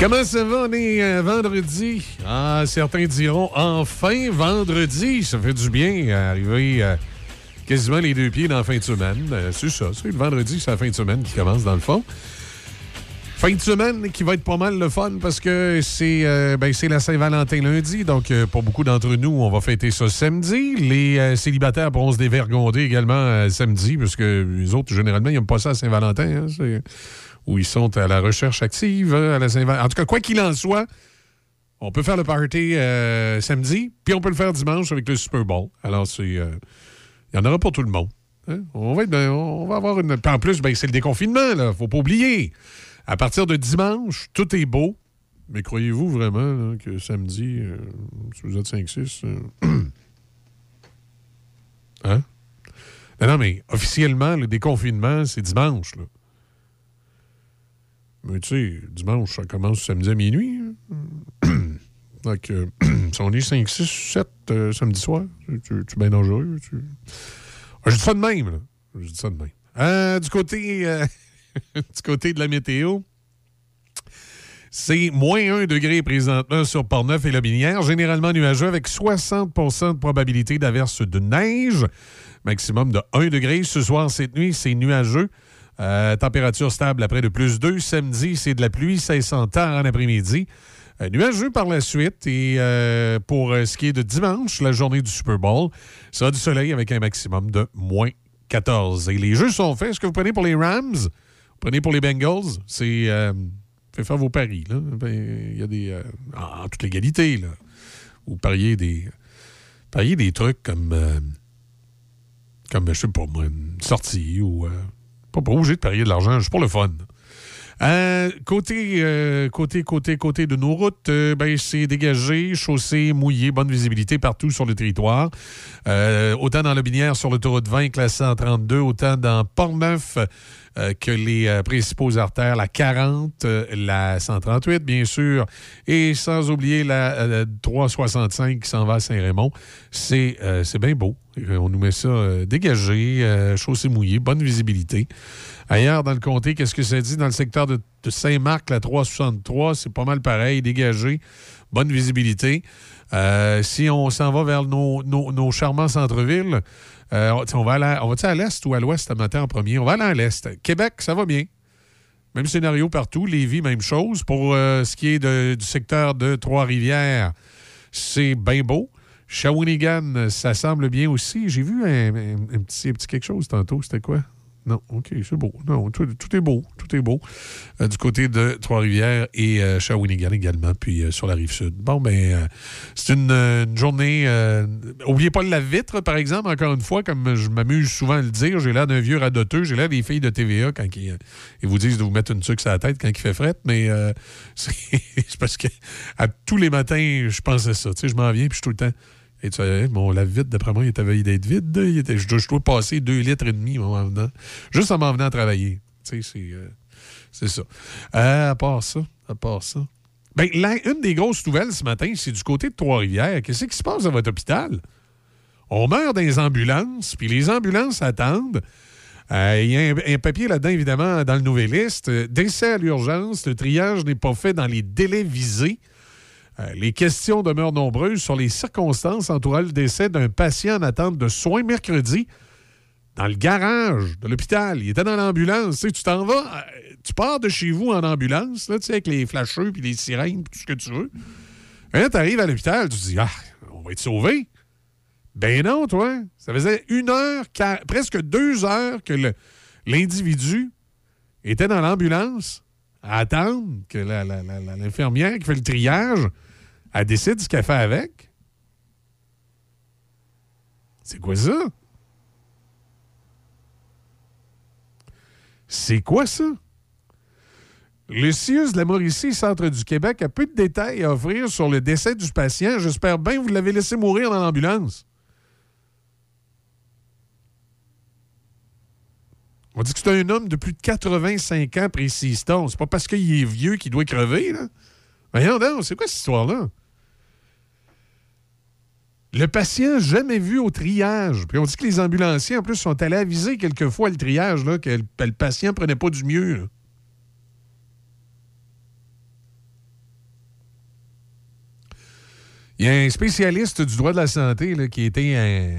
Comment ça va? On est euh, vendredi. Ah, certains diront enfin vendredi. Ça fait du bien euh, arriver euh, quasiment les deux pieds dans la fin de semaine. Euh, c'est ça, c'est le vendredi, c'est la fin de semaine qui commence dans le fond. Fin de semaine qui va être pas mal le fun parce que c'est euh, ben, la Saint-Valentin lundi. Donc, euh, pour beaucoup d'entre nous, on va fêter ça samedi. Les euh, célibataires pourront se dévergonder également samedi parce que les autres, généralement, ils n'aiment pas ça à Saint-Valentin. hein. Où ils sont à la recherche active euh, à la Saint-Valentin. En tout cas, quoi qu'il en soit, on peut faire le party samedi, puis on peut le faire dimanche avec le Super Bowl. Alors, c'est. il y en aura pour tout le monde. hein. On, va être on va avoir une. en plus, ben, c'est le déconfinement, là. Faut pas oublier. À partir de dimanche, tout est beau. Mais croyez-vous vraiment que samedi, euh, si vous êtes 5-6. euh, hein? Non, non, mais officiellement, le déconfinement, c'est dimanche. Là. Mais tu sais, dimanche, ça commence samedi à minuit. hein? Donc, euh, si on est 5, 6, 7 euh, samedi soir, tu, es bien dangereux. Ah, je dis ça de même, là. Je dis ça de même. Euh, du, côté, du côté de la météo, c'est moins 1 degré présentement sur Port-Neuf et la Binière, généralement nuageux avec 60% de probabilité d'averse de neige, maximum de 1 degré. Ce soir, cette nuit, c'est nuageux. Euh, température stable après de plus 2. Samedi, c'est de la pluie, 1600 tard en après-midi. Euh, nuageux par la suite. Et euh, pour ce qui est de dimanche, la journée du Super Bowl, ça sera du soleil avec un maximum de moins 14. Et les jeux sont faits. Est-ce que vous prenez pour les Rams? Prenez pour les Bengals? C'est... Euh, faites faire vos paris. là. Ben, Il y a des... euh, en toute légalité, là. Vous pariez des... Pariez des trucs comme... euh, comme, je sais pas moi, une sortie ou... euh, pas obligé de parier de l'argent, juste pour le fun. Euh, côté, euh, côté, côté, côté de nos routes, euh, ben, c'est dégagé, chaussée, mouillé, bonne visibilité partout sur le territoire. Autant dans la Binière sur l'autoroute 20, classée en 32, autant dans Port-Neuf que les principaux artères, la 40, euh, la 138, bien sûr, et sans oublier la euh, 365 qui s'en va à Saint-Raymond. C'est bien beau. Euh, On nous met ça euh, dégagé, euh, chaussée mouillée, bonne visibilité. Ailleurs dans le comté, qu'est-ce que ça dit? Dans le secteur de, Saint-Marc, la 363, c'est pas mal pareil, dégagé, bonne visibilité. Si on s'en va vers nos, charmants centres-villes, on va, la- on à l'est ou à l'ouest ce matin en premier? On va aller à l'est. Québec, ça va bien. Même scénario partout. Lévis, même chose. Pour ce qui est du secteur de Trois-Rivières, c'est bien beau. Shawinigan, ça semble bien aussi. J'ai vu un, petit, quelque chose tantôt. C'était quoi? Non, OK, c'est beau. Non, tout, est beau. Tout est beau. Euh, du côté de Trois-Rivières et euh, Shawinigan également, puis euh, sur la rive sud. Bon, ben, c'est une, journée. Oubliez pas la vitre, par exemple, encore une fois, comme je m'amuse souvent à le dire. J'ai l'air d'un vieux radoteux. J'ai l'air des filles de TVA quand ils, ils vous disent de vous mettre une sucre sur la tête quand il fait fret, mais c'est c'est parce que à tous les matins, je pense à ça. Tu sais, je m'en viens, puis je suis tout le temps. Et tu sais, mon lave-vite, d'après moi, il était veillé d'être vide. Il était, je, dois, je dois passer deux litres et demi juste en m'en venant travailler. Tu sais, c'est euh, c'est ça. Euh, à part ça, à part ça. Ben, une des grosses nouvelles ce matin, c'est du côté de Trois-Rivières. Qu'est-ce qui se passe dans votre hôpital? On meurt dans les ambulances, puis les ambulances attendent. Euh, Il y a un, papier là-dedans, évidemment, dans le Nouvelliste. Décès à l'urgence, le triage n'est pas fait dans les délais visés. Euh, les questions demeurent nombreuses sur les circonstances entourant le décès d'un patient en attente de soins mercredi dans le garage de l'hôpital. Il était dans l'ambulance. Tu tu t'en vas, euh, tu pars de chez vous en ambulance, là, tu sais, avec les flasheux, puis les sirènes, tout ce que tu veux. Et là, tu arrives à l'hôpital, tu te dis, ah, on va être sauvé. Ben non, toi. Ça faisait une heure, presque deux heures que l'individu était dans l'ambulance à attendre que l'infirmière qui fait le triage, décide ce qu'elle fait avec. C'est quoi ça? C'est quoi ça? Le CIUS de la Mauricie, Centre du Québec, a peu de détails à offrir sur le décès du patient. J'espère bien que vous l'avez laissé mourir dans l'ambulance. On dit que c'est un homme de plus de 85 ans, précise-t-on. C'est pas parce qu'il est vieux qu'il doit crever, là. Voyons c'est quoi cette histoire-là? Le patient jamais vu au triage. Puis on dit que les ambulanciers, en plus, sont allés aviser quelquefois le triage, là, que le, patient prenait pas du mieux. Il y a un spécialiste du droit de la santé qui a été euh,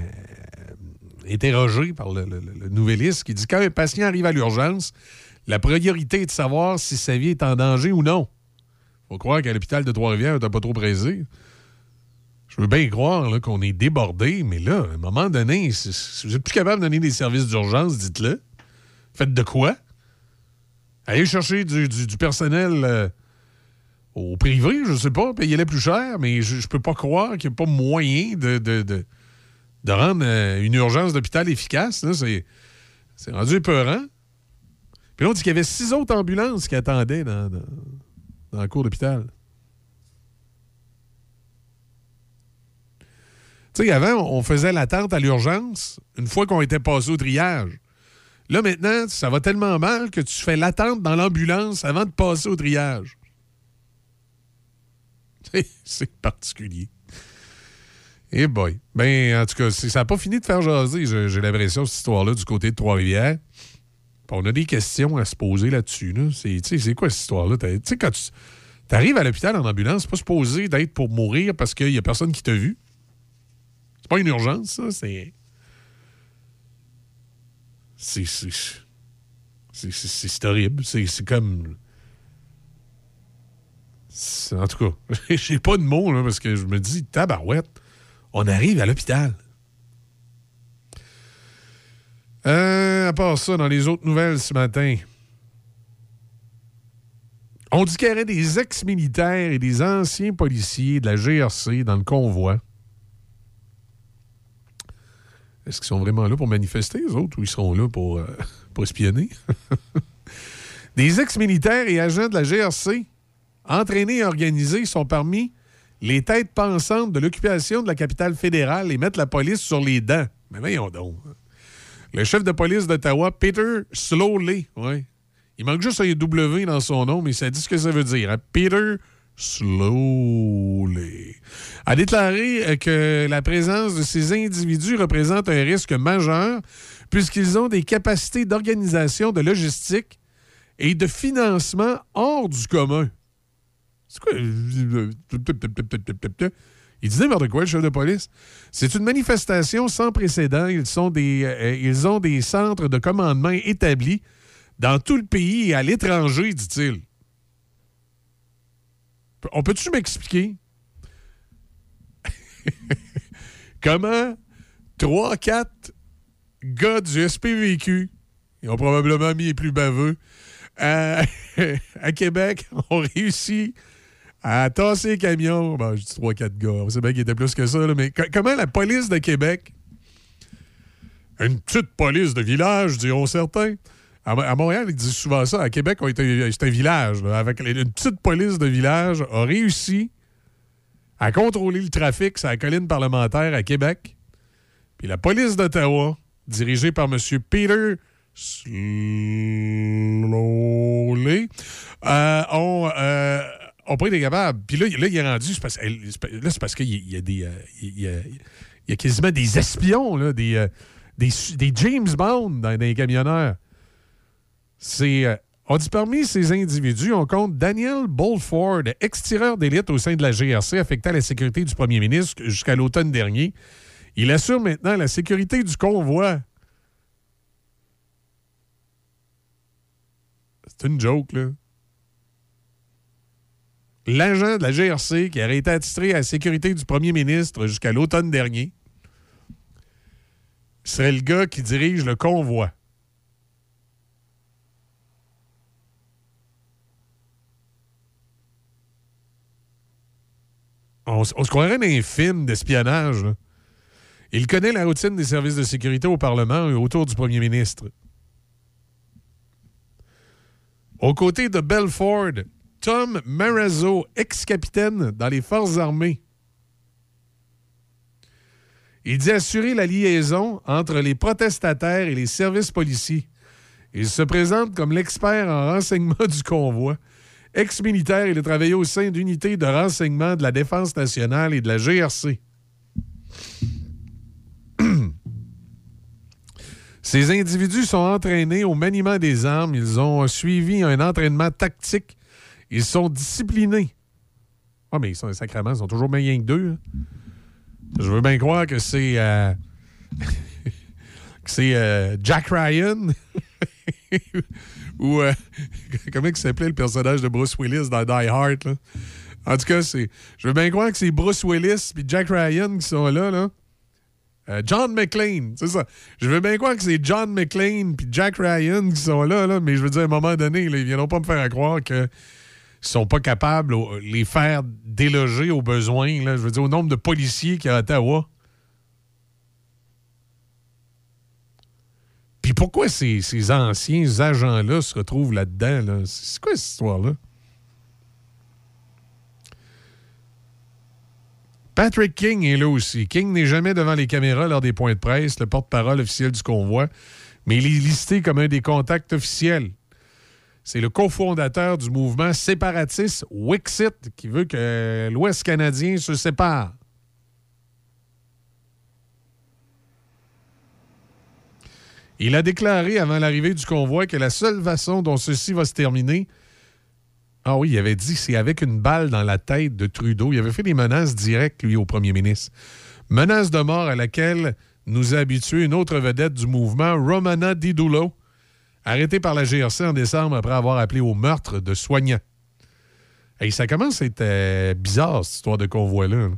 interrogé par le, le, nouvelliste qui dit quand un patient arrive à l'urgence, la priorité est de savoir si sa vie est en danger ou non. Faut croire qu'à l'hôpital de Trois-Rivières, t'as pas trop pressé. Je veux bien croire qu'on est débordé, mais là, à un moment donné, si, vous êtes plus capable de donner des services d'urgence, dites-le. Faites de quoi? Allez chercher du, personnel euh, au privé, je sais pas, payez-les plus cher, mais je, je peux pas croire qu'il n'y a pas moyen de, rendre euh, une urgence d'hôpital efficace. C'est rendu épeurant. Puis là, on dit qu'il y avait six autres ambulances qui attendaient dans, dans, le cours d'hôpital. Tu sais, avant, on faisait l'attente à l'urgence une fois qu'on était passé au triage. Là, maintenant, ça va tellement mal que tu fais l'attente dans l'ambulance avant de passer au triage. C'est particulier. Eh boy. Ben, en tout cas, ça n'a pas fini de faire jaser, j'ai l'impression, cette histoire-là, du côté de Trois-Rivières. On a des questions à se poser là-dessus. C'est quoi cette histoire-là? Tu sais, quand tu arrives à l'hôpital en ambulance, c'est pas supposé d'être pour mourir parce qu'il y a personne qui t'a vu. C'est pas une urgence, ça. C'est. C'est. C'est horrible. C'est comme. En tout cas, j'ai pas de mots, là, parce que je me dis, tabarouette, on arrive à l'hôpital. Euh, à part ça, dans les autres nouvelles ce matin, on dit qu'il y aurait des ex-militaires et des anciens policiers de la GRC dans le convoi. Est-ce qu'ils sont vraiment là pour manifester, les autres, ou ils sont là pour, euh, pour espionner? des ex-militaires et agents de la GRC, entraînés et organisés, sont parmi les têtes pensantes de l'occupation de la capitale fédérale et mettent la police sur les dents. Mais voyons donc. Le chef de police d'Ottawa, Peter Slowly, ouais. Il manque juste un W dans son nom, mais ça dit ce que ça veut dire. Hein. Peter Slowly a déclaré euh, que la présence de ces individus représente un risque majeur puisqu'ils ont des capacités d'organisation, de logistique et de financement hors du commun. C'est quoi? Il disait n'importe quoi, le chef de police. C'est une manifestation sans précédent. Ils, sont des, euh, ils ont des centres de commandement établis dans tout le pays et à l'étranger, dit-il. On peut-tu m'expliquer comment trois, quatre gars du SPVQ, ils ont probablement mis les plus baveux, à Québec, ont réussi à tasser les camions. Bon, je dis 3-4 gars. On sait bien qu'il était plus que ça, mais comment la police de Québec, une petite police de village, diront certains, à, Montréal, ils disent souvent ça. À Québec, c'est un village. avec une petite police de village a réussi à contrôler le trafic sur la colline parlementaire à Québec. Puis la police d'Ottawa, dirigée par M. Peter Slowly, euh, ont, euh, on pourrait être capable. Puis là, là, il est rendu. Là, c'est parce qu'il y, a des. Euh, il, y a, quasiment des espions, là, des, euh, des, James Bond dans, les camionneurs. C'est. Euh, on dit parmi ces individus, on compte Daniel Bolford, ex-tireur d'élite au sein de la GRC, affecté à la sécurité du premier ministre jusqu'à l'automne dernier. Il assure maintenant la sécurité du convoi. C'est une joke, là l'agent de la GRC qui aurait été attitré à la sécurité du premier ministre jusqu'à l'automne dernier serait le gars qui dirige le convoi. On, se croirait dans un film d'espionnage. Il connaît la routine des services de sécurité au Parlement et autour du premier ministre. Aux côtés de Belford, Tom Marazzo, ex-capitaine dans les Forces armées. Il dit assurer la liaison entre les protestataires et les services policiers. Il se présente comme l'expert en renseignement du convoi. Ex-militaire, il a travaillé au sein d'unités de renseignement de la Défense nationale et de la GRC. Ces individus sont entraînés au maniement des armes. Ils ont suivi un entraînement tactique ils sont disciplinés. Ah, mais ils sont sacrément, ils sont toujours meilleurs que deux. Hein. Je veux bien croire que c'est. Euh, que c'est euh, Jack Ryan. Ou. Euh, comment il s'appelait le personnage de Bruce Willis dans Die Hard, là? En tout cas, c'est. Je veux bien croire que c'est Bruce Willis et Jack Ryan qui sont là, là. Euh, John McClane, c'est ça. Je veux bien croire que c'est John McClane puis Jack Ryan qui sont là, là, mais je veux dire, à un moment donné, là, ils viendront pas me faire croire qu'ils sont pas capables de les faire déloger aux besoins. Là, je veux dire, au nombre de policiers qu'il y a à Ottawa. Puis pourquoi ces, ces anciens agents-là se retrouvent là-dedans? Là? C'est quoi cette histoire-là? Patrick King est là aussi. King n'est jamais devant les caméras lors des points de presse, le porte-parole officiel du convoi, mais il est listé comme un des contacts officiels. C'est le cofondateur du mouvement séparatiste Wixit qui veut que l'Ouest canadien se sépare. Il a déclaré avant l'arrivée du convoi que la seule façon dont ceci va se terminer, ah oui, il avait dit c'est avec une balle dans la tête de Trudeau. Il avait fait des menaces directes, lui, au premier ministre. Menace de mort à laquelle nous a habitué une autre vedette du mouvement, Romana Didulo, arrêtée par la GRC en décembre après avoir appelé au meurtre de soignants. Et ça commence à être euh, bizarre, cette histoire de convoi-là.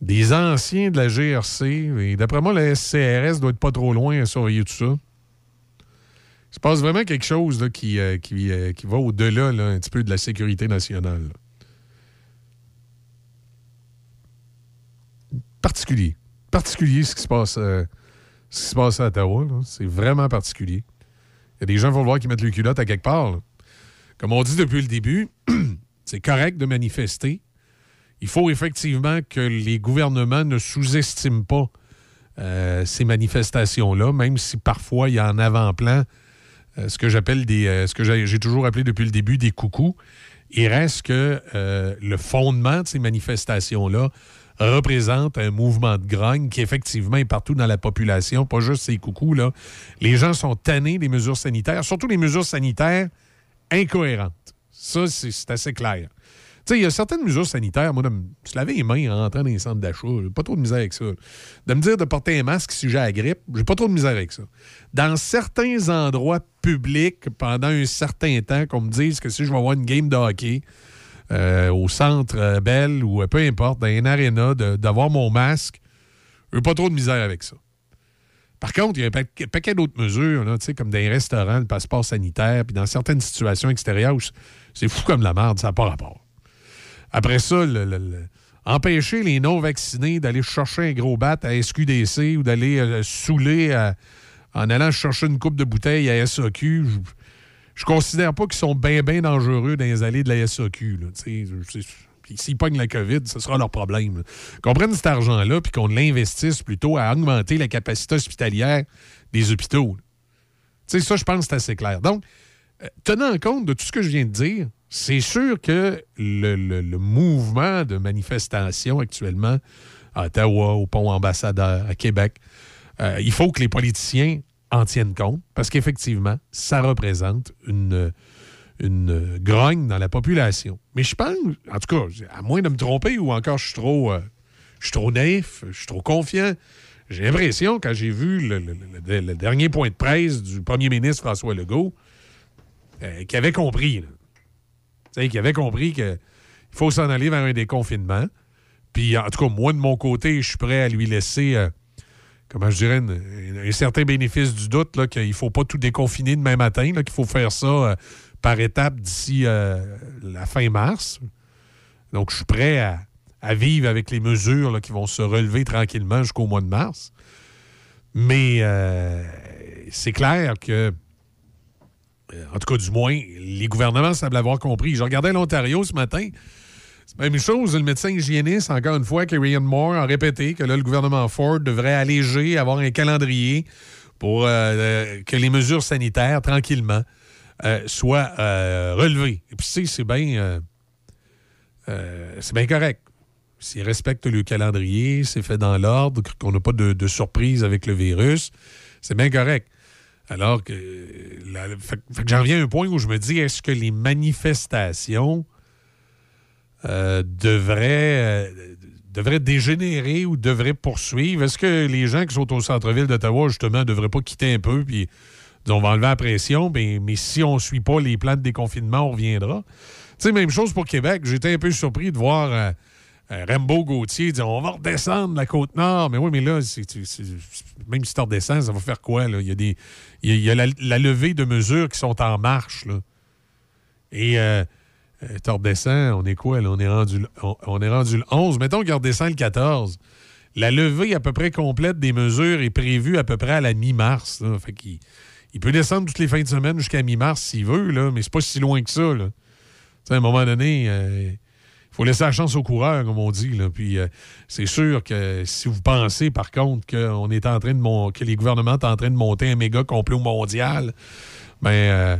Des anciens de la GRC, et d'après moi, la SCRS doit être pas trop loin à surveiller tout ça. Il se passe vraiment quelque chose qui, euh, euh, qui, va au-delà un petit peu de la sécurité nationale. Particulier. Particulier ce qui se passe, ce qui se passe à Ottawa. C'est vraiment particulier. Il y a des gens qui vont voir qui mettent le culotte à quelque part. Comme on dit depuis le début, c'est correct de manifester. Il faut effectivement que les gouvernements ne sous-estiment pas ces manifestations-là, même si parfois il y a en avant-plan euh, ce que j'appelle des. Euh, ce que j'ai toujours appelé depuis le début des coucous. Il reste que euh, le fondement de ces manifestations-là représente un mouvement de grogne qui, effectivement, est partout dans la population, pas juste ces coucous. Là. Les gens sont tannés des mesures sanitaires, surtout les mesures sanitaires incohérentes. Ça, c'est assez clair sais, il y a certaines mesures sanitaires. Moi, de me laver les mains en rentrant dans les centres d'achat, j'ai pas trop de misère avec ça. De me dire de porter un masque si j'ai la grippe, j'ai pas trop de misère avec ça. Dans certains endroits publics, pendant un certain temps, qu'on me dise que si je vais avoir une game de hockey, euh, au centre euh, Belle ou peu importe, dans une aréna, d'avoir mon masque, j'ai pas trop de misère avec ça. Par contre, il y a un paquet d'autres mesures, là, comme dans les restaurants, le passeport sanitaire, puis dans certaines situations extérieures, c'est fou comme la merde, ça n'a pas rapport. Après ça, empêcher les non-vaccinés d'aller chercher un gros bat à SQDC ou d'aller euh, saouler en allant chercher une coupe de bouteille à SAQ, je, je considère pas qu'ils sont bien, bien dangereux dans les allées de la SAQ. S'ils pognent la COVID, ce sera leur problème. Qu'on prenne cet argent-là puis qu'on l'investisse plutôt à augmenter la capacité hospitalière des hôpitaux. ça, je pense que c'est assez clair. Donc, euh, tenant compte de tout ce que je viens de dire, c'est sûr que le, mouvement de manifestation actuellement à Ottawa, au pont ambassadeur, à Québec, euh, il faut que les politiciens en tiennent compte parce qu'effectivement, ça représente une, une grogne dans la population. Mais je pense, en tout cas, à moins de me tromper ou encore je suis trop, euh, je suis trop naïf, je suis trop confiant, j'ai l'impression, quand j'ai vu le, dernier point de presse du premier ministre François Legault, euh, qu'il avait compris qui avait compris qu'il faut s'en aller vers un déconfinement. Puis, en tout cas, moi, de mon côté, je suis prêt à lui laisser, euh, comment je dirais, un certain bénéfice du doute, qu'il ne faut pas tout déconfiner demain matin, qu'il faut faire ça euh, par étapes d'ici euh, la fin mars. Donc, je suis prêt à, vivre avec les mesures qui vont se relever tranquillement jusqu'au mois de mars. Mais c'est clair que euh, en tout cas, du moins, les gouvernements semblent avoir compris. Je regardais l'Ontario ce matin. C'est la même chose. Le médecin hygiéniste, encore une fois, Kerry Moore, a répété que là, le gouvernement Ford devrait alléger, avoir un calendrier pour euh, euh, que les mesures sanitaires, tranquillement, soient relevées. Et puis, c'est bien... c'est bien correct. s'ils respectent le calendrier, c'est fait dans l'ordre, qu'on n'a pas de, surprise avec le virus, c'est bien correct. Alors que, j'en viens à un point où je me dis, est-ce que les manifestations euh, devraient, euh, devraient dégénérer ou devraient poursuivre? Est-ce que les gens qui sont au centre-ville d'Ottawa, justement, ne devraient pas quitter un peu puis on va enlever la pression, mais, mais si on ne suit pas les plans de déconfinement, on reviendra. Tu sais, même chose pour Québec. J'étais un peu surpris de voir euh, euh, Rambo Gauthier dire on va redescendre la côte nord. Mais oui, mais là, même si tu redescends, ça va faire quoi? Là? Il y a, des, il y a, la, levée de mesures qui sont en marche. Là. Et euh tu redescends, on est quoi? On, est rendu, on, est rendu le 11. Mettons qu'il redescend le 14. La levée à peu près complète des mesures est prévue à peu près à la mi-mars. Fait il peut descendre toutes les fins de semaine jusqu'à mi-mars s'il veut, là, mais c'est pas si loin que ça. À un moment donné, il euh, faut laisser la chance aux coureurs, comme on dit. Puis euh, c'est sûr que si vous pensez, par contre, est en train de que les gouvernements sont en train de monter un méga complot mondial, ben euh,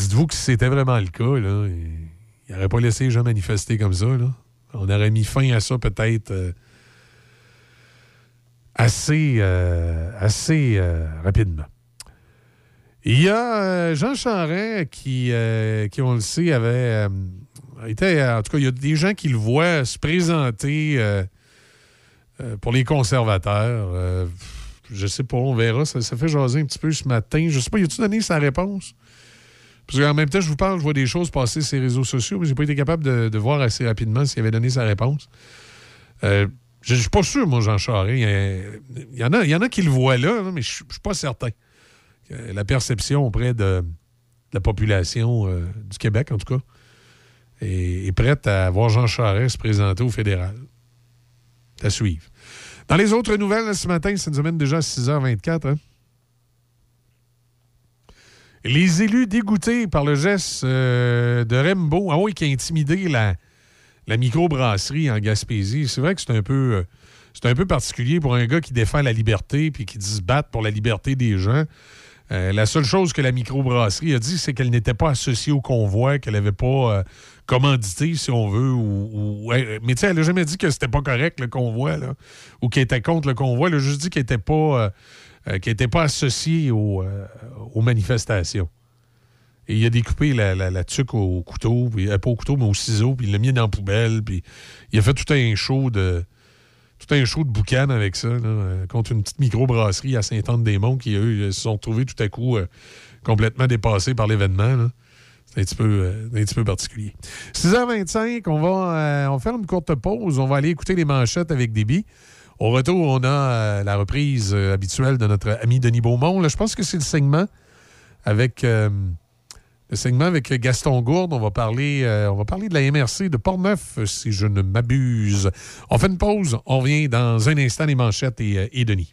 dites-vous que si c'était vraiment le cas, là, il n'aurait pas laissé les gens manifester comme ça. On aurait mis fin à ça peut-être assez, assez rapidement. Il y a euh, Jean Charest qui, euh, qui, on le sait, avait euh, été. En tout cas, il y a des gens qui le voient se présenter pour les conservateurs. je sais pas, on verra. Ça, fait jaser un petit peu ce matin. Je sais pas, y a-tu donné sa réponse? Parce qu'en même temps, je vous parle, je vois des choses passer sur les réseaux sociaux, mais j'ai pas été capable de, voir assez rapidement s'il avait donné sa réponse. je suis pas sûr, moi, Jean Charest. Il y, en a, il y en a qui le voient là, mais je suis pas certain la perception auprès de, la population euh, du Québec, en tout cas, est, prête à voir Jean Charest se présenter au fédéral. À suivre. Dans les autres nouvelles, ce matin, ça nous amène déjà à 6h24. Hein. Les élus dégoûtés par le geste euh, de Rembo, ah oui, qui a intimidé la, la microbrasserie en Gaspésie. C'est vrai que c'est un peu. Euh, c'est un peu particulier pour un gars qui défend la liberté puis qui dit se battre pour la liberté des gens. Euh, la seule chose que la microbrasserie a dit, c'est qu'elle n'était pas associée au convoi, qu'elle n'avait pas commandité, si on veut. Ou, mais tu elle n'a jamais dit que c'était pas correct, le convoi, ou qu'elle était contre le convoi. Elle a juste dit qu'elle n'était pas, euh, pas associée aux manifestations. Et il a découpé la, la, tuque au couteau, puis, pas au couteau, mais au ciseau, puis il l'a mis dans la poubelle, puis il a fait tout un show de tout un show de boucan avec ça, euh, contre une petite microbrasserie à Saint-Anne-des-Monts qui, eux, se sont trouvés tout à coup euh, complètement dépassés par l'événement. C'est un petit, peu, euh, un petit peu particulier. 6h25, on va, on faire une courte pause. On va aller écouter les manchettes avec Déby. Au retour, on a la reprise habituelle de notre ami Denis Beaumont. Je pense que c'est le segment avec le segment avec Gaston Gourde. On va parler, euh, on va parler de la MRC de Portneuf, si je ne m'abuse. On fait une pause. On revient dans un instant les manchettes et, euh, et Denis.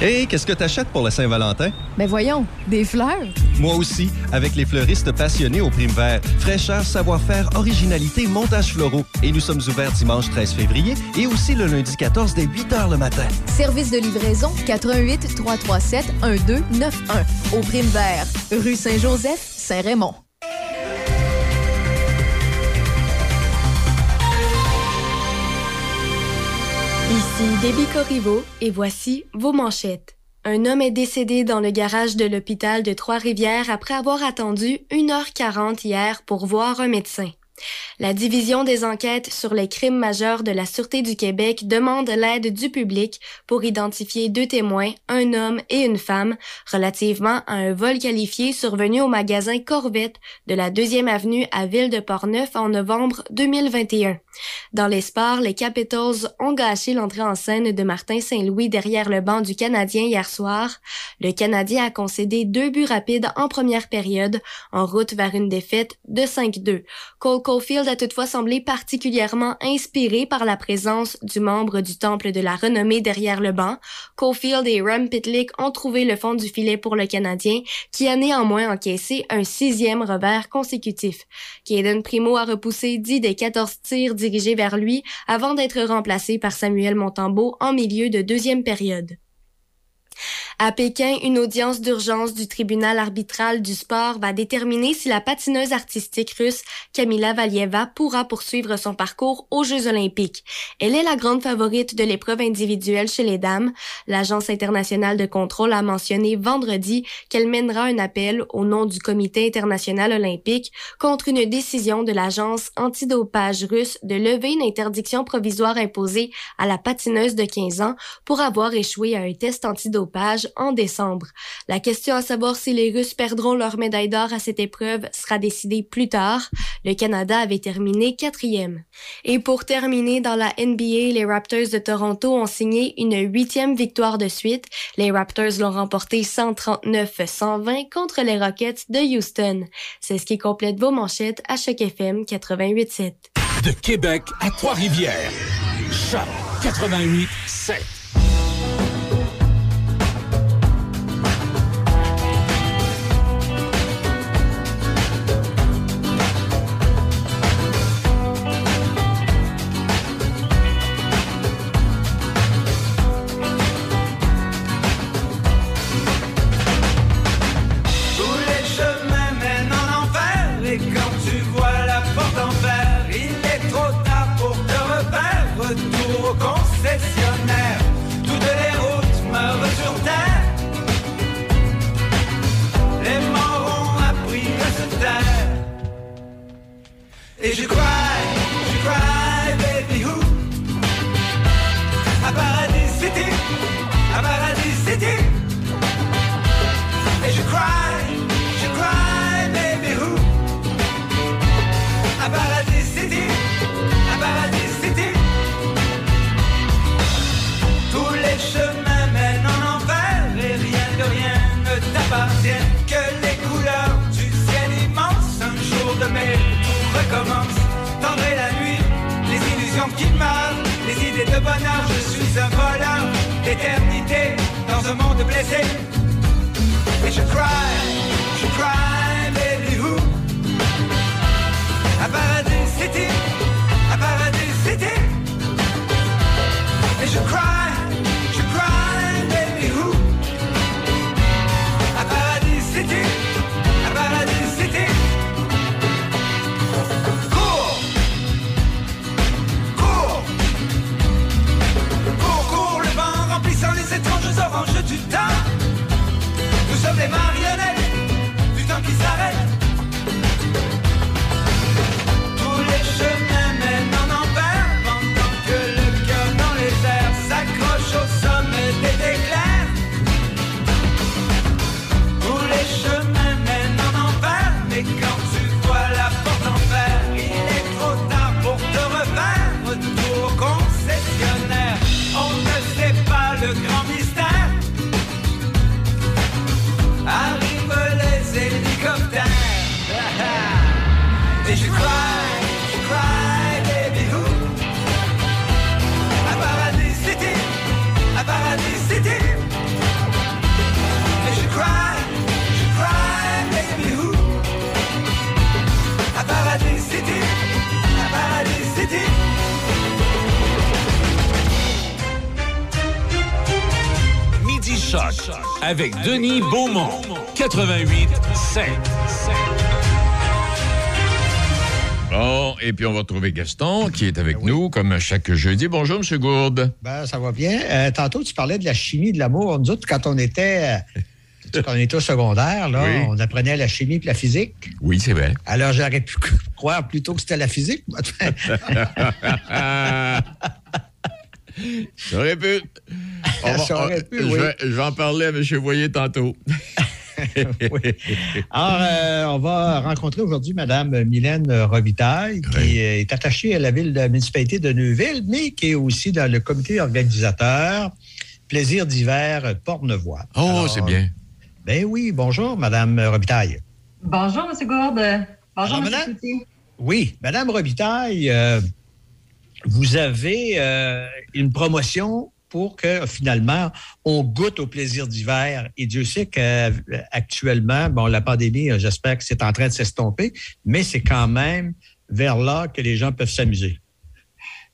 Hé, qu'est-ce que t'achètes pour la Saint-Valentin? Ben voyons, des fleurs. Moi aussi, avec les fleuristes passionnés au prime vert. Fraîcheur, savoir-faire, originalité, montage floraux. Et nous sommes ouverts dimanche 13 février et aussi le lundi 14 dès 8 h le matin. Service de livraison 88 337 1291 au prime vert, rue Saint-Joseph, Saint-Raymond. Ici Debbie Corriveau et voici vos manchettes. Un homme est décédé dans le garage de l'hôpital de Trois-Rivières après avoir attendu 1h40 hier pour voir un médecin. La Division des enquêtes sur les crimes majeurs de la Sûreté du Québec demande l'aide du public pour identifier deux témoins, un homme et une femme, relativement à un vol qualifié survenu au magasin Corvette de la 2e avenue à Ville de Portneuf en novembre 2021. Dans les sports, les Capitals ont gâché l'entrée en scène de Martin Saint-Louis derrière le banc du Canadien hier soir. Le Canadien a concédé deux buts rapides en première période en route vers une défaite de 5-2. Cole Caulfield a toutefois semblé particulièrement inspiré par la présence du membre du Temple de la renommée derrière le banc. Caulfield et Ram Pitlick ont trouvé le fond du filet pour le Canadien, qui a néanmoins encaissé un sixième revers consécutif. Caden Primo a repoussé 10 des 14 tirs dirigés vers lui avant d'être remplacé par Samuel Montambeau en milieu de deuxième période. À Pékin, une audience d'urgence du tribunal arbitral du sport va déterminer si la patineuse artistique russe Kamila Valieva pourra poursuivre son parcours aux Jeux olympiques. Elle est la grande favorite de l'épreuve individuelle chez les dames. L'Agence internationale de contrôle a mentionné vendredi qu'elle mènera un appel au nom du Comité international olympique contre une décision de l'agence antidopage russe de lever une interdiction provisoire imposée à la patineuse de 15 ans pour avoir échoué à un test antidopage en décembre. La question à savoir si les Russes perdront leur médaille d'or à cette épreuve sera décidée plus tard. Le Canada avait terminé quatrième. Et pour terminer, dans la NBA, les Raptors de Toronto ont signé une huitième victoire de suite. Les Raptors l'ont remporté 139-120 contre les Rockets de Houston. C'est ce qui complète vos manchettes à chaque FM 88.7. De Québec à Trois-Rivières, Choc 88.7. avec Denis Beaumont. 88 7. Bon, et puis on va retrouver Gaston qui est avec nous comme chaque jeudi. Bonjour, M. Gourde. Ben, ça va bien. Euh, tantôt, tu parlais de la chimie de l'amour. Nous autres, quand on était, euh, quand on était au secondaire, là, Oui. on apprenait la chimie et la physique. Oui, c'est vrai. Alors, j'aurais pu croire plutôt que c'était la physique. J'aurais pu. Va- pu, je, oui. vais, je vais en parler à M. Voyer tantôt. Alors, euh, on va rencontrer aujourd'hui Mme Mylène Robitaille, qui Oui. est attachée à la ville de la municipalité de Neuville, mais qui est aussi dans le comité organisateur Plaisir d'hiver Porte-Nevoix. Oh, c'est bien. Ben oui, bonjour, Mme Robitaille. Bonjour, M. Gourde. Bonjour, Alors, M. madame? Oui, Madame Robitaille, euh, vous avez euh, une promotion pour que finalement on goûte au plaisir d'hiver. Et Dieu sait qu'actuellement, bon, la pandémie, euh, j'espère que c'est en train de s'estomper, mais c'est quand même vers là que les gens peuvent s'amuser.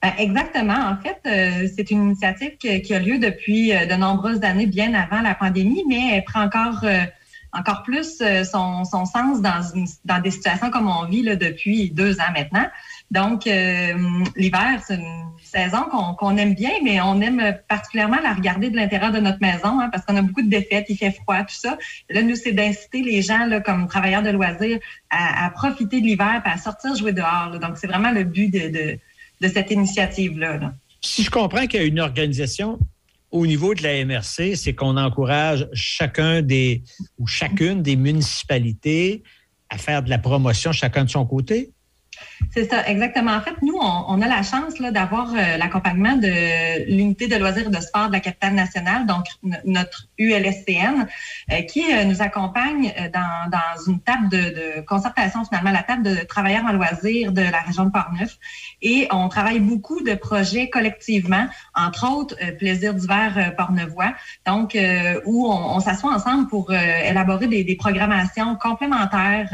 Ben, exactement. En fait, euh, c'est une initiative qui, a lieu depuis euh, de nombreuses années, bien avant la pandémie, mais elle prend encore euh, encore plus euh, son, son sens dans, dans des situations comme on vit depuis deux ans maintenant. Donc, euh, l'hiver, c'est une saison qu'on aime bien, mais on aime particulièrement la regarder de l'intérieur de notre maison hein, parce qu'on a beaucoup de défaites, il fait froid, tout ça. Là, nous, c'est d'inciter les gens comme travailleurs de loisirs à, profiter de l'hiver et à sortir jouer dehors. Donc, c'est vraiment le but de cette initiative-là. là. Si je comprends qu'il y a une organisation au niveau de la MRC, c'est qu'on encourage chacun des ou chacune des municipalités à faire de la promotion chacun de son côté? C'est ça, exactement. En fait, nous, on, on a la chance là, d'avoir euh, l'accompagnement de l'unité de loisirs et de sport de la capitale nationale, donc notre ULSCN, euh, qui euh, nous accompagne euh, dans, dans une table de, de concertation, finalement, la table de travailleurs en loisirs de la région de Portneuf. Et on travaille beaucoup de projets collectivement, entre autres euh, Plaisir d'hiver euh, Portneuvois, donc où on, on s'assoit ensemble pour élaborer des, des programmations complémentaires.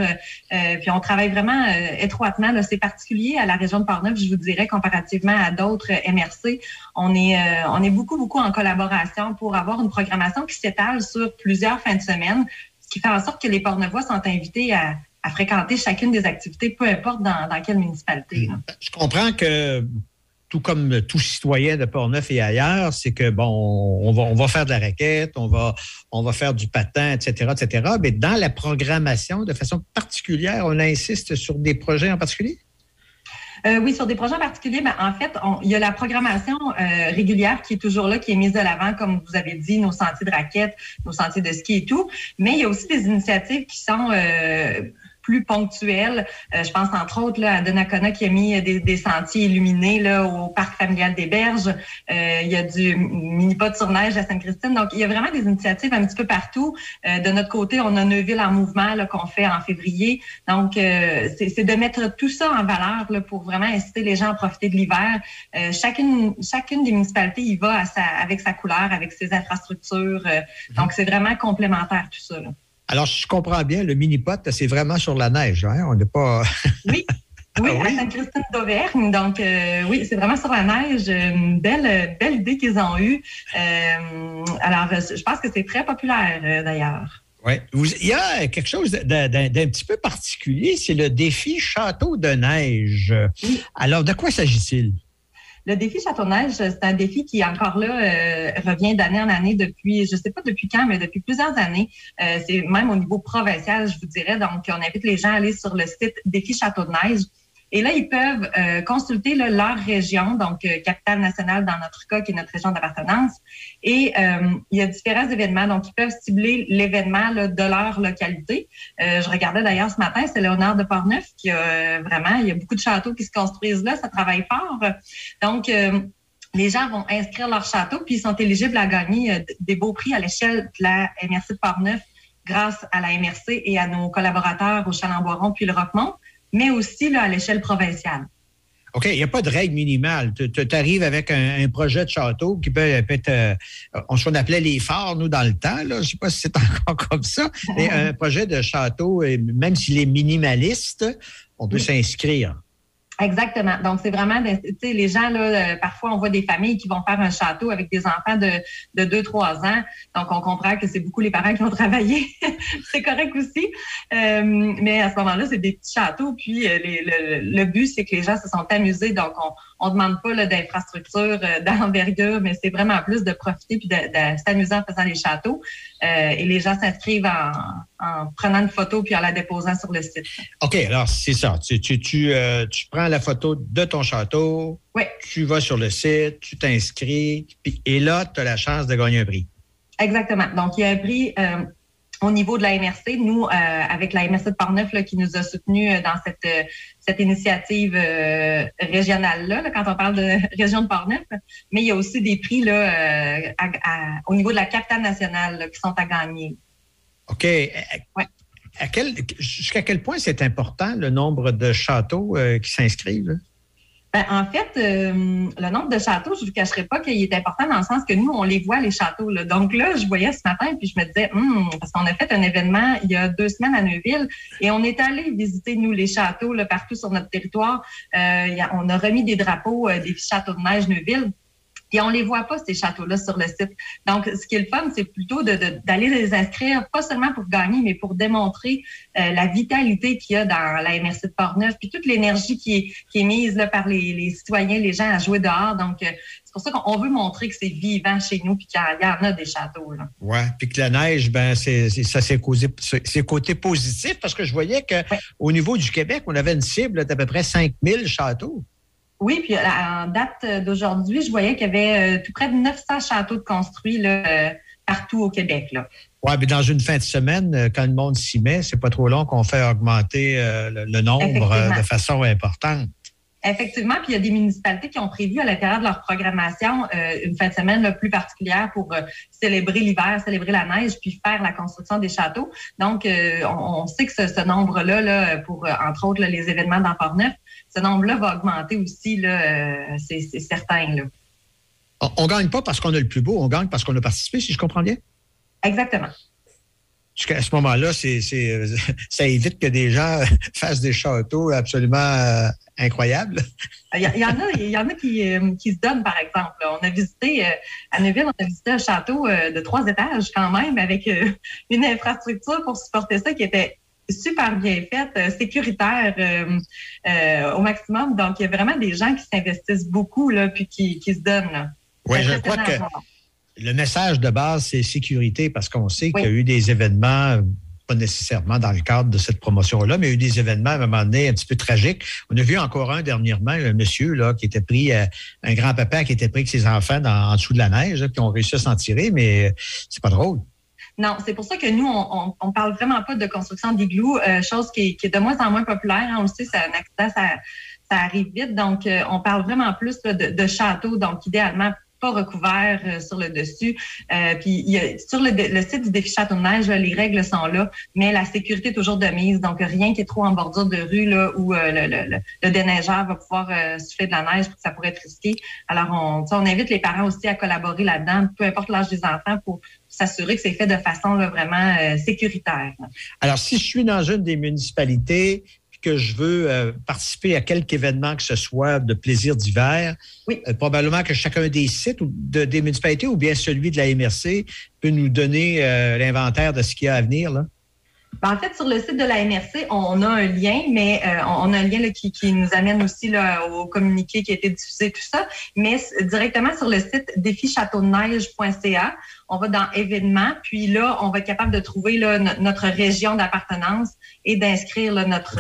puis on travaille vraiment étroitement. là. Particulier à la région de Portneuf, je vous dirais, comparativement à d'autres euh, MRC. On est, euh, on est beaucoup, beaucoup en collaboration pour avoir une programmation qui s'étale sur plusieurs fins de semaine, ce qui fait en sorte que les Portneuvois sont invités à, fréquenter chacune des activités, peu importe dans, dans quelle municipalité. là. Je comprends que tout comme tout citoyen de Portneuf et ailleurs, c'est que bon, on va, on va faire de la raquette, on va, on va faire du patin, etc., etc. Mais dans la programmation, de façon particulière, on insiste sur des projets en particulier? Euh, oui, sur des projets en particulier, ben, en fait, on- il y a la programmation euh, régulière qui est toujours là, qui est mise de l'avant, comme vous avez dit, nos sentiers de raquettes, nos sentiers de ski et tout. Mais il y a aussi des initiatives qui sont euh, plus ponctuelles. Euh, je pense entre autres là, à Donnacona qui a mis des, des sentiers illuminés là, au parc familial des Berges. Euh, il y a du mini-pot sur neige à Sainte-Christine. Donc, il y a vraiment des initiatives un petit peu partout. Euh, de notre côté, on a Neuville en mouvement qu'on fait en février. Donc, euh, c'est c'est de mettre tout ça en valeur là, pour vraiment inciter les gens à profiter de l'hiver. Euh, chacune, chacune des municipalités y va à sa, avec sa couleur, avec ses infrastructures. Euh, Donc, c'est vraiment complémentaire tout ça. là. Alors, si je comprends bien, le mini-pot, c'est vraiment sur la neige. Hein? On n'est pas. Oui, Ah à Sainte-Christine d'Auvergne. Donc, euh, oui, c'est vraiment sur la neige. Une belle, belle idée qu'ils ont eue. Euh, alors, je pense que c'est très populaire, euh, d'ailleurs. Vous- il y a quelque chose d'un petit peu particulier, c'est le défi Château de neige. Alors, de quoi s'agit-il? Le défi Château-Neige, c'est un défi qui, encore là, euh, revient d'année en année depuis, je sais pas depuis quand, mais depuis plusieurs années. Euh, c'est même au niveau provincial, je vous dirais. Donc, on invite les gens à aller sur le site Défi Château-de-Neige. Et là, ils peuvent euh, consulter leur région, donc euh, capitale nationale dans notre cas, qui est notre région d'appartenance. Et euh, il y a différents événements, donc ils peuvent cibler l'événement de leur localité. Euh, je regardais d'ailleurs ce matin, c'est Léonard de Portneuf qui a vraiment, il y a beaucoup de châteaux qui se construisent là, ça travaille fort. Donc, les gens vont inscrire leur château, puis ils sont éligibles à gagner des beaux prix à l'échelle de la MRC de Portneuf grâce à la MRC et à nos collaborateurs au Chalamboiron puis le Roquemont, mais aussi là, à l'échelle provinciale. OK, il n'y a pas de règle minimale. Tu arrives avec un, un projet de château qui peut, peut être, euh, on, on appelait les phares, nous, dans le temps. Là. Je ne sais pas si c'est encore comme ça, mais un projet de château, et même s'il est minimaliste, on peut s'inscrire. Exactement. Donc, c'est vraiment, tu sais, les gens, là, euh, parfois, on voit des familles qui vont faire un château avec des enfants de, de 2-3 ans. Donc, on comprend que c'est beaucoup les parents qui ont travaillé. c'est correct aussi. Euh, mais à ce moment-là, c'est des petits châteaux. Puis, euh, les- le, le but, c'est que les gens se sont amusés. Donc, on ne demande pas là, d'infrastructure, euh, d'envergure, mais c'est vraiment plus de profiter puis de, de s'amuser en faisant les châteaux. Euh, et les gens s'inscrivent en, en prenant une photo puis en la déposant sur le site. OK, alors c'est ça. Tu, tu, tu, euh, tu prends la photo de ton château, Oui. tu vas sur le site, tu t'inscris, puis- et là, tu as la chance de gagner un prix. Exactement. Donc, il y a un prix euh, au niveau de la MRC. Nous, euh, avec la MRC de Portneuf, là, qui nous a soutenus euh, dans cette, euh, cette initiative euh, régionale-là, là, quand on parle de région de Portneuf. Mais il y a aussi des prix là, à- à- au niveau de la capitale nationale là, qui sont à gagner. OK. À quel, jusqu'à quel point c'est important le nombre de châteaux qui s'inscrivent? Ben, en fait, euh, le nombre de châteaux, je ne vous cacherai pas qu'il est important dans le sens que nous, on les voit, les châteaux. Là. Donc là, je voyais ce matin, puis je me disais, Hum, parce qu'on a fait un événement il y a deux semaines à Neuville, et on est allé visiter, nous, les châteaux là, partout sur notre territoire. Euh, on a remis des drapeaux euh, des châteaux de neige Neuville. Et on les voit pas, ces châteaux-là, sur le site. Donc, ce qui est le fun, c'est plutôt d'aller les inscrire, pas seulement pour gagner, mais pour démontrer euh, la vitalité qu'il y a dans la MRC de Portneuf, puis toute l'énergie qui est, qui est mise là, par les, les citoyens, les gens à jouer dehors. Donc, euh, c'est pour ça qu'on veut montrer que c'est vivant chez nous, puis qu'il y en a des châteaux. Ouais. Puis que la neige, ben, c'est, ça, c'est causé, c'est c'est côté positif parce que je voyais que au niveau du Québec, on avait une cible d'à peu près 5000 châteaux. Oui, puis à- en date d'aujourd'hui, je voyais qu'il y avait euh, tout près de 900 châteaux de construits là, euh, partout au Québec. Là. Ouais, mais dans une fin de semaine, euh, quand le monde s'y met, c'est pas trop long qu'on fait augmenter euh, le, le nombre euh, de façon importante. Effectivement, puis il y a des municipalités qui ont prévu à l'intérieur de leur programmation euh, une fin de semaine là, plus particulière pour euh, célébrer l'hiver, célébrer la neige, puis faire la construction des châteaux. Donc, euh, on, on sait que ce, ce nombre-là, là, pour euh, entre autres là, les événements dans Port-Neuf, ce nombre-là va augmenter aussi, là, euh, c'est c'est certain. Là. On, on gagne pas parce qu'on a le plus beau, on gagne parce qu'on a participé, si je comprends bien? Exactement. Jusqu'à ce moment-là, c'est, c'est, ça évite que des gens fassent des châteaux absolument euh, incroyables. Il y, en a, il y en a qui, euh, qui se donnent, par exemple. On a visité, euh, à Neuville, on a visité un château de trois étages quand même, avec une infrastructure pour supporter ça qui était super bien faite, euh, sécuritaire euh, euh, au maximum. Donc, il y a vraiment des gens qui s'investissent beaucoup, là, puis qui, qui se donnent. là. Oui, je crois que le message de base, c'est sécurité, parce qu'on sait qu'il y a eu des événements, pas nécessairement dans le cadre de cette promotion-là, mais il y a eu des événements à un moment donné un petit peu tragiques. On a vu encore un dernièrement, un monsieur là, qui était pris, un grand-papa qui était pris avec ses enfants dans- en dessous de la neige, là, puis on réussi à s'en tirer, mais c'est pas drôle. Non, c'est pour ça que nous, on, on, parle vraiment pas de construction d'igloo, euh, chose qui est, de moins en moins populaire. hein. On le sait, c'est un ça, ça arrive vite. Donc, euh, on parle vraiment plus de, de châteaux, donc idéalement recouvert euh, sur le dessus. Euh, puis sur le, site du défi Château de Neige, là, les règles sont là, mais la sécurité est toujours de mise. Donc, rien qui est trop en bordure de rue là, où euh, le, déneigeur va pouvoir souffler de la neige, ça pourrait être risqué. Alors, on, invite les parents aussi à collaborer là-dedans, peu importe l'âge des enfants, pour s'assurer que c'est fait de façon vraiment sécuritaire. Alors, si je suis dans une des municipalités que je veux euh, participer à quelque événement que ce soit de plaisir d'hiver, euh, probablement que chacun des sites ou de- des municipalités ou bien celui de la MRC peut nous donner euh, l'inventaire de ce qu'il y a à venir. Là. Ben, en fait, sur le site de la MRC, on a un lien, mais on a un lien là, qui, qui nous amène aussi là, au communiqué qui a été diffusé, tout ça. Mais directement sur le site défichâteaudeneige.ca, on va dans événements, puis là, on va être capable de trouver là, no- notre région d'appartenance et d'inscrire euh, notre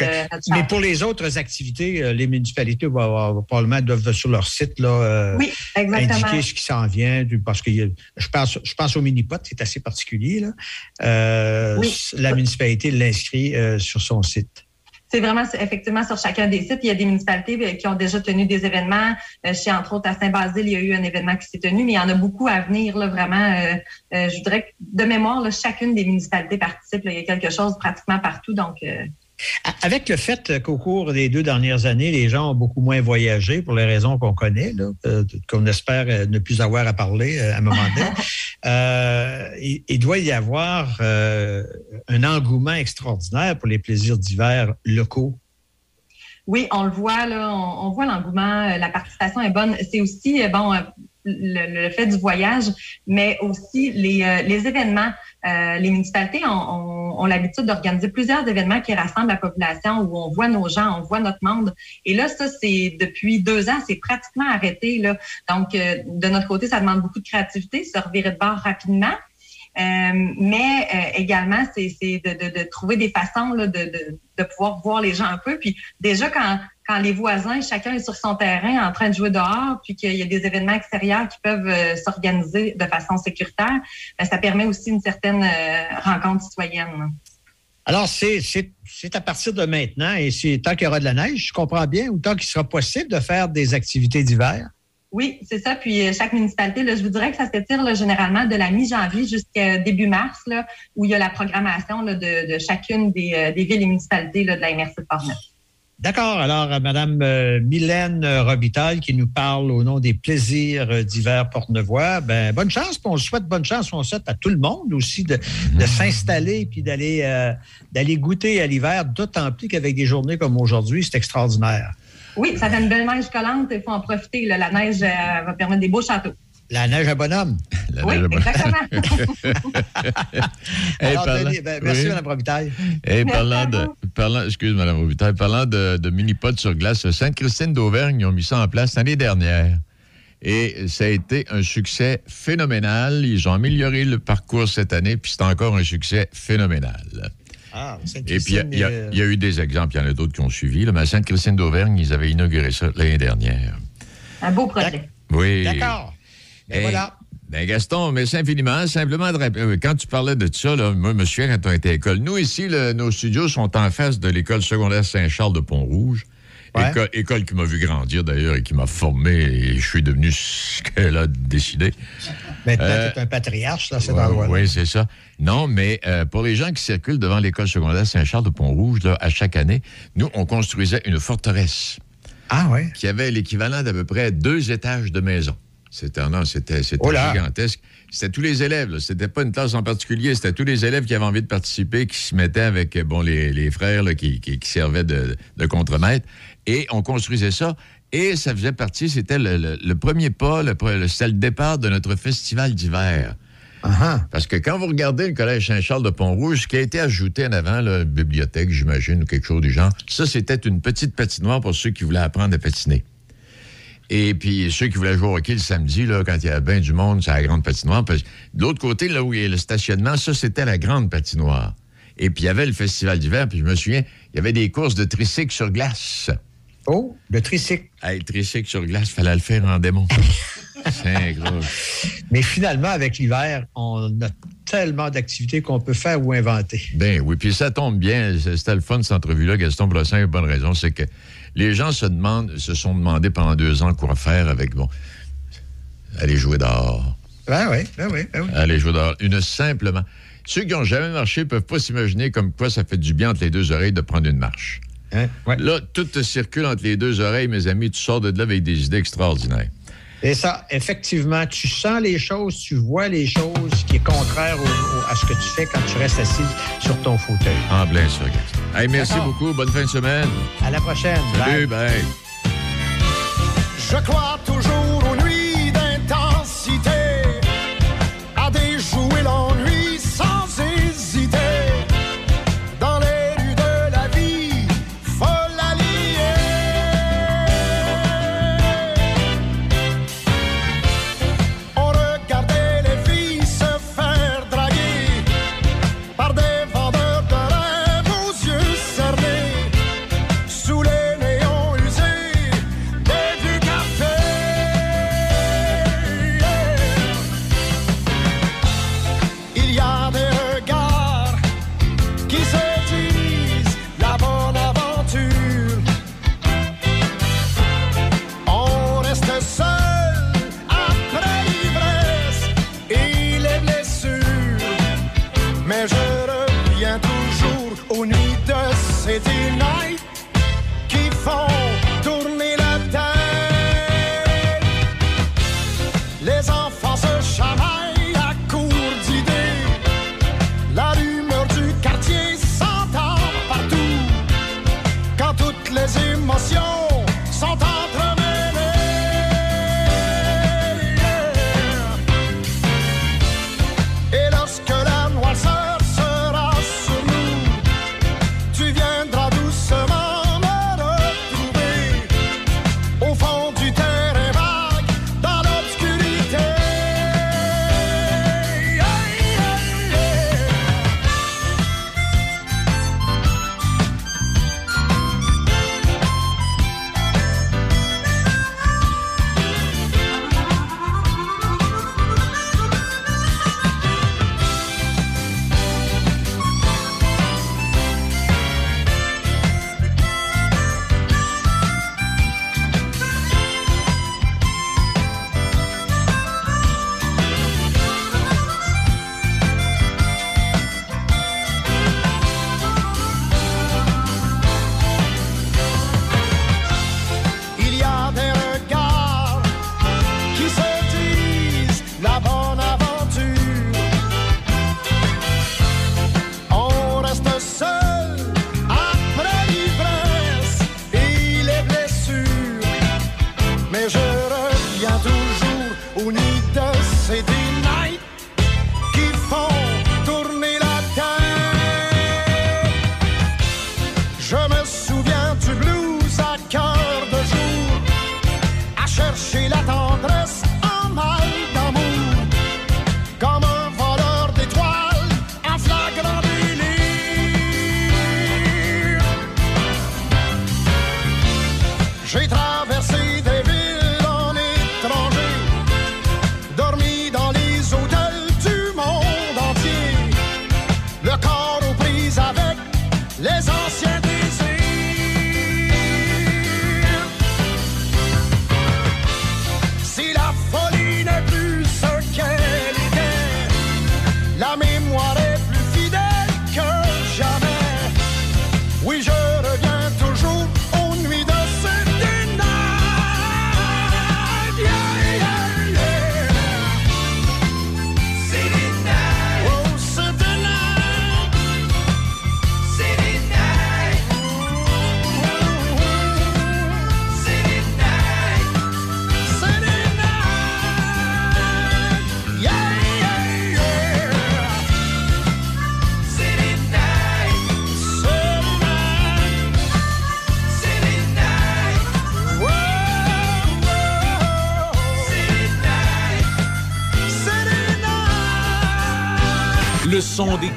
Mais pour les autres activités, euh, les municipalités vont avoir- probablement doivent sur leur site là, euh, Oui, indiquer ce qui s'en vient. Parce que je pense, je pense au mini-pot, c'est assez particulier. Là. Euh, Oui. La municipalité l'inscrit euh, sur son site. C'est vraiment effectivement sur chacun des sites. Il y a des municipalités euh, qui ont déjà tenu des événements. Euh, chez entre autres à Saint-Basile, il y a eu un événement qui s'est tenu, mais il y en a beaucoup à venir. Là, vraiment, euh, je dirais que de mémoire, là, chacune des municipalités participe. là. il y a quelque chose pratiquement partout. Donc, Avec le fait qu'au cours des deux dernières années, les gens ont beaucoup moins voyagé pour les raisons qu'on connaît, qu'on espère ne plus avoir à parler à un moment donné, euh, il, doit y avoir euh, un engouement extraordinaire pour les plaisirs d'hiver locaux. Oui, on le voit, là, on, voit l'engouement, euh, la participation est bonne. C'est aussi, bon, le, le fait du voyage, mais aussi les, les événements. Euh, les municipalités ont, ont- ont l'habitude d'organiser plusieurs événements qui rassemblent la population, où on voit nos gens, on voit notre monde. Et là, ça, c'est depuis deux ans, c'est pratiquement arrêté. Là. Donc, euh, de notre côté, ça demande beaucoup de créativité, se revirer de bord rapidement. Euh, mais euh, également, c'est de, de, de trouver des façons là, de, de pouvoir voir les gens un peu. Puis déjà, quand, quand les voisins, chacun est sur son terrain en train de jouer dehors, puis qu'il y a des événements extérieurs qui peuvent euh, s'organiser de façon sécuritaire, ben, ça permet aussi une certaine euh, rencontre citoyenne. Alors, c'est c'est- c'est à partir de maintenant, et c'est tant qu'il y aura de la neige, je comprends bien, ou tant qu'il sera possible de faire des activités d'hiver? Oui, c'est ça. Puis euh, chaque municipalité, là, je vous dirais que ça s'étire là, généralement de la mi-janvier jusqu'à début mars, là, où il y a la programmation de, de chacune des, des villes et municipalités de la MRC de Portneuf. D'accord. Alors, euh, Madame euh, Mylène Robitaille qui nous parle au nom des plaisirs euh, d'hiver porte-nevois. Ben, bonne chance. On souhaite bonne chance. On souhaite à tout le monde aussi de, de s'installer puis d'aller euh, d'aller goûter à l'hiver, d'autant plus qu'avec des journées comme aujourd'hui, c'est extraordinaire. Oui, ça fait une belle neige collante. Il faut en profiter. là. La neige euh, va permettre des beaux châteaux. La neige à bonhomme. Oui, exactement. Hey, Alors, parlant- Denis, ben, merci, Oui. Mme Robitaille. Parlant à de, parlant, excuse Mme Robitaille, parlant de, de mini-pods sur glace, Sainte-Christine d'Auvergne, ils ont mis ça en place l'année dernière. Et ça a été un succès phénoménal. Ils ont amélioré le parcours cette année, puis c'est encore un succès phénoménal. Ah, Et puis, il y y, euh, il y a eu des exemples, il y en a d'autres qui ont suivi. là, mais à Sainte-Christine d'Auvergne, ils avaient inauguré ça l'année dernière. Un beau projet. Oui. D'accord. Ben Hey, voilà. Ben Gaston, merci infiniment. Simplement, de rappeler- euh, quand tu parlais de ça, là, moi, souviens quand on était à l'école. Nous, ici, le- nos studios sont en face de l'école secondaire Saint-Charles de Pont-Rouge. Ouais. École, école qui m'a vu grandir, d'ailleurs, et qui m'a formé, et je suis devenu ce qu'elle a décidé. Maintenant, Euh, tu es un patriarche, là, cet Ouais, endroit-là. Oui, c'est ça. Non, mais euh, pour les gens qui circulent devant l'école secondaire Saint-Charles de Pont-Rouge, là, à chaque année, nous, on construisait une forteresse Ah, qui avait l'équivalent d'à peu près deux étages de maison. C'était c'était c'était Oh gigantesque. C'était tous les élèves. C'était pas une classe en particulier. C'était tous les élèves qui avaient envie de participer, qui se mettaient avec euh, bon les, les frères là, qui, qui- qui servaient de, de contremaître. Et on construisait ça. Et ça faisait partie, c'était le, le- le premier pas, le, c'était le départ de notre festival d'hiver. Ah. Parce que quand vous regardez le Collège Saint-Charles de Pont-Rouge, ce qui a été ajouté en avant, une bibliothèque, j'imagine, ou quelque chose du genre, ça, c'était une petite patinoire pour ceux qui voulaient apprendre à patiner. Et puis, ceux qui voulaient jouer au hockey le samedi, là, quand il y avait bien du monde, c'est la grande patinoire. Parce- De l'autre côté, là où il y a le stationnement, ça, c'était la grande patinoire. Et puis, il y avait le festival d'hiver, puis je me souviens, il y avait des courses de tricycle sur glace. Oh, le tricycle. Hey, le tricycle sur glace, fallait le faire en démon. c'est gros. Mais finalement, avec l'hiver, on a tellement d'activités qu'on peut faire ou inventer. Ben oui, puis ça tombe bien. C'était le fun, cette entrevue-là, Gaston, simple et bonne raison, c'est que les gens se demandent, se sont demandé pendant deux ans quoi faire avec, bon, aller jouer dehors. Ben oui, ben oui, ben oui. Aller jouer dehors. Une simplement. Ceux qui n'ont jamais marché ne peuvent pas s'imaginer comme quoi ça fait du bien entre les deux oreilles de prendre une marche. Hein? Ouais. Là, tout te circule entre les deux oreilles, mes amis. Tu sors de là avec des idées extraordinaires. Et ça, effectivement, tu sens les choses, tu vois les choses, contraire au- au- à ce que tu fais quand tu restes assis sur ton fauteuil. En plein ça, Gaston. Hey, merci beaucoup. Bonne fin de semaine. À la prochaine. Salut, Bye. bye. Je crois toujours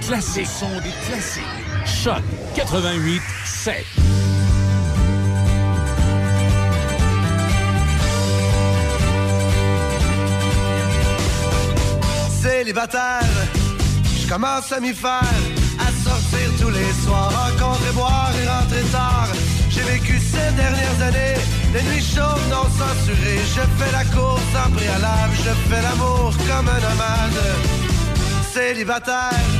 classiques. Le son des classiques. Choc 88 7. Célibataire, je commence à m'y faire, à sortir tous les soirs, rencontrer, boire et rentrer tard. J'ai vécu ces dernières années, des nuits chaudes non censurées. Je fais la course en préalable, je fais l'amour comme un nomade. Célibataire, je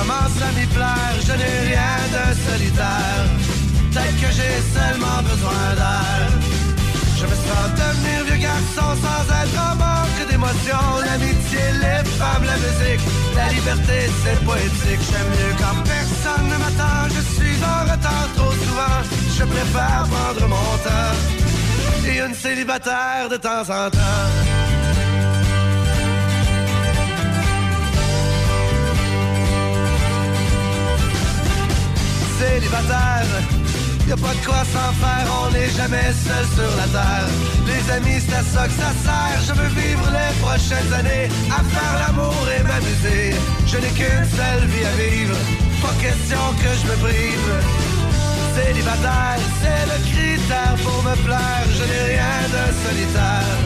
commence à m'y plaire, je n'ai rien de solitaire. Peut-être que j'ai seulement besoin d'air. Je me sens devenir vieux garçon sans être en manque d'émotions. L'amitié, les femmes, la musique, la liberté, c'est poétique. J'aime mieux quand personne ne m'attend. Je suis en retard trop souvent. Je préfère prendre mon temps. Et une célibataire de temps en temps. Célibataire y a pas de quoi s'en faire, on n'est jamais seul sur la terre. Les amis, c'est à ça que ça sert. Je veux vivre les prochaines années à faire l'amour et m'amuser. Je n'ai qu'une seule vie à vivre, pas question que je me prive. Célibataire, c'est le critère pour me plaire. Je n'ai rien de solitaire.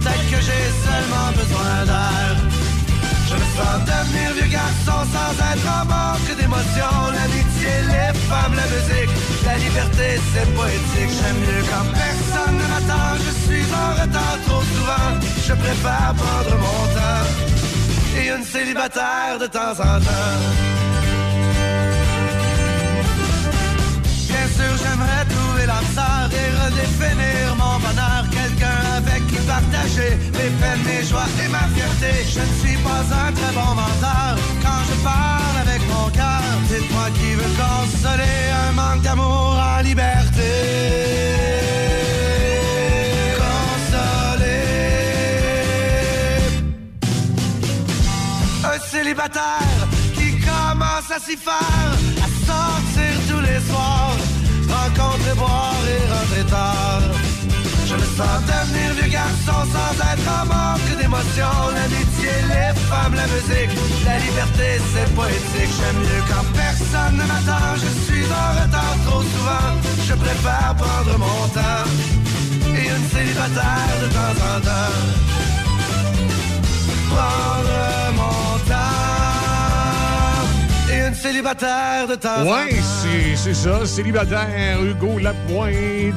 Peut-être que j'ai seulement besoin d'air. Sens devenir vieux garçon sans être en manque d'émotion. L'amitié, les femmes, la musique, la liberté, c'est poétique. J'aime mieux quand personne ne m'attend. Je suis en retard trop souvent. Je préfère prendre mon temps. Et une célibataire de temps en temps. Bien sûr, j'aimerais redéfinir mon bonheur. Quelqu'un avec qui partager mes peines, mes joies et ma fierté. Je ne suis pas un très bon menteur quand je parle avec mon cœur. Dites-moi qui veut consoler un manque d'amour en liberté. Consoler un célibataire qui commence à s'y faire, à sortir tous les soirs, rencontrer, boire Je me sens devenir vieux garçon sans être en manque d'émotion. L'amitié, les femmes, la musique, la liberté, c'est poétique. J'aime mieux quand personne ne m'attend. Je suis en retard trop souvent. Je préfère prendre mon temps. Et une célibataire de temps en temps. Prendre mon célibataire de temps Ouais, c'est c'est ça, célibataire, Hugo Lapointe.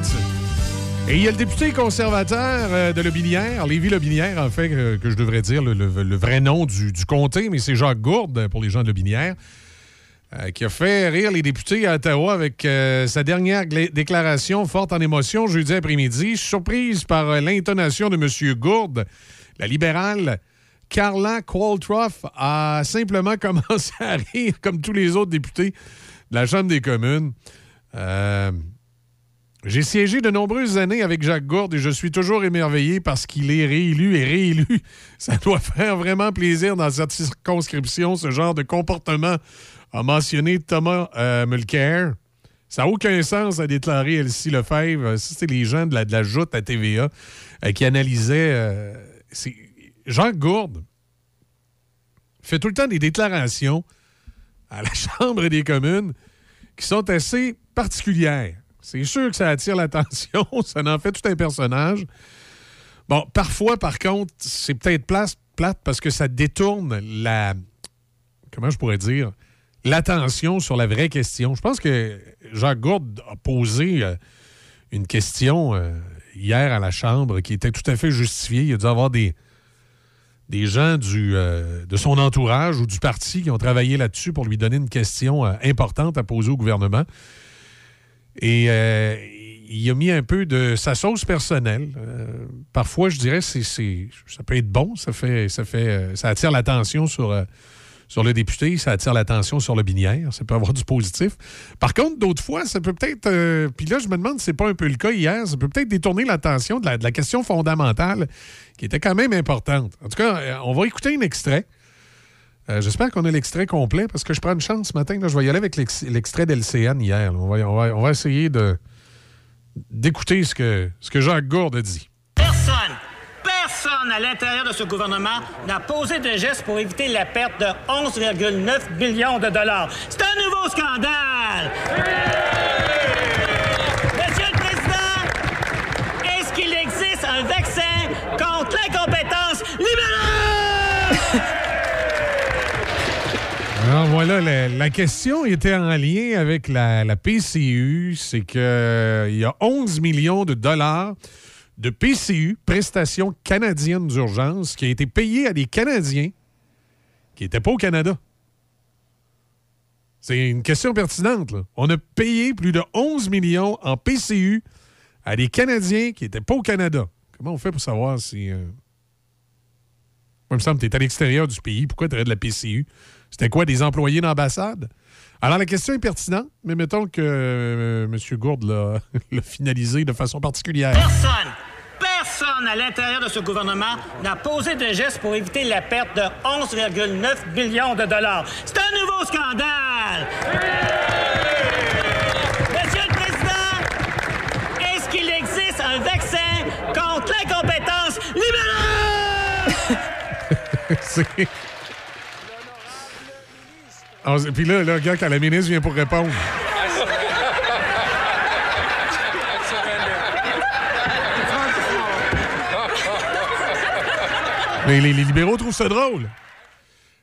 Et il y a le député conservateur euh, de Lobinière, Lévis-Lobinière, en fait, que, que je devrais dire le, le- le vrai nom du, du comté, mais c'est Jacques Gourde pour les gens de Lobinière, euh, qui a fait rire les députés à Ottawa avec euh, sa dernière déclaration forte en émotion jeudi après-midi. Surprise par euh, l'intonation de M. Gourde, la libérale. Carla Qualtrough a simplement commencé à rire comme tous les autres députés de la Chambre des communes. Euh, j'ai siégé de nombreuses années avec Jacques Gourde et je suis toujours émerveillé parce qu'il est réélu et réélu. Ça doit faire vraiment plaisir dans cette circonscription, ce genre de comportement, a mentionné Thomas euh, Mulcair. Ça n'a aucun sens, a déclaré Elsie Lefebvre. C'est les gens de la, joute à TVA euh, qui analysaient. Jacques Gourde fait tout le temps des déclarations à la Chambre des communes qui sont assez particulières. C'est sûr que ça attire l'attention, ça en fait tout un personnage. Bon, parfois, par contre, c'est peut-être plate parce que ça détourne la. Comment je pourrais dire? L'attention sur la vraie question. Je pense que Jacques Gourde a posé euh, une question euh, hier à la Chambre qui était tout à fait justifiée. Il a dû avoir des, des gens euh, de son entourage ou du parti qui ont travaillé là-dessus pour lui donner une question euh, importante à poser au gouvernement. Et euh, il a mis un peu de sa sauce personnelle. Parfois, je dirais, c'est, ça peut être bon. Ça fait, ça fait, ça attire l'attention sur, sur le député, ça attire l'attention sur le binière. Ça peut avoir du positif. Par contre, d'autres fois, ça peut peut-être. euh, Puis là, je me demande si c'est pas un peu le cas hier. Ça peut peut-être détourner l'attention de la, question fondamentale qui était quand même importante. En tout cas, euh, on va écouter un extrait. Euh, J'espère qu'on a l'extrait complet parce que je prends une chance ce matin. je vais y aller avec l'ex- l'extrait d'LCN hier. On va, essayer d'écouter ce que, ce que Jacques Gourde a dit. Personne, à l'intérieur de ce gouvernement n'a posé de gestes pour éviter la perte de 11,9 millions de dollars. C'est un nouveau scandale! Monsieur le Président, est-ce qu'il existe un vaccin contre l'incompétence libérale? Alors voilà, la, question était en lien avec la, la PCU. C'est qu'il y a 11 millions de dollars de PCU, prestations canadiennes d'urgence, qui a été payé à des Canadiens qui n'étaient pas au Canada. C'est une question pertinente. On a payé plus de 11 millions en PCU à des Canadiens qui n'étaient pas au Canada. Comment on fait pour savoir si... euh, Moi, il me semble que tu es à l'extérieur du pays. Pourquoi tu de la PCU? C'était quoi, des employés d'ambassade? Alors, la question est pertinente, mais mettons que euh, M. Gourde l'a finalisé de façon particulière. Personne, personne à l'intérieur de ce gouvernement n'a posé de gestes pour éviter la perte de 11,9 millions de dollars. C'est un nouveau scandale! Monsieur le Président, est-ce qu'il existe un vaccin contre l'incompétence libérale? Puis là, là, regarde, quand la ministre vient pour répondre. Mais les, les libéraux trouvent ça drôle.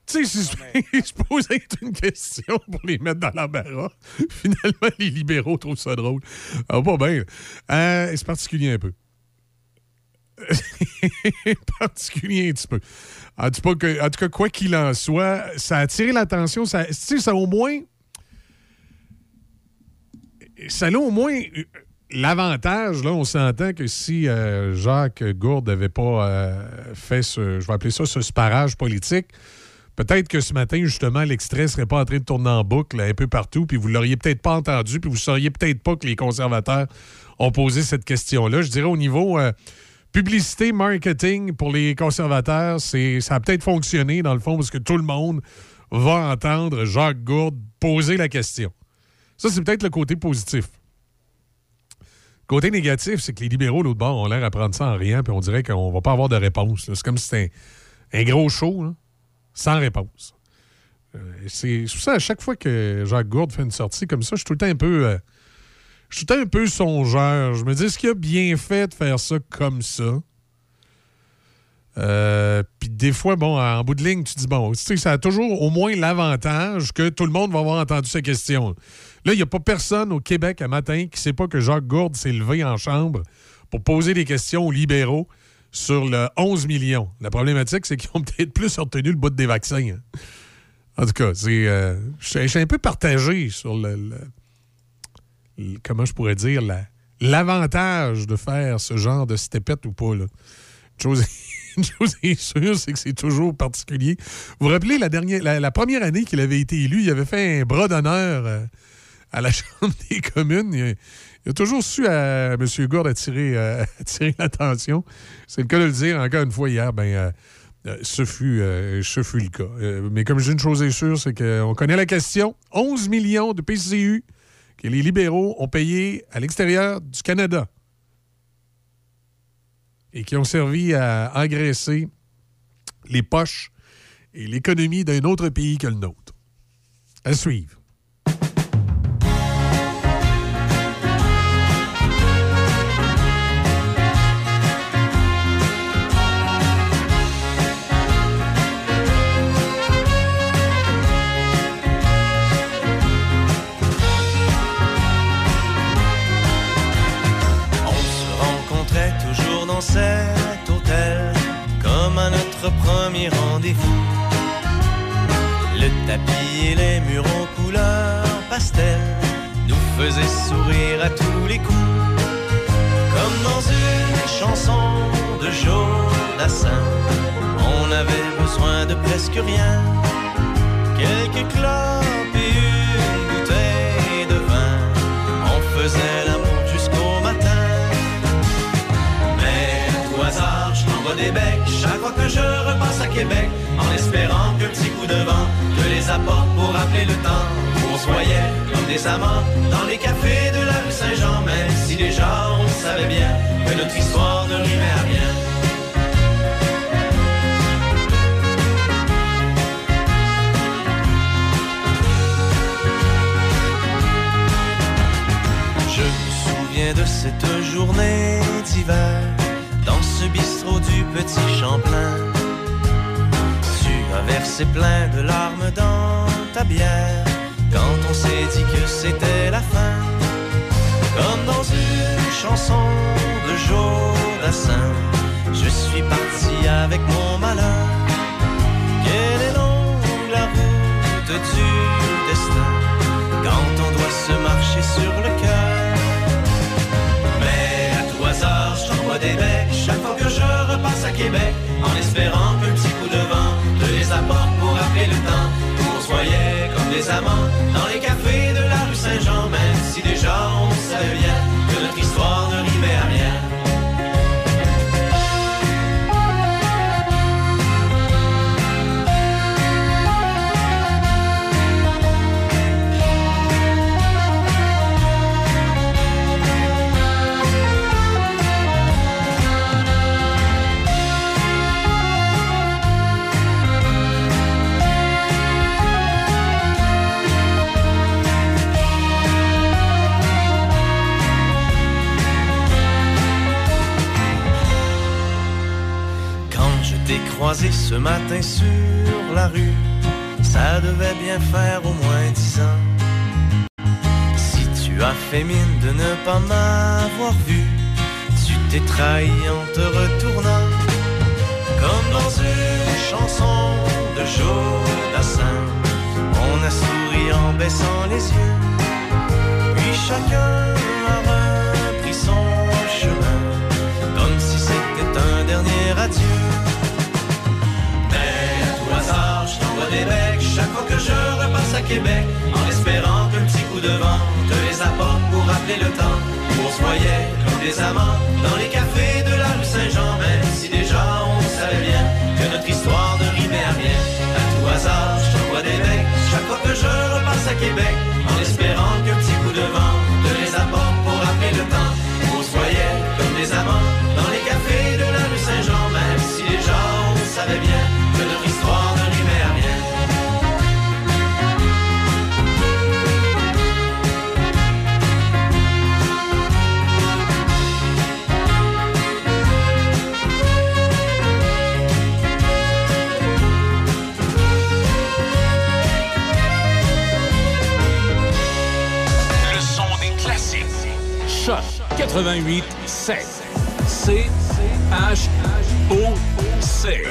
Tu sais, si je posais une question pour les mettre dans l'embarras, finalement, les libéraux trouvent ça drôle. Ah, pas bien. Euh, c'est particulier un peu. particulier un petit peu. En tout, cas, en tout cas, quoi qu'il en soit, ça a attiré l'attention. Ça, tu sais, ça a au moins. Ça a au moins l'avantage, là, on s'entend que si euh, Jacques Gourde n'avait pas euh, fait ce, je vais appeler ça ce sparage politique, peut-être que ce matin, justement, l'extrait serait pas en train de tourner en boucle un peu partout, puis vous l'auriez peut-être pas entendu, puis vous sauriez peut-être pas que les conservateurs ont posé cette question-là. Je dirais au niveau euh, publicité, marketing pour les conservateurs, c'est, ça a peut-être fonctionné dans le fond parce que tout le monde va entendre Jacques Gourde poser la question. Ça, c'est peut-être le côté positif. Côté négatif, c'est que les libéraux, l'autre bord, ont l'air à prendre ça en rien, puis on dirait qu'on va pas avoir de réponse. C'est comme si c'était un, gros show, là, sans réponse. Euh, c'est ça, à chaque fois que Jacques Gourde fait une sortie comme ça, je suis tout le temps un peu. euh, je suis tout un peu songeur. Je me dis, est-ce qu'il a bien fait de faire ça comme ça? Euh, Puis des fois, bon, en bout de ligne, tu dis, bon, tu sais, ça a toujours au moins l'avantage que tout le monde va avoir entendu sa question. Là, il n'y a pas personne au Québec un matin qui ne sait pas que Jacques Gourde s'est levé en chambre pour poser des questions aux libéraux sur le 11 millions. La problématique, c'est qu'ils ont peut-être plus retenu le bout des vaccins. hein. En tout cas, c'est, euh, je suis- un peu partagé sur le, comment je pourrais dire, la- l'avantage de faire ce genre de stépette ou pas. Une chose, une chose est sûre, c'est que c'est toujours particulier. Vous vous rappelez la, dernière, la première année qu'il avait été élu, il avait fait un bras d'honneur euh, à la Chambre des communes. Il a, toujours su à M. Gourde attirer, euh, attirer l'attention. C'est le cas de le dire encore une fois hier. Ben, euh, euh, ce, fut, ce fut le cas. Mais comme je dis, une chose est sûre, c'est qu'on connaît la question. 11 millions de PCU que les libéraux ont payés à l'extérieur du Canada et qui ont servi à engraisser les poches et l'économie d'un autre pays que le nôtre. À suivre. Nous faisaient sourire à tous les coups. Comme dans une chanson de Jodassin, on avait besoin de presque rien. Quelques clopes et une bouteille de vin. On faisait l'amour jusqu'au matin. Mais au hasard, je t'envoie des becs chaque fois que je repasse à Québec, en espérant que petit coup de vent te les apporte pour rappeler le temps se comme des amants dans les cafés de la rue Saint-Jean, même si déjà on savait bien que notre histoire ne rimait à rien. Je me souviens de cette journée d'hiver dans ce bistrot du petit Champlain. Tu as versé plein de larmes dans ta bière quand on s'est dit que c'était la fin. Comme dans une chanson de Jodassin, je suis parti avec mon malheur. Quelle est longue la route du destin quand on doit se marcher sur le cœur? Mais à tout hasard, je t'envoie des becs chaque fois que je repasse à Québec, en espérant qu'un petit coup de vent te les apporte pour rappeler le temps voyait comme des amants dans les cafés de la rue Saint-Jean, même si déjà on savait bien que notre histoire ne rimait à rien. Croisé ce matin sur la rue, ça devait bien faire au moins dix ans. Si tu as fait mine de ne pas m'avoir vu, tu t'es trahi en te retournant. Comme dans une chanson de Jodassin, on a souri en baissant les yeux. Puis chacun a repris son chemin, comme si c'était un dernier adieu. Chaque fois que je repasse à Québec, en espérant qu'un petit coup de vent te les apporte pour rappeler le temps où on se voyait comme des amants dans les cafés de la rue Saint-Jean, même si déjà on savait bien que notre histoire ne rimait à rien. À tout hasard, je t'envoie des becs chaque fois que je repasse à Québec, 88 7. C H O C.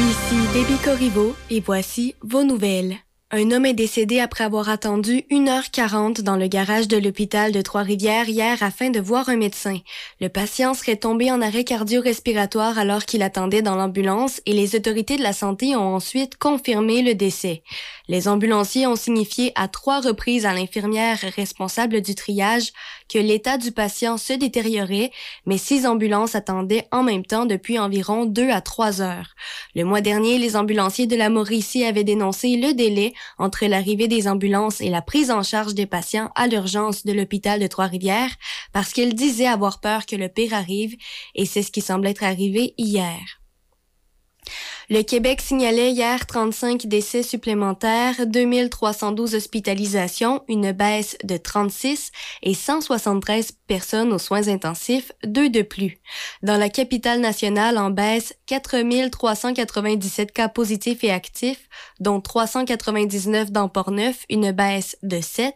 Ici Déby Corriveau et voici vos nouvelles. Un homme est décédé après avoir attendu 1h40 dans le garage de l'hôpital de Trois-Rivières hier afin de voir un médecin. Le patient serait tombé en arrêt cardio-respiratoire alors qu'il attendait dans l'ambulance et les autorités de la santé ont ensuite confirmé le décès. Les ambulanciers ont signifié à trois reprises à l'infirmière responsable du triage que l'état du patient se détériorait, mais six ambulances attendaient en même temps depuis environ deux à trois heures. Le mois dernier, les ambulanciers de la Mauricie avaient dénoncé le délai entre l'arrivée des ambulances et la prise en charge des patients à l'urgence de l'hôpital de Trois-Rivières parce qu'ils disaient avoir peur que le pire arrive et c'est ce qui semble être arrivé hier. Le Québec signalait hier 35 décès supplémentaires, 2312 hospitalisations, une baisse de 36 et 173 personnes aux soins intensifs, deux de plus. Dans la capitale nationale, en baisse, 4397 cas positifs et actifs, dont 399 dans Port-Neuf, une baisse de 7.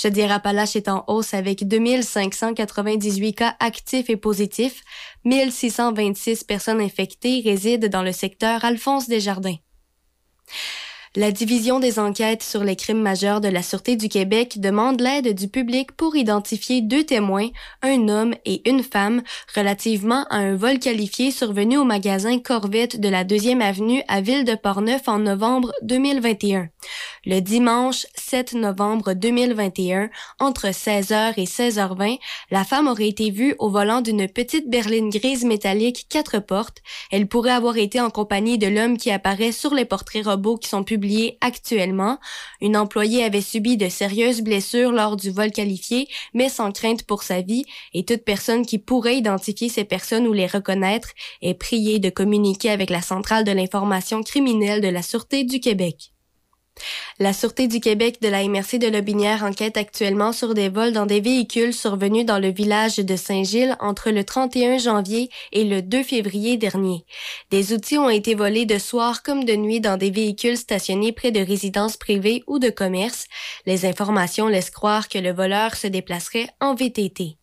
Chaudière-Appalaches est en hausse avec 2598 cas actifs et positifs, 1626 personnes infectées résident dans le secteur Alphonse Desjardins. La Division des enquêtes sur les crimes majeurs de la Sûreté du Québec demande l'aide du public pour identifier deux témoins, un homme et une femme, relativement à un vol qualifié survenu au magasin Corvette de la 2e avenue à Ville de Portneuf en novembre 2021. Le dimanche 7 novembre 2021, entre 16h et 16h20, la femme aurait été vue au volant d'une petite berline grise métallique quatre portes. Elle pourrait avoir été en compagnie de l'homme qui apparaît sur les portraits robots qui sont publiés actuellement. Une employée avait subi de sérieuses blessures lors du vol qualifié, mais sans crainte pour sa vie, et toute personne qui pourrait identifier ces personnes ou les reconnaître est priée de communiquer avec la centrale de l'information criminelle de la Sûreté du Québec. La Sûreté du Québec de la MRC de Lobinière enquête actuellement sur des vols dans des véhicules survenus dans le village de Saint-Gilles entre le 31 janvier et le 2 février dernier. Des outils ont été volés de soir comme de nuit dans des véhicules stationnés près de résidences privées ou de commerces. Les informations laissent croire que le voleur se déplacerait en VTT.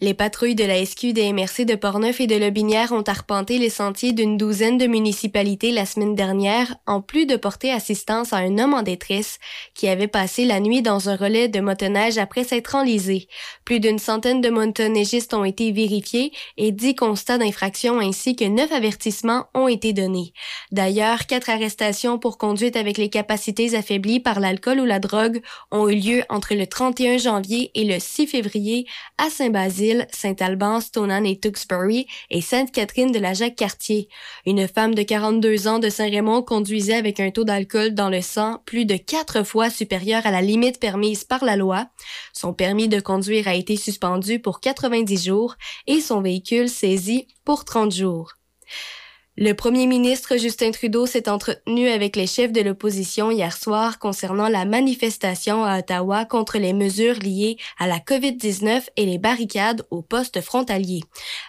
Les patrouilles de la SQ des MRC de Portneuf et de Lobinière ont arpenté les sentiers d'une douzaine de municipalités la semaine dernière, en plus de porter assistance à un homme en détresse qui avait passé la nuit dans un relais de motoneige après s'être enlisé. Plus d'une centaine de motoneigistes ont été vérifiés et dix constats d'infraction ainsi que neuf avertissements ont été donnés. D'ailleurs, quatre arrestations pour conduite avec les capacités affaiblies par l'alcool ou la drogue ont eu lieu entre le 31 janvier et le 6 février à Saint-Basile, Saint-Alban, Stoneham et Tewksbury et Sainte-Catherine de la Jacques-Cartier. Une femme de 42 ans de Saint-Raymond conduisait avec un taux d'alcool dans le sang plus de quatre fois supérieur à la limite permise par la loi. Son permis de conduire a été suspendu pour 90 jours et son véhicule saisi pour 30 jours. Le premier ministre Justin Trudeau s'est entretenu avec les chefs de l'opposition hier soir concernant la manifestation à Ottawa contre les mesures liées à la COVID-19 et les barricades au poste frontalier.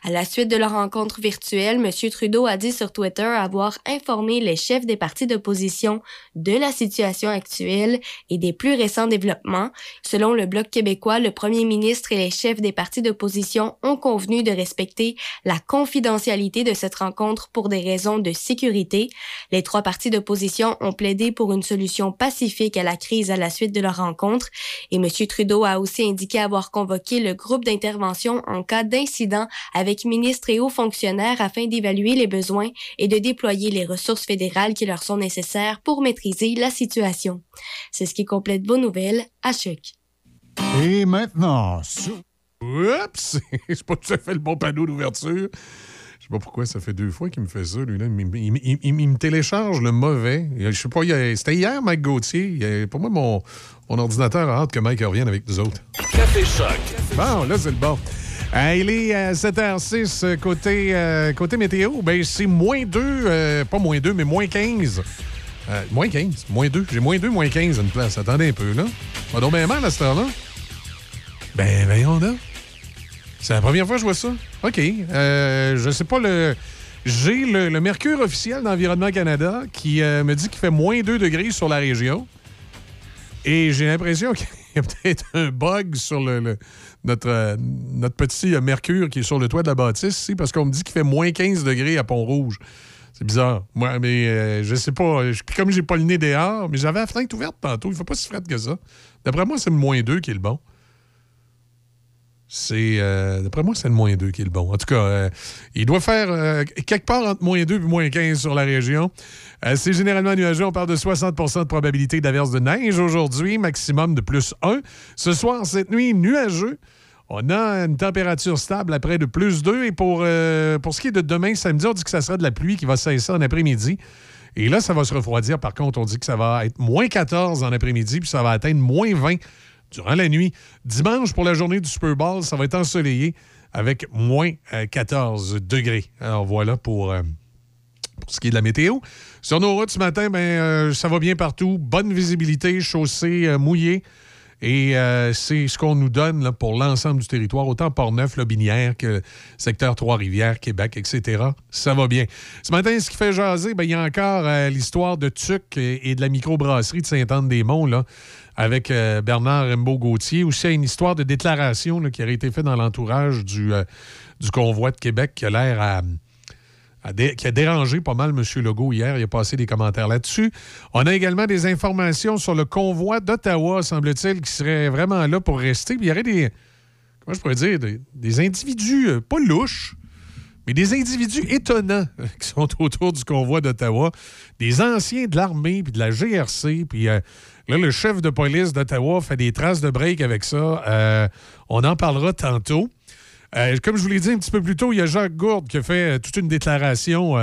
À la suite de leur rencontre virtuelle, M. Trudeau a dit sur Twitter avoir informé les chefs des partis d'opposition de la situation actuelle et des plus récents développements. Selon le Bloc québécois, le premier ministre et les chefs des partis d'opposition ont convenu de respecter la confidentialité de cette rencontre pour des raisons de sécurité. Les trois partis d'opposition ont plaidé pour une solution pacifique à la crise à la suite de leur rencontre et M. Trudeau a aussi indiqué avoir convoqué le groupe d'intervention en cas d'incident avec ministres et hauts fonctionnaires afin d'évaluer les besoins et de déployer les ressources fédérales qui leur sont nécessaires pour maîtriser la situation. C'est ce qui complète vos nouvelles à Choc. Et maintenant, sur... Oups! C'est pas tout à fait le bon panneau d'ouverture. Je sais pas pourquoi ça fait deux fois qu'il me fait ça, lui. Là. Il, il- il- il- il me télécharge le mauvais. Je sais pas, c'était hier, Mike Gauthier. Pour moi, mon, mon ordinateur a hâte que Mike revienne avec nous autres. Café Choc. Bon, là, c'est le bon. Euh, il est euh, 7h06 euh, côté, euh, côté météo. Ben, c'est moins 2, pas moins 2, mais moins 15. Euh, moins 15, moins 2. J'ai moins 2, moins 15 à une place. Attendez un peu, là. Pas donc bien mal à cette heure-là. Ben, voyons là. C'est la première fois que je vois ça. OK. Euh, je sais pas le. J'ai le, Mercure officiel d'Environnement Canada qui euh, me dit qu'il fait moins 2 degrés sur la région. Et j'ai l'impression qu'il y a peut-être un bug sur le, notre, euh, notre petit euh, Mercure qui est sur le toit de la bâtisse ici, parce qu'on me dit qu'il fait moins 15 degrés à Pont-Rouge. C'est bizarre. Moi, mais je sais pas. Comme j'ai pas le nez dehors, mais j'avais la fenêtre ouverte tantôt. Il fait pas si frais que ça. D'après moi, c'est le moins 2 qui est le bon. C'est. euh, D'après moi, c'est le moins 2 qui est le bon. En tout cas, euh, il doit faire euh, quelque part entre moins 2 et moins 15 sur la région. C'est généralement nuageux. On parle de 60% de probabilité d'averse de neige aujourd'hui, maximum de plus 1. Ce soir, cette nuit, nuageux. On a une température stable après de plus 2. Et pour, pour ce qui est de demain, samedi, on dit que ça sera de la pluie qui va cesser en après-midi. Et là, ça va se refroidir. Par contre, on dit que ça va être moins 14 en après-midi, puis ça va atteindre moins 20 durant la nuit. Dimanche, pour la journée du Super Bowl, ça va être ensoleillé avec moins euh, 14 degrés. Alors voilà pour, euh, pour ce qui est de la météo. Sur nos routes ce matin, ben, euh, ça va bien partout. Bonne visibilité, chaussée euh, mouillée. Et euh, c'est ce qu'on nous donne pour l'ensemble du territoire, autant Port-Neuf, Lobinière que secteur Trois-Rivières, Québec, etc. Ça va bien. Ce matin, ce qui fait jaser, ben, il y a encore euh, l'histoire de Tuc et, de la microbrasserie de Sainte-Anne-des-Monts, avec euh, Bernard Rimbaud-Gauthier. Aussi, il y a une histoire de déclaration qui aurait été faite dans l'entourage du, euh, convoi de Québec qui a l'air qui a dérangé pas mal M. Legault hier. Il a passé des commentaires là-dessus. On a également des informations sur le convoi d'Ottawa, semble-t-il, qui serait vraiment là pour rester. Puis il y aurait des, comment je pourrais dire, des, individus, euh, pas louches, mais des individus étonnants qui sont autour du convoi d'Ottawa. Des anciens de l'armée puis de la GRC. Puis là, le chef de police d'Ottawa fait des traces de break avec ça. Euh, on en parlera tantôt. Euh, comme je vous l'ai dit un petit peu plus tôt, il y a Jacques Gourde qui a fait euh, toute une déclaration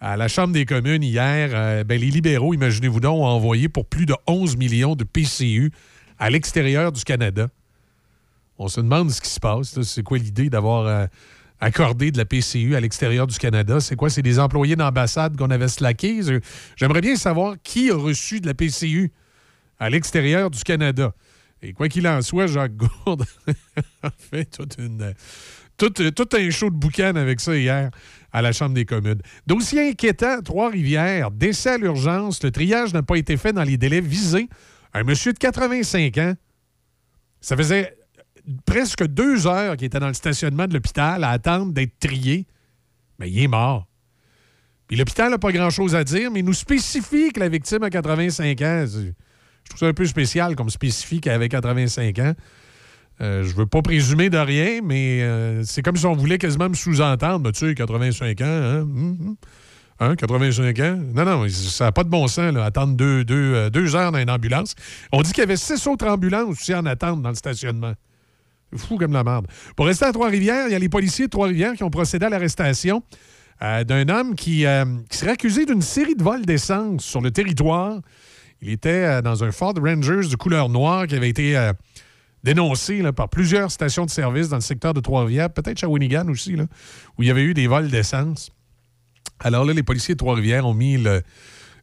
à la Chambre des communes hier. Ben, les libéraux, imaginez-vous donc, ont envoyé pour plus de 11 millions de PCU à l'extérieur du Canada. On se demande ce qui se passe. C'est quoi l'idée d'avoir accordés de la PCU à l'extérieur du Canada? C'est quoi? C'est des employés d'ambassade qu'on avait slackés? J'aimerais bien savoir qui a reçu de la PCU à l'extérieur du Canada. Et quoi qu'il en soit, Jacques Gourde a fait une, tout, un show de boucan avec ça hier à la Chambre des communes. Dossier inquiétant, Trois-Rivières, décès à l'urgence, le triage n'a pas été fait dans les délais visés. Un monsieur de 85 ans, ça faisait presque deux heures qu'il était dans le stationnement de l'hôpital à attendre d'être trié. Mais il est mort. Puis l'hôpital n'a pas grand-chose à dire, mais il nous spécifie que la victime a 85 ans. Je trouve ça un peu spécial comme spécifie qu'elle avait 85 ans. Euh, je veux pas présumer de rien, mais euh, c'est comme si on voulait quasiment me sous-entendre. Tu sais, 85 ans, hein? hum, hum. Hein, 85 ans? Non, non, ça n'a pas de bon sens, là, attendre deux, deux, euh, deux heures dans une ambulance. On dit qu'il y avait six autres ambulances aussi en attente dans le stationnement. Fou comme la merde. Pour rester à Trois-Rivières, il y a les policiers de Trois-Rivières qui ont procédé à l'arrestation euh, d'un homme qui serait accusé d'une série de vols d'essence sur le territoire. Il était euh, dans un Ford Rangers de couleur noire qui avait été euh, dénoncé par plusieurs stations de service dans le secteur de Trois-Rivières, peut-être Shawinigan aussi, où il y avait eu des vols d'essence. Alors là, les policiers de Trois-Rivières ont mis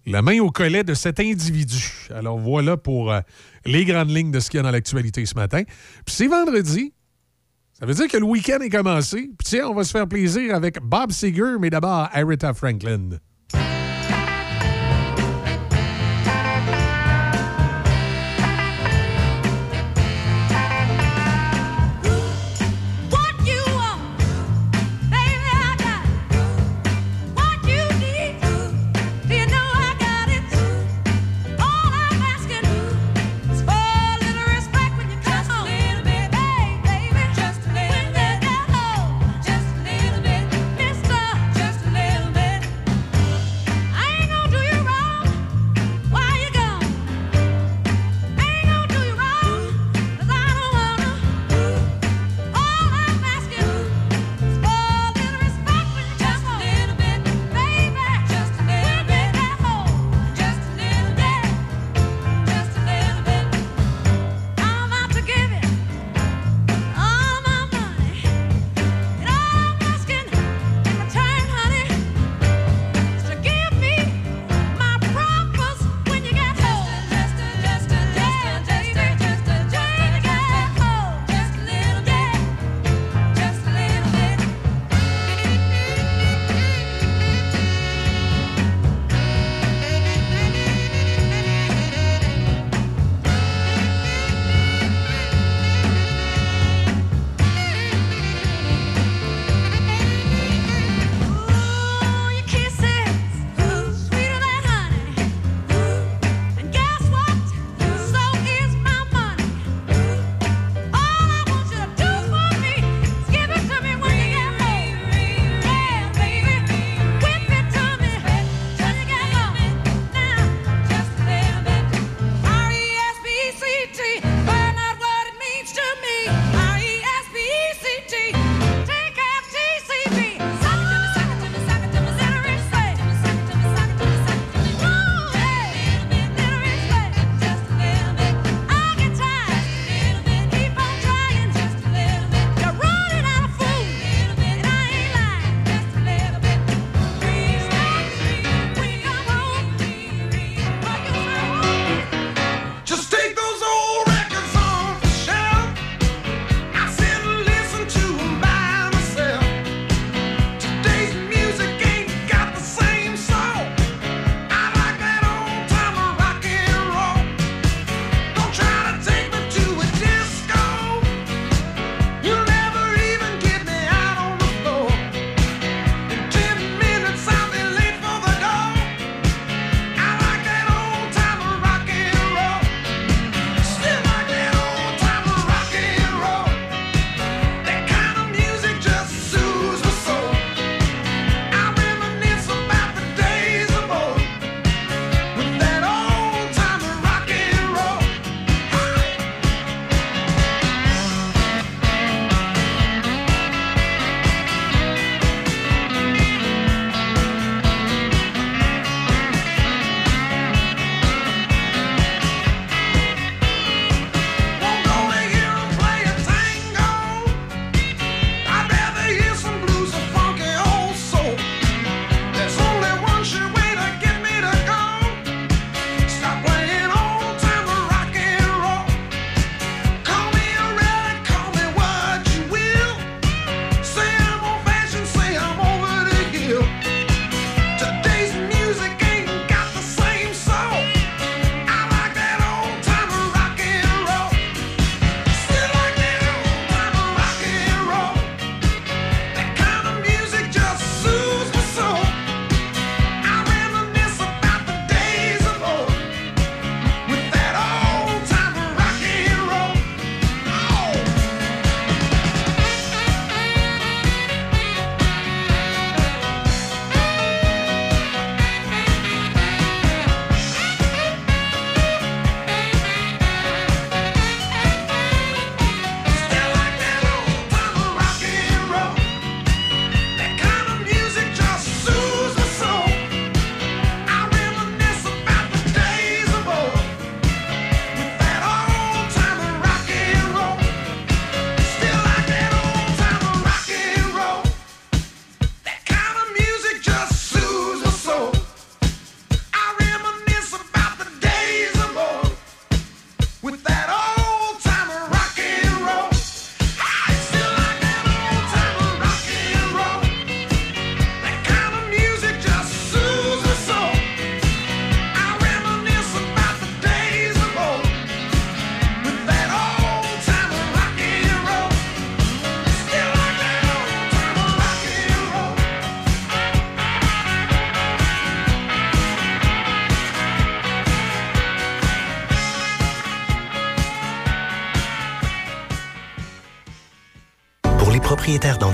la main au collet de cet individu. Alors voilà pour euh, les grandes lignes de ce qu'il y a dans l'actualité ce matin. Puis c'est vendredi. Ça veut dire que le week-end est commencé. Puis tiens, on va se faire plaisir avec Bob Seger, mais d'abord Aretha Franklin.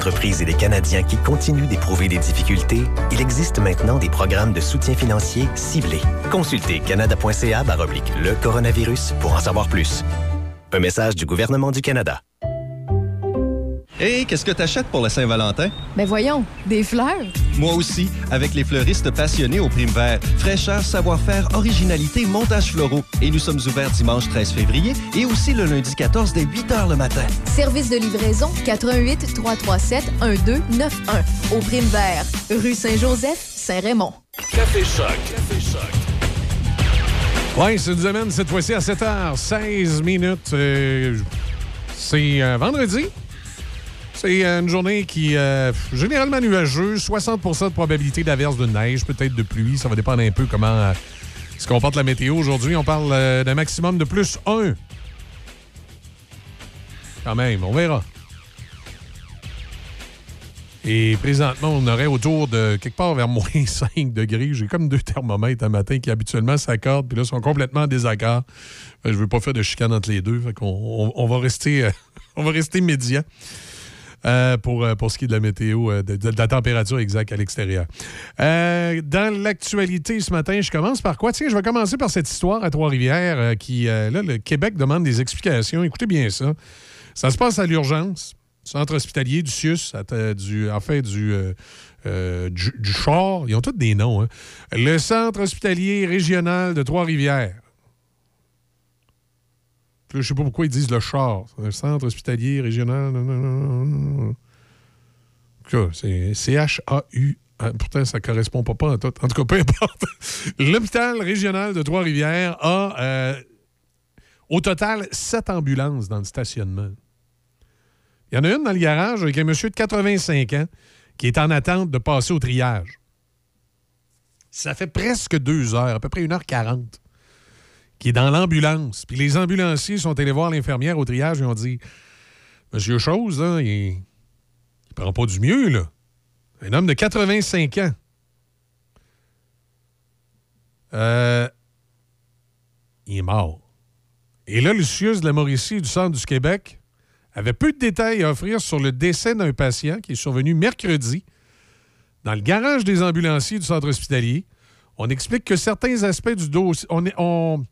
D'entreprises et des Canadiens qui continuent d'éprouver des difficultés, il existe maintenant des programmes de soutien financier ciblés. Consultez canada.ca baroblique le coronavirus pour en savoir plus. Un message du gouvernement du Canada. Hé, qu'est-ce que t'achètes pour la Saint-Valentin? Ben voyons, des fleurs. Moi aussi, avec les fleuristes passionnés au Prime Vert. Fraîcheur, savoir-faire, originalité, montages floraux. Et nous sommes ouverts dimanche 13 février et aussi le lundi 14 dès 8 h le matin. Service de livraison 88 337 1291. Au Prime Vert, rue Saint-Joseph, Saint-Raymond. Café Choc. Café Choc. Oui, ça nous amène cette fois-ci à 7h16 minutes. Euh, c'est euh, vendredi. C'est euh, une journée qui est généralement nuageuse, 60% de probabilité d'averse de neige, peut-être de pluie. Ça va dépendre un peu comment euh, se comporte la météo. Aujourd'hui, on parle euh, d'un maximum de plus 1. Quand même, on verra. Et présentement, on aurait autour de quelque part vers moins 5 degrés. J'ai comme deux thermomètres un matin qui habituellement s'accordent, puis là, sont complètement en désaccord. Je veux pas faire de chicane entre les deux. On, va rester, euh, rester. Euh, pour, euh, pour ce qui est de la météo, euh, de, la température exacte à l'extérieur. Dans l'actualité ce matin, je commence par quoi? Tiens, je vais commencer par cette histoire à Trois-Rivières qui, là, le Québec demande des explications. Écoutez bien ça. Ça se passe à l'urgence, centre hospitalier du CIUS, à du, en fait, du, du, du Char. Ils ont tous des noms. hein. Le centre hospitalier régional de Trois-Rivières. Je sais pas pourquoi ils disent le char. Le centre hospitalier régional. c'est C-H-A-U. Ah, Pourtant, ça correspond pas, pas en tout. En tout cas, peu importe. L'hôpital régional de Trois-Rivières a euh, au total sept ambulances dans le stationnement. Il y en a une dans le garage avec un monsieur de 85 ans qui est en attente de passer au triage. Ça fait presque deux heures, à peu près 1h40 qui est dans l'ambulance. Puis les ambulanciers sont allés voir l'infirmière au triage et ont dit Monsieur Chose, il, il prend pas du mieux, là. Un homme de 85 ans. Euh, il est mort. Et là, le CIUS de la Mauricie du Centre du Québec avait peu de détails à offrir sur le décès d'un patient qui est survenu mercredi dans le garage des ambulanciers du centre hospitalier. On explique que certains aspects du dossier. On-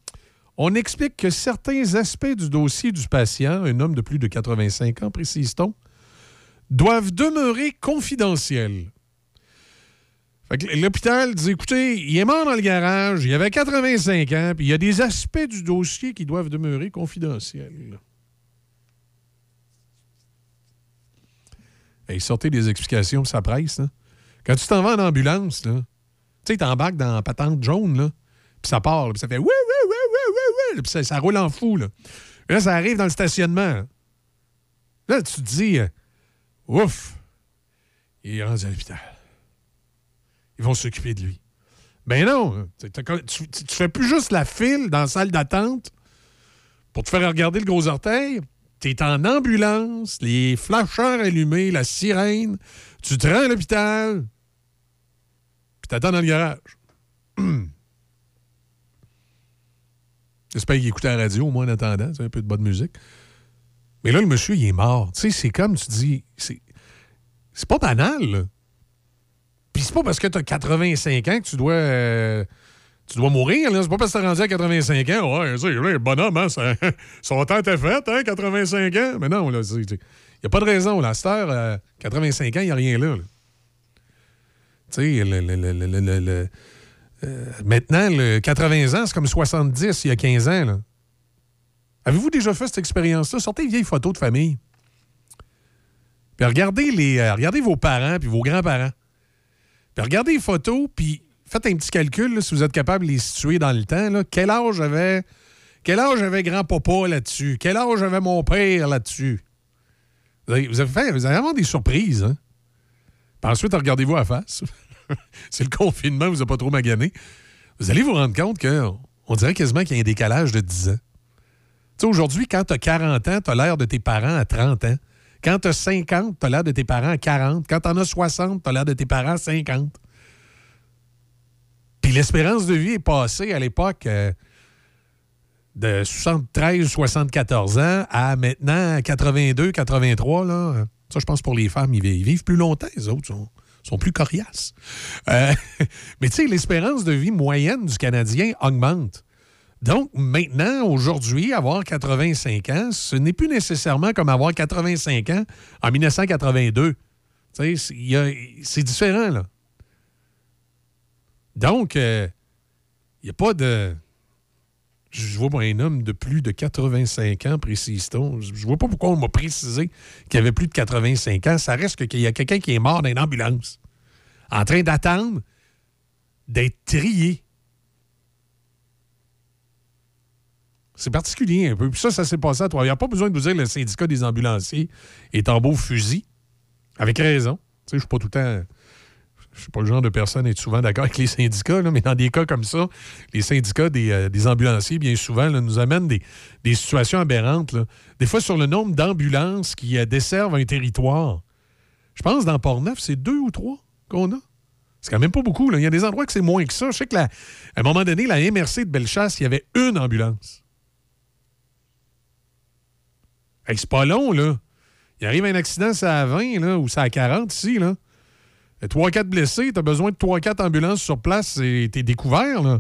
on explique que certains aspects du dossier du patient, un homme de plus de 85 ans, précise-t-on, doivent demeurer confidentiels. L'hôpital dit écoutez, il est mort dans le garage, il avait 85 ans, puis il y a des aspects du dossier qui doivent demeurer confidentiels. Hey, sortez des explications, ça presse. Là. Quand tu t'en vas en ambulance, tu sais, t'embarques dans la patente jaune, là, puis ça part, puis ça fait oui, oui, oui, oui, oui, oui, puis ça, roule en fou. Là. Là, ça arrive dans le stationnement. Là, tu te dis, euh, ouf, il est rendu à l'hôpital. Ils vont s'occuper de lui. Ben non, tu, t'as- tu- tu- tu fais plus juste la file dans la salle d'attente pour te faire regarder le gros orteil. Tu es en ambulance, les flasheurs allumés, la sirène. Tu te rends à l'hôpital, puis t'attends dans le garage. J'espère qu'il écoutait la radio, au moins en attendant, un peu de bonne musique. Mais là, le monsieur, il est mort. Tu sais, c'est comme tu dis, c'est, pas banal, là. Puis c'est pas parce que t'as 85 ans que tu dois, euh, tu dois mourir, là. C'est pas parce que t'es rendu à 85 ans. Ouais, tu sais, bonhomme, hein, ça- son temps était fait, hein, 85 ans. Mais non, là, il n'y a pas de raison. Là. À cette heure, euh, 85 ans, il n'y a rien là. Tu sais, le- le- le- le- euh, maintenant, le 80 ans, c'est comme 70 il y a 15 ans. Avez-vous déjà fait cette expérience-là? Sortez une vieille photo de famille. Puis regardez, les, euh, regardez vos parents puis vos grands-parents. Puis regardez les photos, puis faites un petit calcul, là, si vous êtes capable de les situer dans le temps. Quel âge avait quel âge avait grand-papa là-dessus? Quel âge avait mon père là-dessus? Vous avez, vous avez fait, vous allez avoir des surprises. Hein? Puis ensuite, regardez-vous à face. C'est le confinement, vous n'avez pas trop magané. Vous allez vous rendre compte qu'on on dirait quasiment qu'il y a un décalage de 10 ans. Tu sais, aujourd'hui, quand tu as 40 ans, tu as l'air de tes parents à 30 ans. Quand tu as 50, tu as l'air de tes parents à 40. Quand tu en as 60, tu as l'air de tes parents à 50. Puis l'espérance de vie est passée à l'époque euh, de 73, 74 ans à maintenant 82, 83. Là. Ça, je pense pour les femmes, ils vivent, plus longtemps, les autres sont plus coriaces. Euh, mais tu sais, l'espérance de vie moyenne du Canadien augmente. Donc, maintenant, aujourd'hui, avoir 85 ans, ce n'est plus nécessairement comme avoir 85 ans en 1982. Tu sais, c'est- il y a- c'est différent, là. Donc, euh, il n'y a pas de. Je vois un homme de plus de 85 ans, précise-t-on. Je vois pas pourquoi on m'a précisé qu'il avait plus de 85 ans. Ça reste que- qu'il y a quelqu'un qui est mort dans une ambulance, en train d'attendre d'être trié. C'est particulier un peu. Puis ça, ça s'est passé à Trois. Il n'y a pas besoin de vous dire le syndicat des ambulanciers est en beau fusil. Avec raison. Tu sais, je suis pas tout le temps. Je suis pas le genre de personne à être souvent d'accord avec les syndicats, là, mais dans des cas comme ça, les syndicats des, euh, ambulanciers, bien souvent, nous amènent des, situations aberrantes. Des fois, sur le nombre d'ambulances qui euh, desservent un territoire. Je pense dans Port-Neuf, c'est deux ou trois qu'on a. C'est quand même pas beaucoup. Il y a des endroits que c'est moins que ça. Je sais qu'à un moment donné, la MRC de Bellechasse, il y avait une ambulance. Hey, c'est pas long, là. Il arrive un accident, c'est à 20, là, ou c'est à 40 ici, là. Euh, 3-4 blessés, t'as besoin de 3-4 ambulances sur place, et t'es découvert. Là,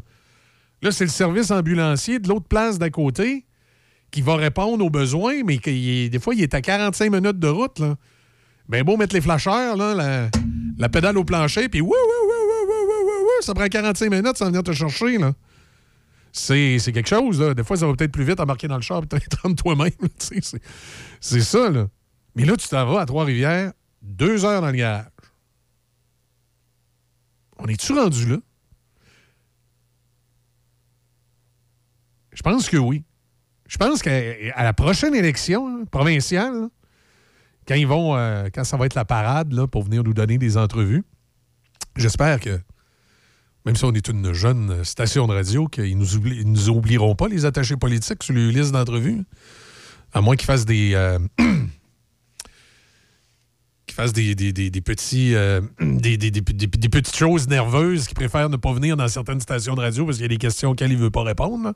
là c'est le service ambulancier de l'autre place d'à côté qui va répondre aux besoins, mais des fois, il est à 45 minutes de route. Là. Ben beau mettre les flasheurs, là, la, pédale au plancher, puis wouh, ça prend 45 minutes sans venir te chercher. là. C'est quelque chose. Des fois, ça va peut-être plus vite embarquer dans le char et te toi-même. C'est ça. Là. Mais là, tu t'en vas à Trois-Rivières, deux heures dans le garage. On est-tu rendu là? Je pense que oui. Je pense qu'à la prochaine élection hein, provinciale, quand ils vont, euh, quand ça va être la parade pour venir nous donner des entrevues, j'espère que, même si on est une jeune station de radio, qu'ils nous, nous oublieront pas, les attachés politiques, sur les listes d'entrevues. À moins qu'ils fassent des. euh, euh, des, des- des- des- petites choses nerveuses qui préfèrent ne pas venir dans certaines stations de radio parce qu'il y a des questions auxquelles ils ne veulent pas répondre.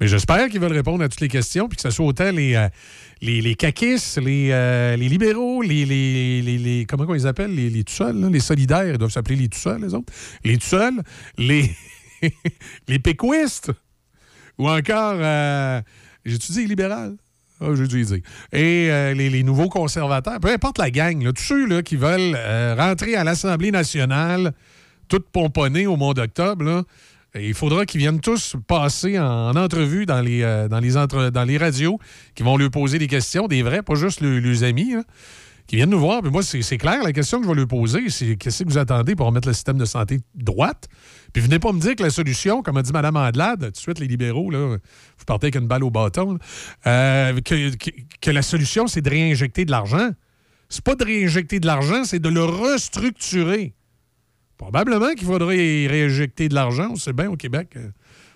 Mais j'espère qu'ils veulent répondre à toutes les questions, puis que ce soit autant les, euh, les, caquistes, les, euh, les libéraux, les, les, les- les- Comment on les appelle? Les, les tout seuls, les solidaires, ils doivent s'appeler les tout seuls, les autres. Les tout seuls, les, les péquistes, ou encore. euh, J'ai-tu dit libéral ah, j'ai dire. Et euh, les, nouveaux conservateurs, peu importe la gang, là, tous ceux là, qui veulent euh, rentrer à l'Assemblée nationale, tout pomponnés au mois d'octobre, il faudra qu'ils viennent tous passer en, en entrevue dans les, euh, dans, les entre- dans les radios, qui vont leur poser des questions, des vrais, pas juste le- leurs amis, là, qui viennent nous voir. Puis moi, c'est clair, la question que je vais leur poser, c'est qu'est-ce que vous attendez pour remettre le système de santé droite? Puis venez pas me dire que la solution, comme a dit Mme Andelade, tout de suite, les libéraux, là, partez avec une balle au bâton, euh, que, la solution, c'est de réinjecter de l'argent. C'est pas de réinjecter de l'argent, c'est de le restructurer. Probablement qu'il faudrait réinjecter de l'argent. On sait bien au Québec, euh,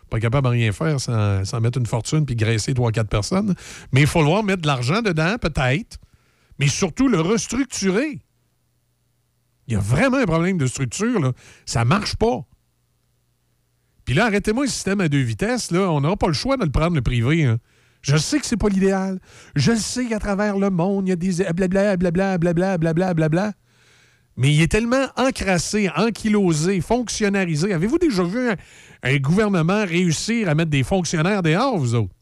pas capable de rien faire sans, mettre une fortune puis graisser trois, quatre personnes. Mais il faut le mettre de l'argent dedans, peut-être, mais surtout le restructurer. Il y a vraiment un problème de structure, là. Ça marche pas. Puis là, arrêtez-moi le système à deux vitesses, là. On n'aura pas le choix de le prendre, le privé. hein. Je sais que c'est pas l'idéal. Je sais qu'à travers le monde, il y a des blabla, blabla, blabla, blabla, blabla. Mais il est tellement encrassé, ankylosé, fonctionnalisé. Avez-vous déjà vu un, un gouvernement réussir à mettre des fonctionnaires dehors, vous autres?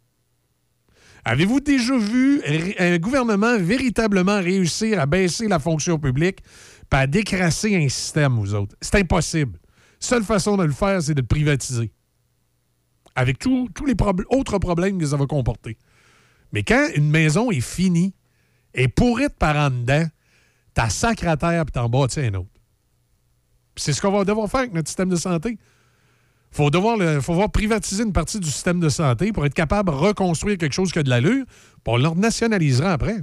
Avez-vous déjà vu un gouvernement véritablement réussir à baisser la fonction publique et à décrasser un système, vous autres? C'est impossible. Seule façon de le faire, c'est de le privatiser. Avec tous les autres problèmes que ça va comporter. Mais quand une maison est finie, est pourrite par en dedans, t'as sacré à terre puis t'en bâtis un autre. C'est ce qu'on va devoir faire avec notre système de santé. Faut devoir faut devoir privatiser une partie du système de santé pour être capable de reconstruire quelque chose qui a de l'allure, puis on le nationalisera après.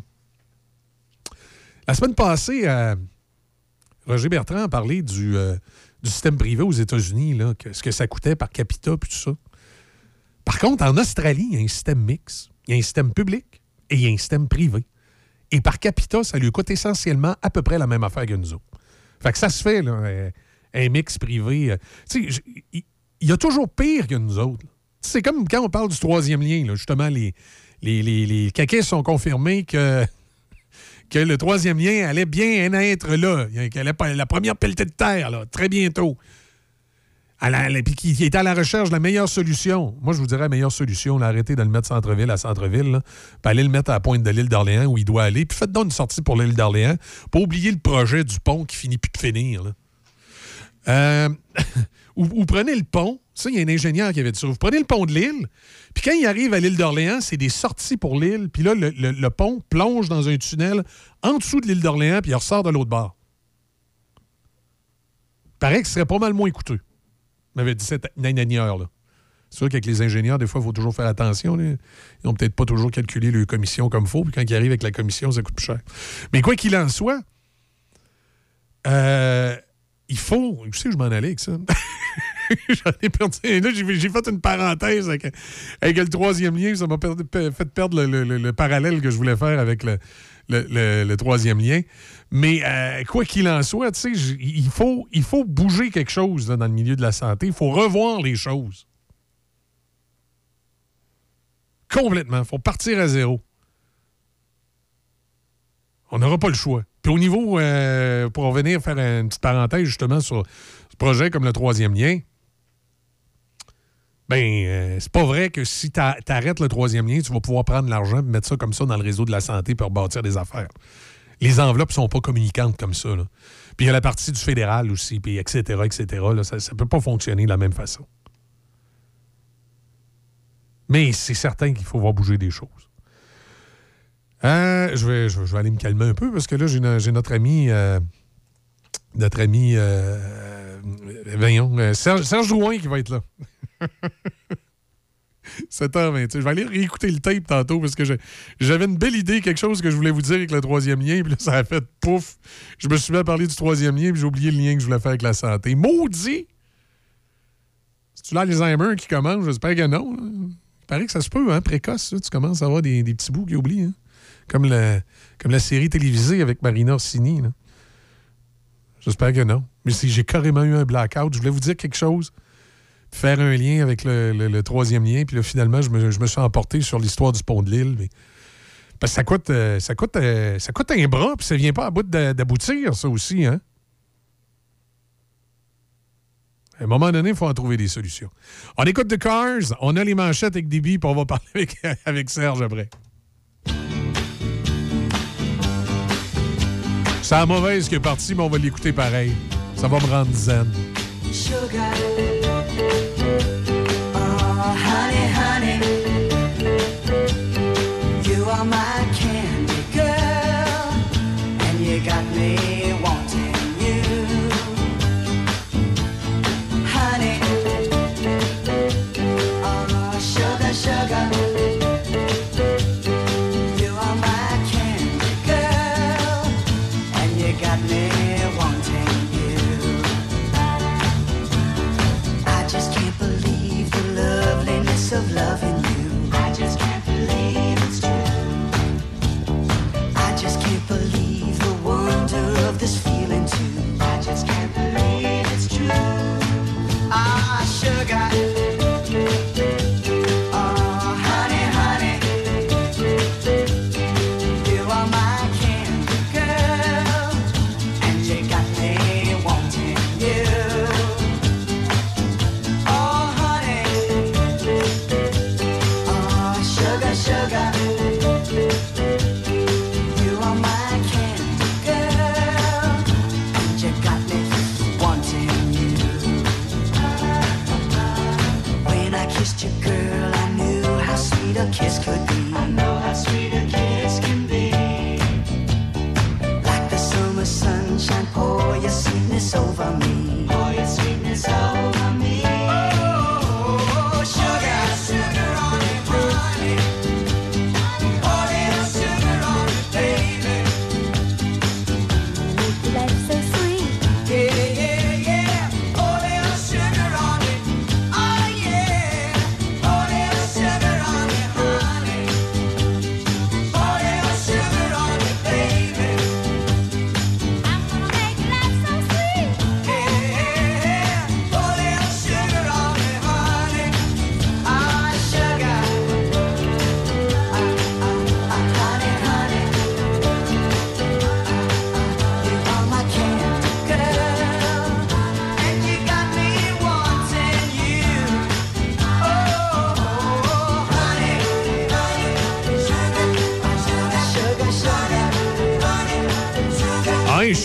La semaine passée, euh, Roger Bertrand a parlé du, euh, du système privé aux États-Unis, là, ce que ça coûtait par capita puis tout ça. Par contre, en Australie, il y a un système mix. Il y a un système public et il y a un système privé. Et par capita, ça lui coûte essentiellement à peu près la même affaire que nous autres. Fait que ça se fait, là, un mix privé. euh. Tu sais, il y a toujours pire que nous autres. C'est comme quand on parle du troisième lien, là, justement, les, les, les, les sont confirmés que, que le troisième lien allait bien être là, qu'elle la première pelletée de terre, là, très bientôt. Puis qui était à la recherche de la meilleure solution. Moi, je vous dirais la meilleure solution, là, arrêtez de le mettre centre-ville à centre-ville, puis allez le mettre à la pointe de l'île d'Orléans où il doit aller, puis faites donc une sortie pour l'île d'Orléans, pas oublier le projet du pont qui finit plus de finir. Euh, ou, prenez le pont, ça, il y a un ingénieur qui avait dit ça. Vous prenez le pont de l'île, puis quand il arrive à l'île d'Orléans, c'est des sorties pour l'île, puis là, le, pont plonge dans un tunnel en dessous de l'île d'Orléans, puis il ressort de l'autre bord. Paraît que ce serait pas mal moins coûteux. m'avait dit cet ingénieur, là. C'est sûr qu'avec les ingénieurs, des fois, il faut toujours faire attention. Ils n'ont peut-être pas toujours calculé leur commission comme il faut, puis quand ils arrivent avec la commission, ça coûte plus cher. Mais quoi qu'il en soit, euh, il faut. Je sais où je m'en allais avec ça? J'en ai perdu. Là, j'ai fait une parenthèse avec, le troisième lien. Ça m'a fait perdre le, le- le- le parallèle que je voulais faire avec le, troisième lien. Mais euh, quoi qu'il en soit, il faut, il faut bouger quelque chose dans le milieu de la santé. Il faut revoir les choses. Complètement. Il faut partir à zéro. On n'aura pas le choix. Puis au niveau, euh, pour revenir faire une petite parenthèse justement sur ce projet comme le troisième lien, ben, euh, c'est pas vrai que si tu arrêtes le troisième lien, tu vas pouvoir prendre l'argent et mettre ça comme ça dans le réseau de la santé pour bâtir des affaires. Les enveloppes sont pas communicantes comme ça. Puis il y a la partie du fédéral aussi, puis etc., etc. ça ne peut pas fonctionner de la même façon. Mais c'est certain qu'il faut voir bouger des choses. Euh, je, vais, je, vais- aller me calmer un peu parce que là, j'ai no- j'ai notre ami, euh, notre ami, euh, voyons, Serge, Serge qui va être là. 7h20. Je vais aller réécouter le tape tantôt parce que j'avais une belle idée, quelque chose que je voulais vous dire avec le troisième lien, puis là, ça a fait pouf. Je me suis mis à parler du troisième lien, puis j'ai oublié le lien que je voulais faire avec la santé. Maudit! C'est-tu l'Alzheimer qui commence? J'espère que non. là. Il paraît que ça se peut, hein, précoce. Tu commences à avoir des, des petits bouts qui oublient. hein. Comme, la, comme la série télévisée avec Marina Orsini. J'espère que non. Mais si j'ai carrément eu un blackout, je voulais vous dire quelque chose, faire un lien avec le, le- troisième lien, puis là, finalement, je me, je me suis emporté sur l'histoire du pont de l'île. mais- Parce que ça coûte, euh, ça coûte, euh, ça coûte un bras, puis ça vient pas à bout d'a- d'aboutir, ça aussi, hein? À un moment donné, il faut en trouver des solutions. On écoute The Cars, on a les manchettes avec Déby, puis on va parler avec Serge après. C'est la mauvaise qui est partie, mais on va l'écouter pareil. Ça va me rendre zen. Sugar.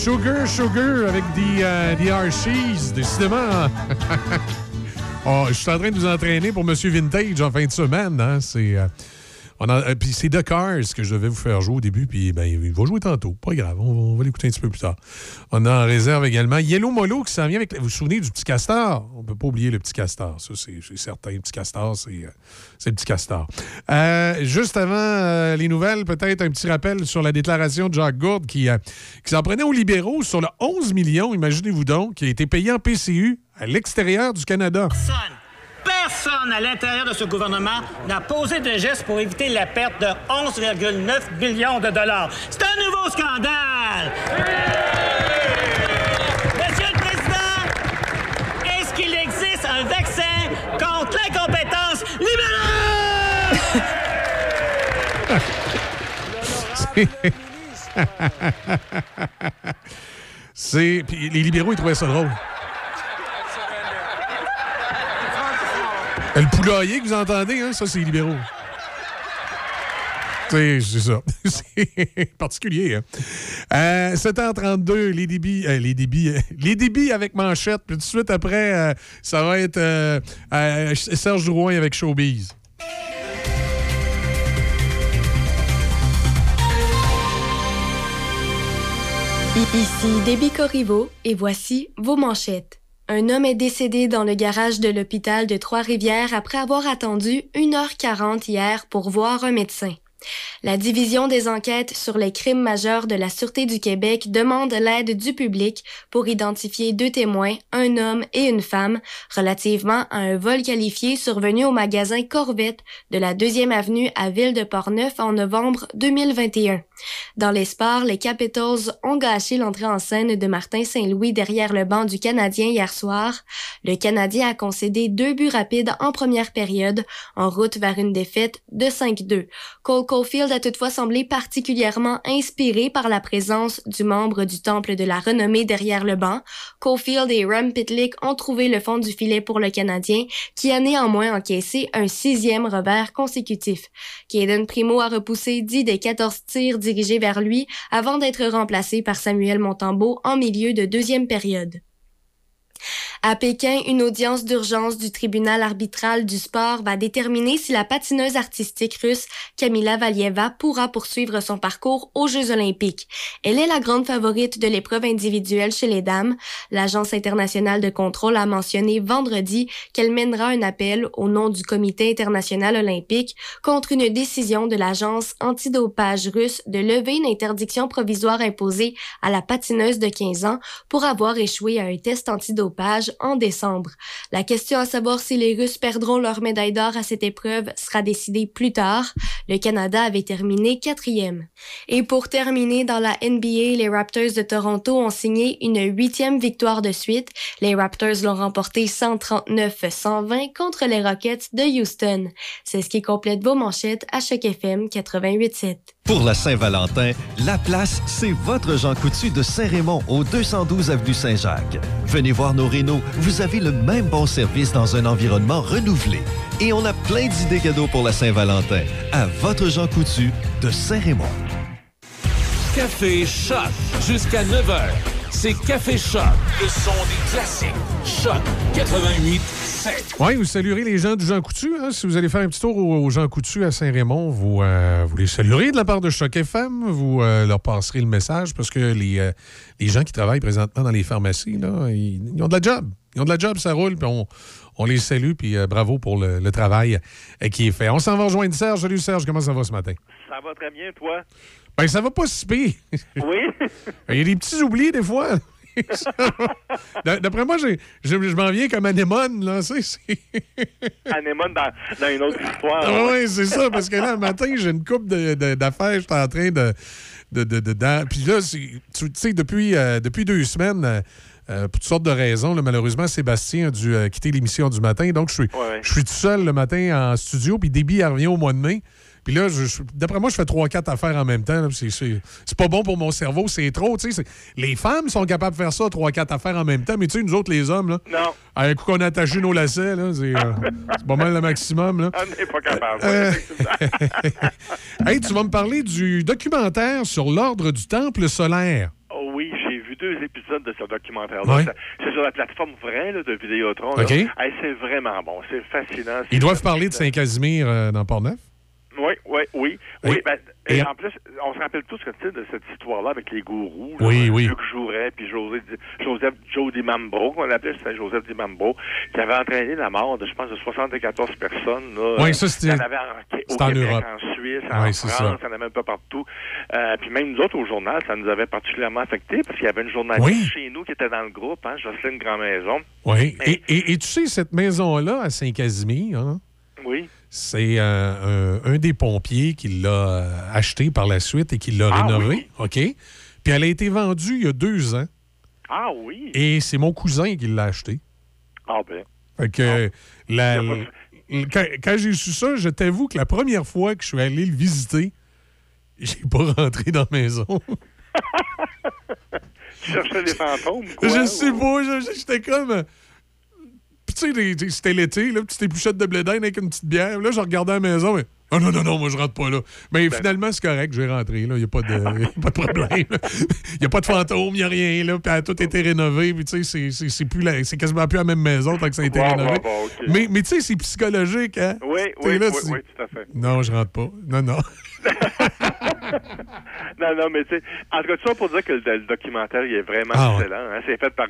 Sugar, Sugar avec des, euh, des Hershey's, décidément. Oh, je suis en train de vous entraîner pour Monsieur Vintage en fin de semaine. Hein? C'est, euh, puis c'est The Cars que je devais vous faire jouer au début, puis ben, il va jouer tantôt. Pas grave, on, va- l'écouter un petit peu plus tard. On a en réserve également Yellow Molo qui s'en vient avec. Vous vous souvenez du petit castor? On peut pas oublier le petit castor, ça c'est certain. Le petit castor, c'est euh, le petit castor. Euh, juste avant euh, les nouvelles, peut-être un petit rappel sur la déclaration de Jacques Gourde qui, euh, qui s'en prenait aux libéraux sur le 11 millions, imaginez-vous donc, qui a été payé en PCU à l'extérieur du Canada. Personne à l'intérieur de ce gouvernement n'a posé de gestes pour éviter la perte de 11,9 millions de dollars. C'est un nouveau scandale! Monsieur le Président, est-ce qu'il existe un vaccin contre l'incompétence C'est. Puis les libéraux, ils trouvaient ça drôle. Le poulailler que vous entendez, hein, ça, c'est libéraux. C'est ça. c'est particulier. Hein? Euh, 7h32, les débits, euh, les débits, euh, les avec manchette. Puis tout de suite après, euh, ça va être euh, euh, Serge Drouin avec Showbiz. Ici Déby Corriveau et voici vos manchettes. Un homme est décédé dans le garage de l'hôpital de Trois-Rivières après avoir attendu 1h40 hier pour voir un médecin. La division des enquêtes sur les crimes majeurs de la Sûreté du Québec demande l'aide du public pour identifier deux témoins, un homme et une femme, relativement à un vol qualifié survenu au magasin Corvette de la 2e avenue à Ville de Portneuf en novembre 2021. Dans les sports, les Capitals ont gâché l'entrée en scène de Martin Saint-Louis derrière le banc du Canadien hier soir. Le Canadien a concédé deux buts rapides en première période, en route vers une défaite de 5-2. Cole Caulfield a toutefois semblé particulièrement inspiré par la présence du membre du Temple de la Renommée derrière le banc. Caulfield et Ram Pitlick ont trouvé le fond du filet pour le Canadien, qui a néanmoins encaissé un sixième revers consécutif. Caden Primo a repoussé 10 des 14 tirs dirigés vers lui avant d'être remplacé par Samuel Montembeau en milieu de deuxième période. À Pékin, une audience d'urgence du tribunal arbitral du sport va déterminer si la patineuse artistique russe Kamila Valieva pourra poursuivre son parcours aux Jeux olympiques. Elle est la grande favorite de l'épreuve individuelle chez les dames. L'Agence internationale de contrôle a mentionné vendredi qu'elle mènera un appel au nom du Comité international olympique contre une décision de l'agence antidopage russe de lever une interdiction provisoire imposée à la patineuse de 15 ans pour avoir échoué à un test antidopage en décembre. La question à savoir si les Russes perdront leur médaille d'or à cette épreuve sera décidée plus tard. Le Canada avait terminé quatrième. Et pour terminer, dans la NBA, les Raptors de Toronto ont signé une huitième victoire de suite. Les Raptors l'ont remporté 139-120 contre les Rockets de Houston. C'est ce qui complète vos manchettes à Choc FM 88.7. Pour la Saint-Valentin, la place, c'est votre Jean Coutu de Saint-Raymond au 212 avenue Saint-Jacques. Venez voir nos rénaux, vous avez le même bon service dans un environnement renouvelé. Et on a plein d'idées cadeaux pour la Saint-Valentin. À votre Jean Coutu de Saint-Raymond. Café Choc jusqu'à 9h. C'est Café Choc, le son des classiques. Choc 88 7. Oui, vous saluerez les gens du Jean Coutu. hein. Si vous allez faire un petit tour au, au Jean Coutu à Saint-Raymond, vous, euh, vous les saluerez de la part de Choc FM. Vous euh, leur passerez le message parce que les, euh, les gens qui travaillent présentement dans les pharmacies, là, ils, ils ont de la job. Ils ont de la job, ça roule, puis on, on les salue, puis euh, bravo pour le, le travail euh, qui est fait. On s'en va rejoindre Serge. Salut Serge, comment ça va ce matin? Ça va très bien, toi? Ben, ça va pas si pire. Oui? Il y a des petits oublis des fois. D'après moi, je, je m'en viens comme anémone, là. Anémone dans, dans une autre histoire. Ah oui, c'est ça, parce que là, le matin, j'ai une coupe d'affaires, j'étais en train de. de, de, de- dans- Puis là, tu sais, depuis, euh, depuis deux semaines, euh, euh, pour toutes sortes de raisons, là, malheureusement, Sébastien a dû euh, quitter l'émission du matin. Donc, je suis, Ouais, ouais. je suis tout seul le matin en studio, puis Déby, revient au mois de mai. Puis là, d'après moi, je fais trois, quatre affaires en même temps. C'est pas bon pour mon cerveau, c'est trop. tu sais, c'est- Les femmes sont capables de faire ça, trois, quatre affaires en même temps, mais tu sais, nous autres, les hommes, là, Non, à un coup qu'on a attaché nos lacets, là, c'est euh, c'est pas mal le maximum. Là. on n'est pas capable. Euh, hey, tu vas me parler du documentaire sur l'ordre du temple solaire. Oh oui, j'ai deux épisodes de ce documentaire-là. Ouais. C'est sur la plateforme vraie là, de Vidéotron. Hey, c'est vraiment bon. C'est fascinant. Ils doivent parler de Saint-Casimir euh, dans Port-Neuf? Oui, oui, oui. oui Et- ben, et, et- en plus, on se rappelle tous de cette histoire-là avec les gourous. là, Oui, oui. Luc Jouret, puis José, Joseph Joe Dimambro, qu'on appelait, c'était Joseph Dimambro, qui avait entraîné la mort de, je pense, de 74 personnes. Là. Oui, ça, c'était- en en, Europe. en Suisse, en Oui, France, ça. en avait un peu partout. Euh, puis même nous autres, au journal, ça nous avait particulièrement affectés parce qu'il y avait une journaliste Oui. chez nous qui était dans le groupe, hein, Jocelyne Grand-Maison. Oui. Et, et- et tu sais, cette maison-là, à Saint-Casimir, hein, Oui. C'est euh, un, un des pompiers qui l'a euh, acheté par la suite et qui l'a Ah, rénové. OK? Puis elle a été vendue il y a deux ans. Ah oui? Et c'est mon cousin qui l'a acheté. Ah ben. Fait que la- Il y a l- quand, quand j'ai su ça, je t'avoue que la première fois que je suis allé le visiter, j'ai pas rentré dans la maison. Tu cherchais des fantômes, quoi. je sais pas, je- je- j'étais comme. Tu sais, c'était l'été, là, petite épluchette de blé avec une petite bière. Là, je regardais à la maison, mais. Ah non, non, non, moi je rentre pas là. Mais Ben finalement, c'est correct, je vais rentrer. Il n'y a, pas de- y a pas de problème. Il n'y a pas de fantôme, il n'y a rien. Là, puis tout a été rénové. Puis tu sais, c'est- c'est- c'est plus la- c'est quasiment plus la même maison tant que ça a été Bon, rénové. bon, bon, ok. Mais, mais tu sais, c'est psychologique. Hein? Oui, oui, là, oui, oui, tout à fait. Non, je rentre pas. Non, non. non, non, mais tu sais, en tout cas, tout ça pour dire que le, le documentaire, il est vraiment Ah, excellent. hein. C'est fait par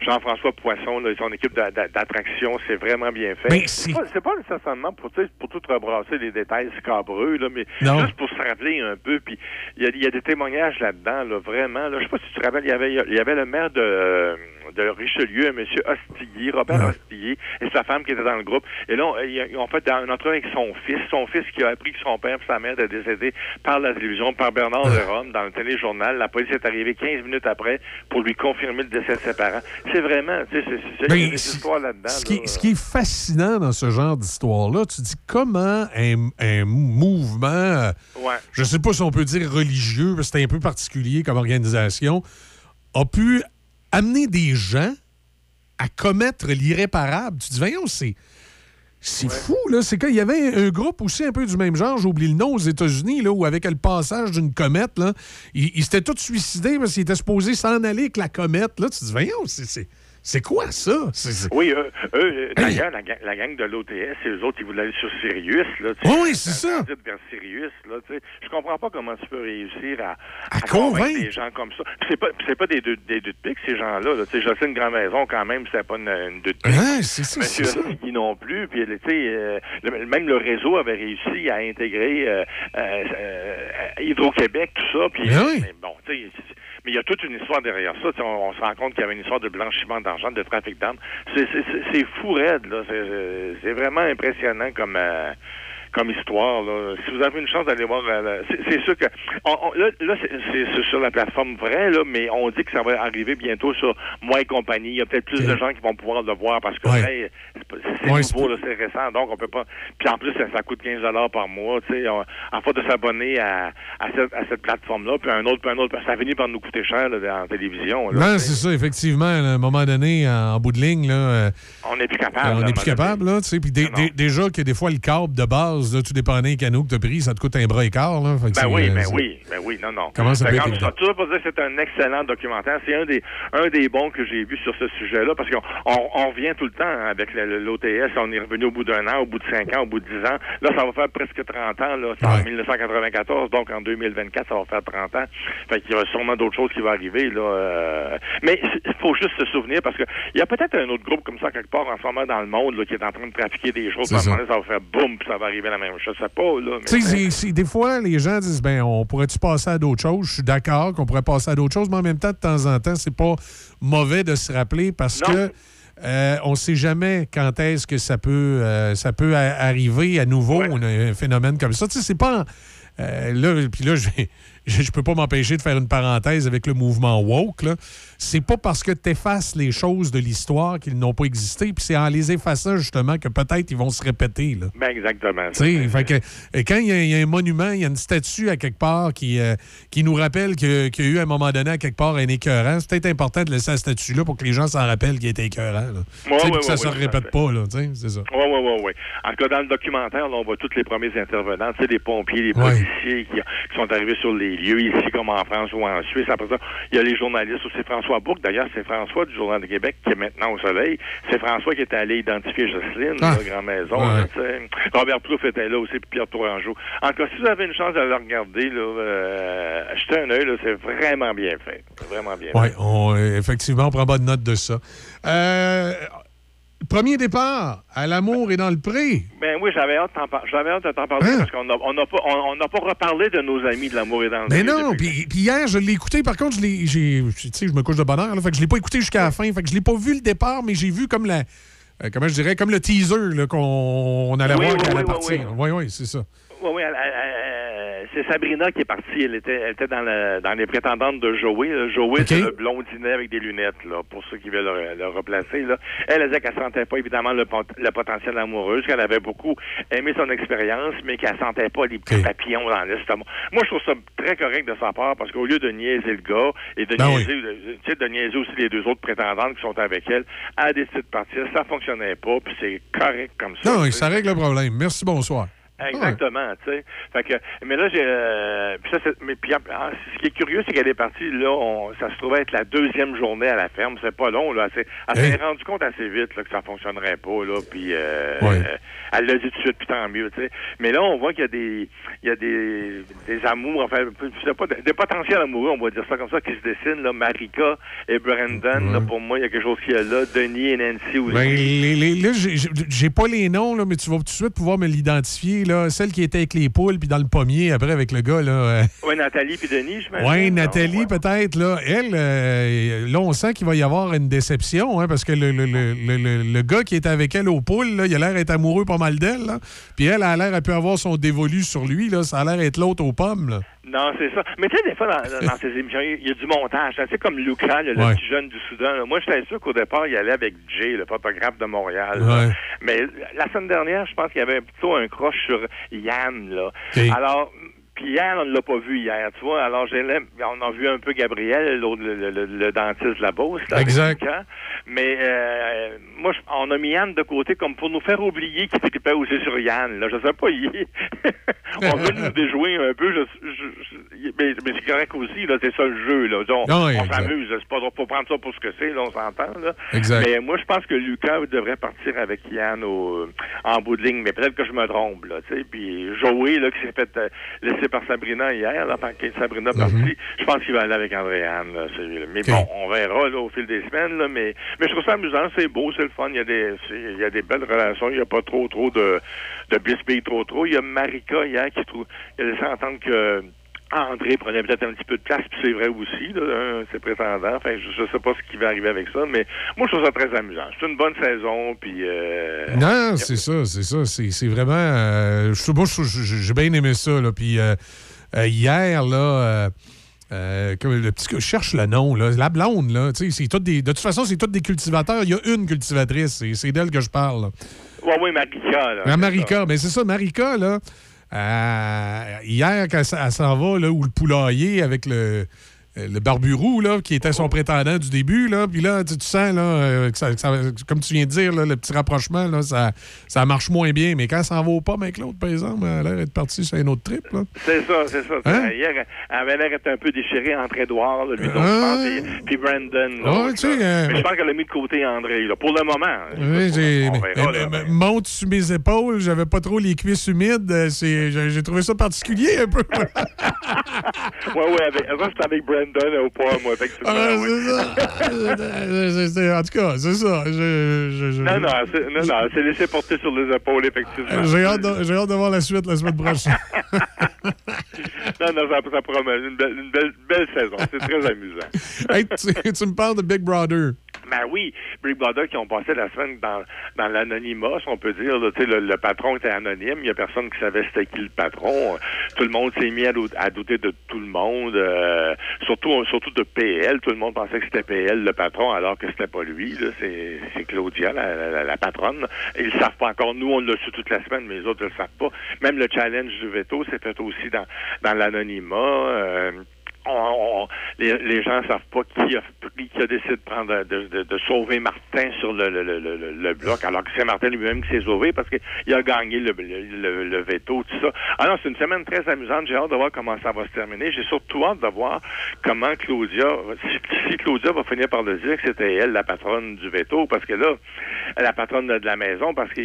Jean-François Poisson, là, et son équipe d'a- d'a- d'attraction. C'est vraiment bien fait. C'est pas, pas nécessairement pour, pour tout rebrasser les détails scabreux, là, mais Non. juste pour se rappeler un peu. Puis il y a, il y a des témoignages là-dedans, là, vraiment. Là, je sais pas si tu te rappelles, il y avait, il y avait le maire de, de Richelieu, M. Hostillier, Robert Hostillier, et sa femme qui était dans le groupe. Et là, on- ils ont fait une entrevue avec son fils, son fils qui a appris que son père et sa mère étaient décédés par la télévision, par Bernard de Rome, dans le téléjournal. La police est arrivée 15 minutes après pour lui confirmer le décès de ses parents. C'est vraiment, tu sais, c'est- Ben, c'est- histoires là-dedans. Ce qui, là. ce qui est fascinant dans ce genre d'histoire-là, tu dis comment un, un mouvement, Ouais. je sais pas si on peut dire religieux, c'est un peu particulier comme organisation, a pu amener des gens à commettre l'irréparable. Tu dis, voyons, c'est. C'est fou, là. C'est qu'il y avait un groupe aussi un peu du même genre, j'oublie le nom, aux États-Unis, là, où avec le passage d'une comète, là, ils, ils s'étaient tous suicidés parce qu'ils étaient supposés s'en aller avec la comète. Là, tu te dis, voyons, c'est- c'est quoi ça? Oui, eux, eux, d'ailleurs, la, gang- la gang de l'OTS, eux autres, ils voulaient aller sur Sirius. Là. Oui, c'est ça. vers Sirius, là, tu sais. Je comprends pas comment tu peux réussir à, À convaincre. des gens comme ça. Puis c'est pas, pas des deux, des deux de pique, ces gens-là. Là. Tu sais, Jocelyne Grand-Maison, quand même, c'était pas une, une deux de pique. Ouais, c'est ça, Monsieur c'est ça. Non plus. Puis, tu sais, euh, le- même le réseau avait réussi à intégrer euh, euh, euh, Hydro-Québec, tout ça. Puis, Ben oui. mais bon, tu sais, mais il y a toute une histoire derrière ça. On, on se rend compte qu'il y avait une histoire de blanchiment d'argent, de trafic d'armes. C'est- fou raide, là. C'est- C'est vraiment impressionnant comme... euh, comme histoire. Là. Si vous avez une chance d'aller voir, la- c'est sûr que on- on- là, là, c'est- sur la plateforme vraie, là, mais on dit que ça va arriver bientôt sur Moi et compagnie. Il y a peut-être plus de gens qui vont pouvoir le voir parce que Ouais. c'est Ouais, nouveau, là, c'est récent, donc on peut pas. Puis en plus, ça, ça coûte 15 par mois. Tu sais, à force de s'abonner à, à cette, à cette plateforme-là, puis un autre, puis un autre, ça finit par nous coûter cher là, en télévision. là, Non, c'est ça, effectivement. À un moment donné, en, en bout de ligne, là, euh, on n'est plus capable. on n'est plus capable. Là, tu sais. Puis dé- dé- déjà que des fois, le câble de base, là, tout dépendant des canaux que tu as pris, ça te coûte un bras et quart. Là, Fait que Ben oui, euh, ben oui, ben oui, non, non. Comment ça Fait peut être évident? Tout ça pour dire que c'est un excellent documentaire. C'est un des, un des bons que j'ai vu sur ce sujet-là, parce qu'on on, on revient tout le temps hein, avec l'OTS. On est revenu au bout d'un an, au bout de cinq ans, au bout de dix ans. Là, ça va faire presque 30 ans. Là, c'est en 1994, donc en 2024, ça va faire 30 ans. Fait qu'il y aura sûrement d'autres choses qui vont arriver. Là, euh, Mais il faut juste se souvenir, parce que il y a peut-être un autre groupe comme ça quelque part en ce moment dans le monde là, qui est en train de trafiquer des choses. C'est Puis à un ça. moment donné, ça va faire boum, puis ça va arriver la même. Je sais pas, là. mais- c'est- c'est- des fois, les gens disent ben, on pourrait-tu passer à d'autres choses? Je suis d'accord qu'on pourrait passer à d'autres choses, mais en même temps, de temps en temps, c'est pas mauvais de se rappeler parce que euh, on sait jamais quand est-ce que ça peut, euh, ça peut arriver à nouveau, un phénomène comme ça. Tu sais, c'est pas. en- euh, là, puis là, je je peux pas m'empêcher de faire une parenthèse avec le mouvement woke. là. C'est pas parce que tu effaces les choses de l'histoire qu'ils n'ont pas existé, puis c'est en les effaçant justement que peut-être ils vont se répéter. Là. Ben exactement. Fait que, quand il y, a- il y a un monument, il y a une statue à quelque part qui, euh, qui nous rappelle qu'il y a eu à un moment donné à quelque part un écœurant, c'est peut-être important de laisser la statue là pour que les gens s'en rappellent qu'il était écœurant. Là. Ouais, ouais, que ça ouais, se répète pas, là, tu sais, c'est ça. Oui, oui, oui, oui. En tout cas, dans le documentaire, là, on voit tous les premiers intervenants, les pompiers, les policiers qui, qui sont arrivés sur les lieux ici comme en France ou en Suisse. Après ça, il y a les journalistes aussi. François Bourque, d'ailleurs, c'est François du Journal de Québec qui est maintenant au soleil. C'est François qui était allé identifier Jocelyne, Ah. la Grand Maison. Ouais. là. Robert Plouffe était là aussi, puis Pierre Tourangeau. En tout cas, si vous avez une chance de le regarder, là, euh, jetez un œil, c'est vraiment bien fait. Vraiment bien Oui, fait. on, effectivement, on prend bonne note de ça. Euh, premier départ, à l'amour et dans le pré. Ben oui, j'avais hâte, hâte de t'en parler parce qu'on n'a on pas, on, pas reparlé de nos amis de l'amour et dans le Mais pré non, depuis- puis hier, je l'ai écouté. Par contre, je l'ai, je me couche de bonne heure, là, fait que je l'ai pas écouté jusqu'à la fin. Fait que je l'ai pas vu le départ, mais j'ai vu comme la, euh, comment je dirais, comme le teaser qu'on on allait Oui, voir oui, qu'elle oui, allait oui, partir. Oui, oui, c'est ça. Oui, oui, elle- elle- c'est Sabrina qui est partie. Elle était, elle était dans, le- dans les prétendantes de Joey. là. Joey, c'est le blondinet avec des lunettes, là, pour ceux qui veulent le, le replacer. Là. Elle, elle disait qu'elle sentait pas, évidemment, le, pot- le potentiel amoureuse, qu'elle avait beaucoup aimé son expérience, mais qu'elle sentait pas les petits papillons dans l'estomac. Moi, je trouve ça très correct de sa part, parce qu'au lieu de niaiser le gars et de, Ben niaiser, de- niaiser aussi les deux autres prétendantes qui sont avec elle, elle a décidé de partir. Ça fonctionnait pas, puis c'est correct comme ça. Non, ça règle le problème. Merci, bonsoir. Exactement, tu sais. Fait que, mais là, j'ai, euh, puis ça, c'est- mais puis, ah, ce qui est curieux, c'est qu'elle est partie, là, on- ça se trouvait être la deuxième journée à la ferme. C'est pas long, là. Elle s'est- elle s'est Hein? rendue compte assez vite, là, que ça fonctionnerait pas, là. Puis, euh, Ouais. euh, elle l'a dit tout de suite, puis tant mieux, tu sais. Mais là, on voit qu'il y a des, il y a des, des amours, enfin, je sais pas, des potentiels amoureux, on va dire ça comme ça, qui se dessinent, là. Marika et Brandon, là, pour moi, il y a quelque chose qui est là. Denis et Nancy aussi. Ben, les- les- là, j'ai j'ai pas les noms, là, mais tu vas tout de suite pouvoir me l'identifier. Là. Celle qui était avec les poules, puis dans le pommier, après, avec le gars. Là, euh, Ouais, Nathalie puis Denis, je Oui, Nathalie, peut-être. Là, elle, euh, là, on sent qu'il va y avoir une déception, hein, parce que le, le, le, le- gars qui est avec elle au poule, là, il a l'air d'être amoureux pas mal d'elle. là. Puis elle a l'air, elle peut avoir son dévolu sur lui. Là, ça a l'air d'être l'autre aux pommes. Là. Non, c'est ça. Mais tu sais, des fois, dans, dans ces émissions, il y a du montage. Tu sais, comme Lucas, le, petit jeune du Soudan. là. Moi, j'étais sûr qu'au départ, il allait avec Jay, le photographe de Montréal. Ouais. Mais la semaine dernière, je pense qu'il y avait plutôt un croche sur Yann. Là. Alors, puis Yann, on ne l'a pas vu hier, tu vois. Alors, on a vu un peu Gabriel, l'autre, le, le- le- le dentiste de la Beauce. avec Exact. Mais euh, moi, je- on a mis Yann de côté comme pour nous faire oublier qu'il s'occupait aussi sur Yann. Là. Je sais pas, il est- on veut nous déjouer un peu. Je, je- je- mais mais c'est correct aussi, là, c'est ça le jeu. Là. On, oui, on s'amuse. C'est pas faut prendre ça pour ce que c'est, là, on s'entend. Là. Exact. Mais moi, je pense que Lucas devrait partir avec Yann au, en bout de ligne. Mais peut-être que je me trompe. Là, tu sais. Puis Joey, là, qui s'est fait euh, laisser par Sabrina hier, là, par que Sabrina Mhm. partie, je pense qu'il va aller avec Andréane. Là, celui-là. mais bon, on verra là, au fil des semaines. Là, mais, mais je trouve ça amusant. C'est beau, c'est le fun. Il y a des, il y a des belles relations. Il n'y a pas trop, trop de, de bisbilles trop, trop. Il y a Marika hier qui trouve, il a laissé entendre que André prenait peut-être un petit peu de place, puis c'est vrai aussi, là, hein, ses prétendants. Enfin, je, je sais pas ce qui va arriver avec ça, mais moi, je trouve ça très amusant. C'est une bonne saison, puis... Euh, Non, c'est ça, c'est ça. C'est c'est vraiment. euh, je- moi, j'ai bien aimé ça. Là. Puis euh, euh, hier, là. euh, le petit gars, je cherche le nom, là. La blonde, là. c'est toutes des, de toute façon, c'est tous des cultivateurs. Il y a une cultivatrice. C'est c'est d'elle que je parle. Ouais, oui, Marika, là. La Marika, ben c'est ça, Marika, là. Euh, hier, quand elle, s'en va, où le poulailler avec le, euh, le barbu-roux, là, qui était son prétendant du début, là, puis là, tu, tu sens, là, euh, que ça, que ça- comme tu viens de dire, là, le petit rapprochement, là, ça, ça marche moins bien. Mais quand elle s'en va au pas avec l'autre, par exemple, elle a l'air d'être partie sur un autre trip, là. C'est ça, c'est ça. Hein? Hier, elle avait l'air d'être un peu déchirée entre Édouard, là, lui, donc, Hein? je pense, et- puis Brandon. tu sais, euh, Mais je pense qu'elle a mis de côté André, là, pour le moment. Oui, j'ai- mais- mais- mais- monte sur mes épaules, j'avais pas trop les cuisses humides. c'est- J'ai trouvé ça particulier un peu. Ouais, ouais, avec, ça, c'était avec Brandon au poids, moi, c'est ça. C'est- c'est- en tout cas, c'est ça. Je- je- je- Non, non, c'est- non, non, c'est laissé porter sur les épaules, effectivement. J'ai hâte, de- j'ai hâte de voir la suite la semaine prochaine. Non, non, ça, ça promet une belle, une belle, belle saison. C'est très amusant. Hey, tu, tu me parles de Big Brother. Ben oui, Big Brother qui ont passé la semaine dans, dans l'anonymat, si on peut dire. là. Le, le patron était anonyme, il y a personne qui savait c'était qui le patron. Tout le monde s'est mis à, à douter de tout le monde, euh, surtout surtout de PL. Tout le monde pensait que c'était PL le patron, alors que c'était pas lui. c'est Claudia, la, la- la patronne. Ils le savent pas encore. Nous, on l'a su toute la semaine, mais les autres ne le savent pas. Même le challenge du veto s'est fait aussi dans, dans l'anonymat. Euh, on- les, les gens savent pas qui a, qui a décidé de prendre de, de- de sauver Martin sur le, le, le, le- bloc, alors que c'est Martin lui-même qui s'est sauvé parce qu'il a gagné le, veto, tout ça. Ah non, c'est une semaine très amusante. J'ai hâte de voir comment ça va se terminer. J'ai surtout hâte de voir comment Claudia, si, si Claudia va finir par le dire que c'était elle la patronne du veto, parce que là, la patronne de, la maison, parce qu'il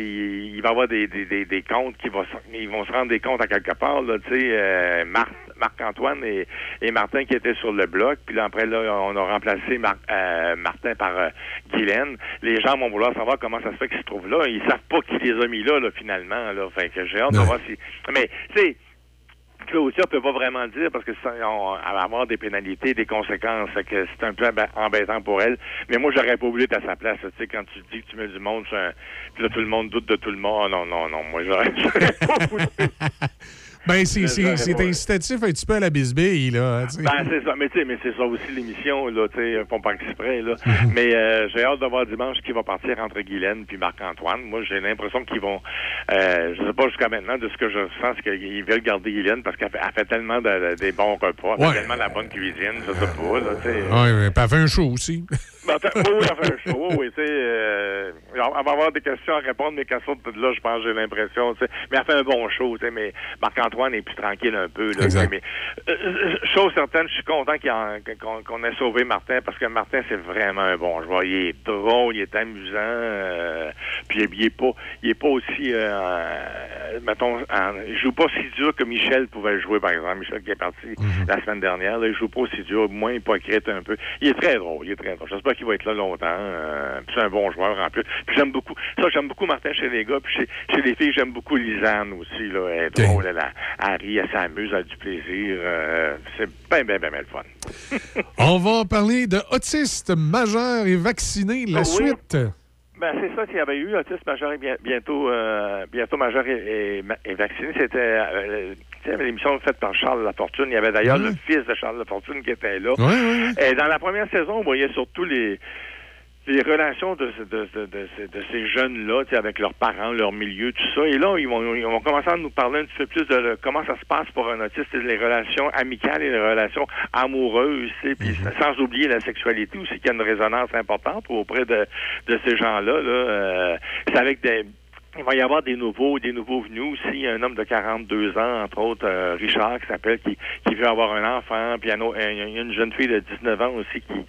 il va y avoir des, des, des, des comptes qui vont, ils vont se rendre des comptes à quelque part, là, tu sais, euh, Marc, Marc-Antoine et, et Martin qui étaient sur le bloc, puis là, après, là, on a remplacé Mar- euh, Martin par euh, Guylaine. Les gens vont vouloir savoir comment ça se fait qu'ils se trouvent là. Ils savent pas qui les a mis là, là finalement, là. Fait que j'ai hâte de voir si... Mais, tu sais, Claudia peut pas vraiment dire parce que ça, on, elle va avoir des pénalités, des conséquences. Fait que c'est un peu embêtant pour elle. Mais moi, j'aurais pas voulu être à sa place. Tu sais, quand tu dis que tu mets du monde, un- puis là, tout le monde doute de tout le monde. Non, non, non. Moi, j'aurais pas voulu. Ben, c'est- pas- incitatif un petit peu à la bisbille, là. Ben, c'est ça. Mais tu sais, mais c'est ça aussi l'émission, là, tu sais, pas exprès, là. Mhm. mais euh, j'ai hâte de voir dimanche qui va partir entre Guylaine puis Marc-Antoine. Moi, j'ai l'impression qu'ils vont, euh, je sais pas jusqu'à maintenant, de ce que je sens, c'est qu'ils veulent garder Guylaine parce qu'elle fait, fait tellement de- de- des bons repas, elle Ouais. fait tellement de la bonne cuisine, je sais pas, là, tu sais. Ouais, ouais, puis elle fait un show aussi. Ben, oui, oui, elle fait un show, oui, tu sais, euh, elle va avoir des questions à répondre, mais qu'elle sorte de là, je pense, j'ai l'impression, tu sais. Mais elle fait un bon show, tu sais, mais Marc-Antoine est plus tranquille un peu, là, Exact. mais euh, euh, chose certaine, je suis content qu'on ait sauvé Martin, parce que Martin, c'est vraiment un bon joueur. Il est drôle, il est amusant, euh, puis il est pas, il est pas aussi, euh, mettons, en- il joue pas si dur que Michel pouvait le jouer, par exemple. Michel qui est parti la semaine dernière, là, il joue pas aussi dur, moins hypocrite un peu. Il est très drôle, il est très drôle. J'espère qu'il va être là longtemps. euh, c'est un bon joueur en plus. Puis j'aime beaucoup, ça, j'aime beaucoup Martin chez les gars, puis chez, chez les filles, j'aime beaucoup Lisanne aussi, là. Elle est drôle, elle, elle rit, elle s'amuse, elle a du plaisir. euh, c'est bien, bien, bien, bien le fun. On va parler de autistes majeurs et vaccinés. La Oui? suite. Ben, c'est ça, s'il y avait eu autisme majeur et bien- bientôt, euh, bientôt majeur et, et, et vacciné, c'était euh, tu sais, l'émission faite par Charles Lafortune. Il y avait d'ailleurs le fils de Charles Lafortune qui était là. Et dans la première saison, on voyait surtout les les relations de, de, de, de, de ces jeunes-là, tu sais, avec leurs parents, leur milieu, tout ça. Et là, ils vont, ils vont commencer à nous parler un petit peu plus de comment ça se passe pour un autiste, les relations amicales et les relations amoureuses, puis sans oublier la sexualité aussi, qui a une résonance importante auprès de, de ces gens-là. Là, Euh, c'est avec des il va y avoir des nouveaux, des nouveaux venus aussi. Un homme de 42 ans, entre autres, euh, Richard, qui s'appelle, qui, qui veut avoir un enfant. Puis il y a une jeune fille de 19 ans aussi qui,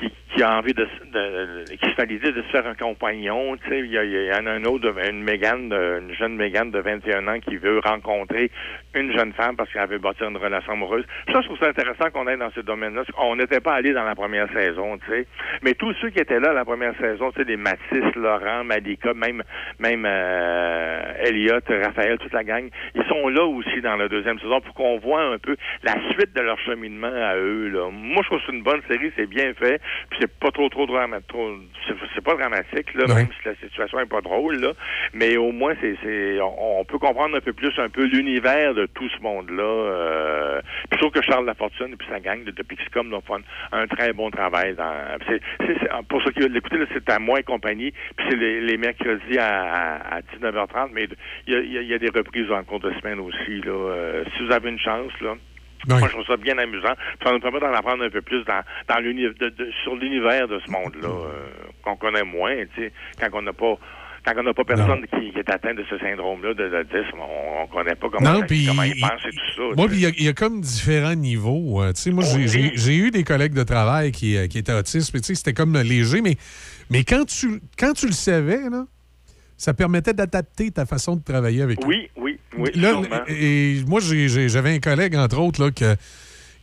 qui, qui a envie de, de, de- qui se fait l'idée de se faire un compagnon. Tu sais, il y, y en a un autre, une Mégane, une jeune Mégane de 21 ans qui veut rencontrer une jeune femme parce qu'elle veut bâtir une relation amoureuse. Ça, je trouve ça intéressant qu'on aille dans ce domaine-là. On n'était pas allé dans la première saison, tu sais. Mais tous ceux qui étaient là la première saison, tu sais, des Mathis, Laurent, Malika, même, même euh, Elliot, Raphaël, toute la gang, ils sont là aussi dans la deuxième saison pour qu'on voit un peu la suite de leur cheminement à eux. Là. Moi, je trouve que c'est une bonne série, c'est bien fait, c'est pas trop, trop dramatique. Trop, c'est, c'est pas dramatique, là, même si la situation est pas drôle, là. Mais au moins, c'est, c'est, on, on peut comprendre un peu plus un peu l'univers de tout ce monde-là. Euh, trouve que Charles Lafortune et puis sa gang de, de Pixcom là, font un, un très bon travail. Dans, c'est, pour ceux qui veulent l'écouter, c'est à moi et compagnie. Puis c'est les, les mercredis à, à, à 19h30, mais il y a, y a des reprises en cours de semaine aussi. Là. Euh, si vous avez une chance, là. Moi, je trouve ça bien amusant. Puis ça nous permet d'en apprendre un peu plus dans, dans l'univers, de- de- sur l'univers de ce monde-là, euh, qu'on connaît moins, tu sais, quand on n'a pas quand on n'a pas personne qui, qui est atteint de ce syndrome-là de l'autisme, on, on connaît pas comment, Non, comment il il- pense et tout ça. Moi, puis il y a- il y, a comme différents niveaux. euh, tu sais, moi, j'ai- j'ai j'ai eu des collègues de travail qui, euh, qui étaient autistes, c'était comme léger, mais, mais quand, tu, quand tu le savais, là, ça permettait d'adapter ta façon de travailler avec eux. Oui, oui, oui, Là, sûrement. et moi, j'avais un collègue, entre autres, là, que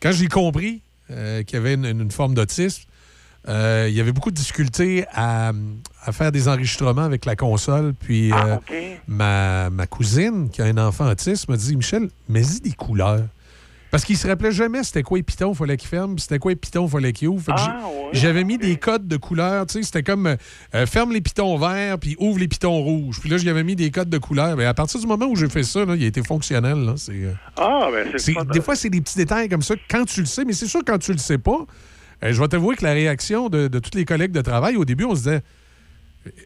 quand j'ai compris euh, qu'il y avait une, une forme d'autisme, euh, il y avait beaucoup de difficultés à, à faire des enregistrements avec la console. Puis Ah, euh, ma, ma cousine, qui a un enfant autiste, m'a dit Michel, mets-y des couleurs. Parce qu'il se rappelait jamais c'était quoi les pitons, il fallait qu'il ferme, c'était quoi les pitons, il fallait qu'il ouvre. Ah, J'avais mis des codes de couleurs, tu sais, c'était comme euh, ferme les pitons verts, puis ouvre les pitons rouges. Puis là, j'avais mis des codes de couleurs. Mais à partir du moment où j'ai fait ça, là, il a été fonctionnel. Là, euh, Ah, ben c'est des fois, c'est des petits détails comme ça quand tu le sais, mais c'est sûr quand tu le sais pas. euh, je vais t'avouer que la réaction de, de tous les collègues de travail, au début, on se disait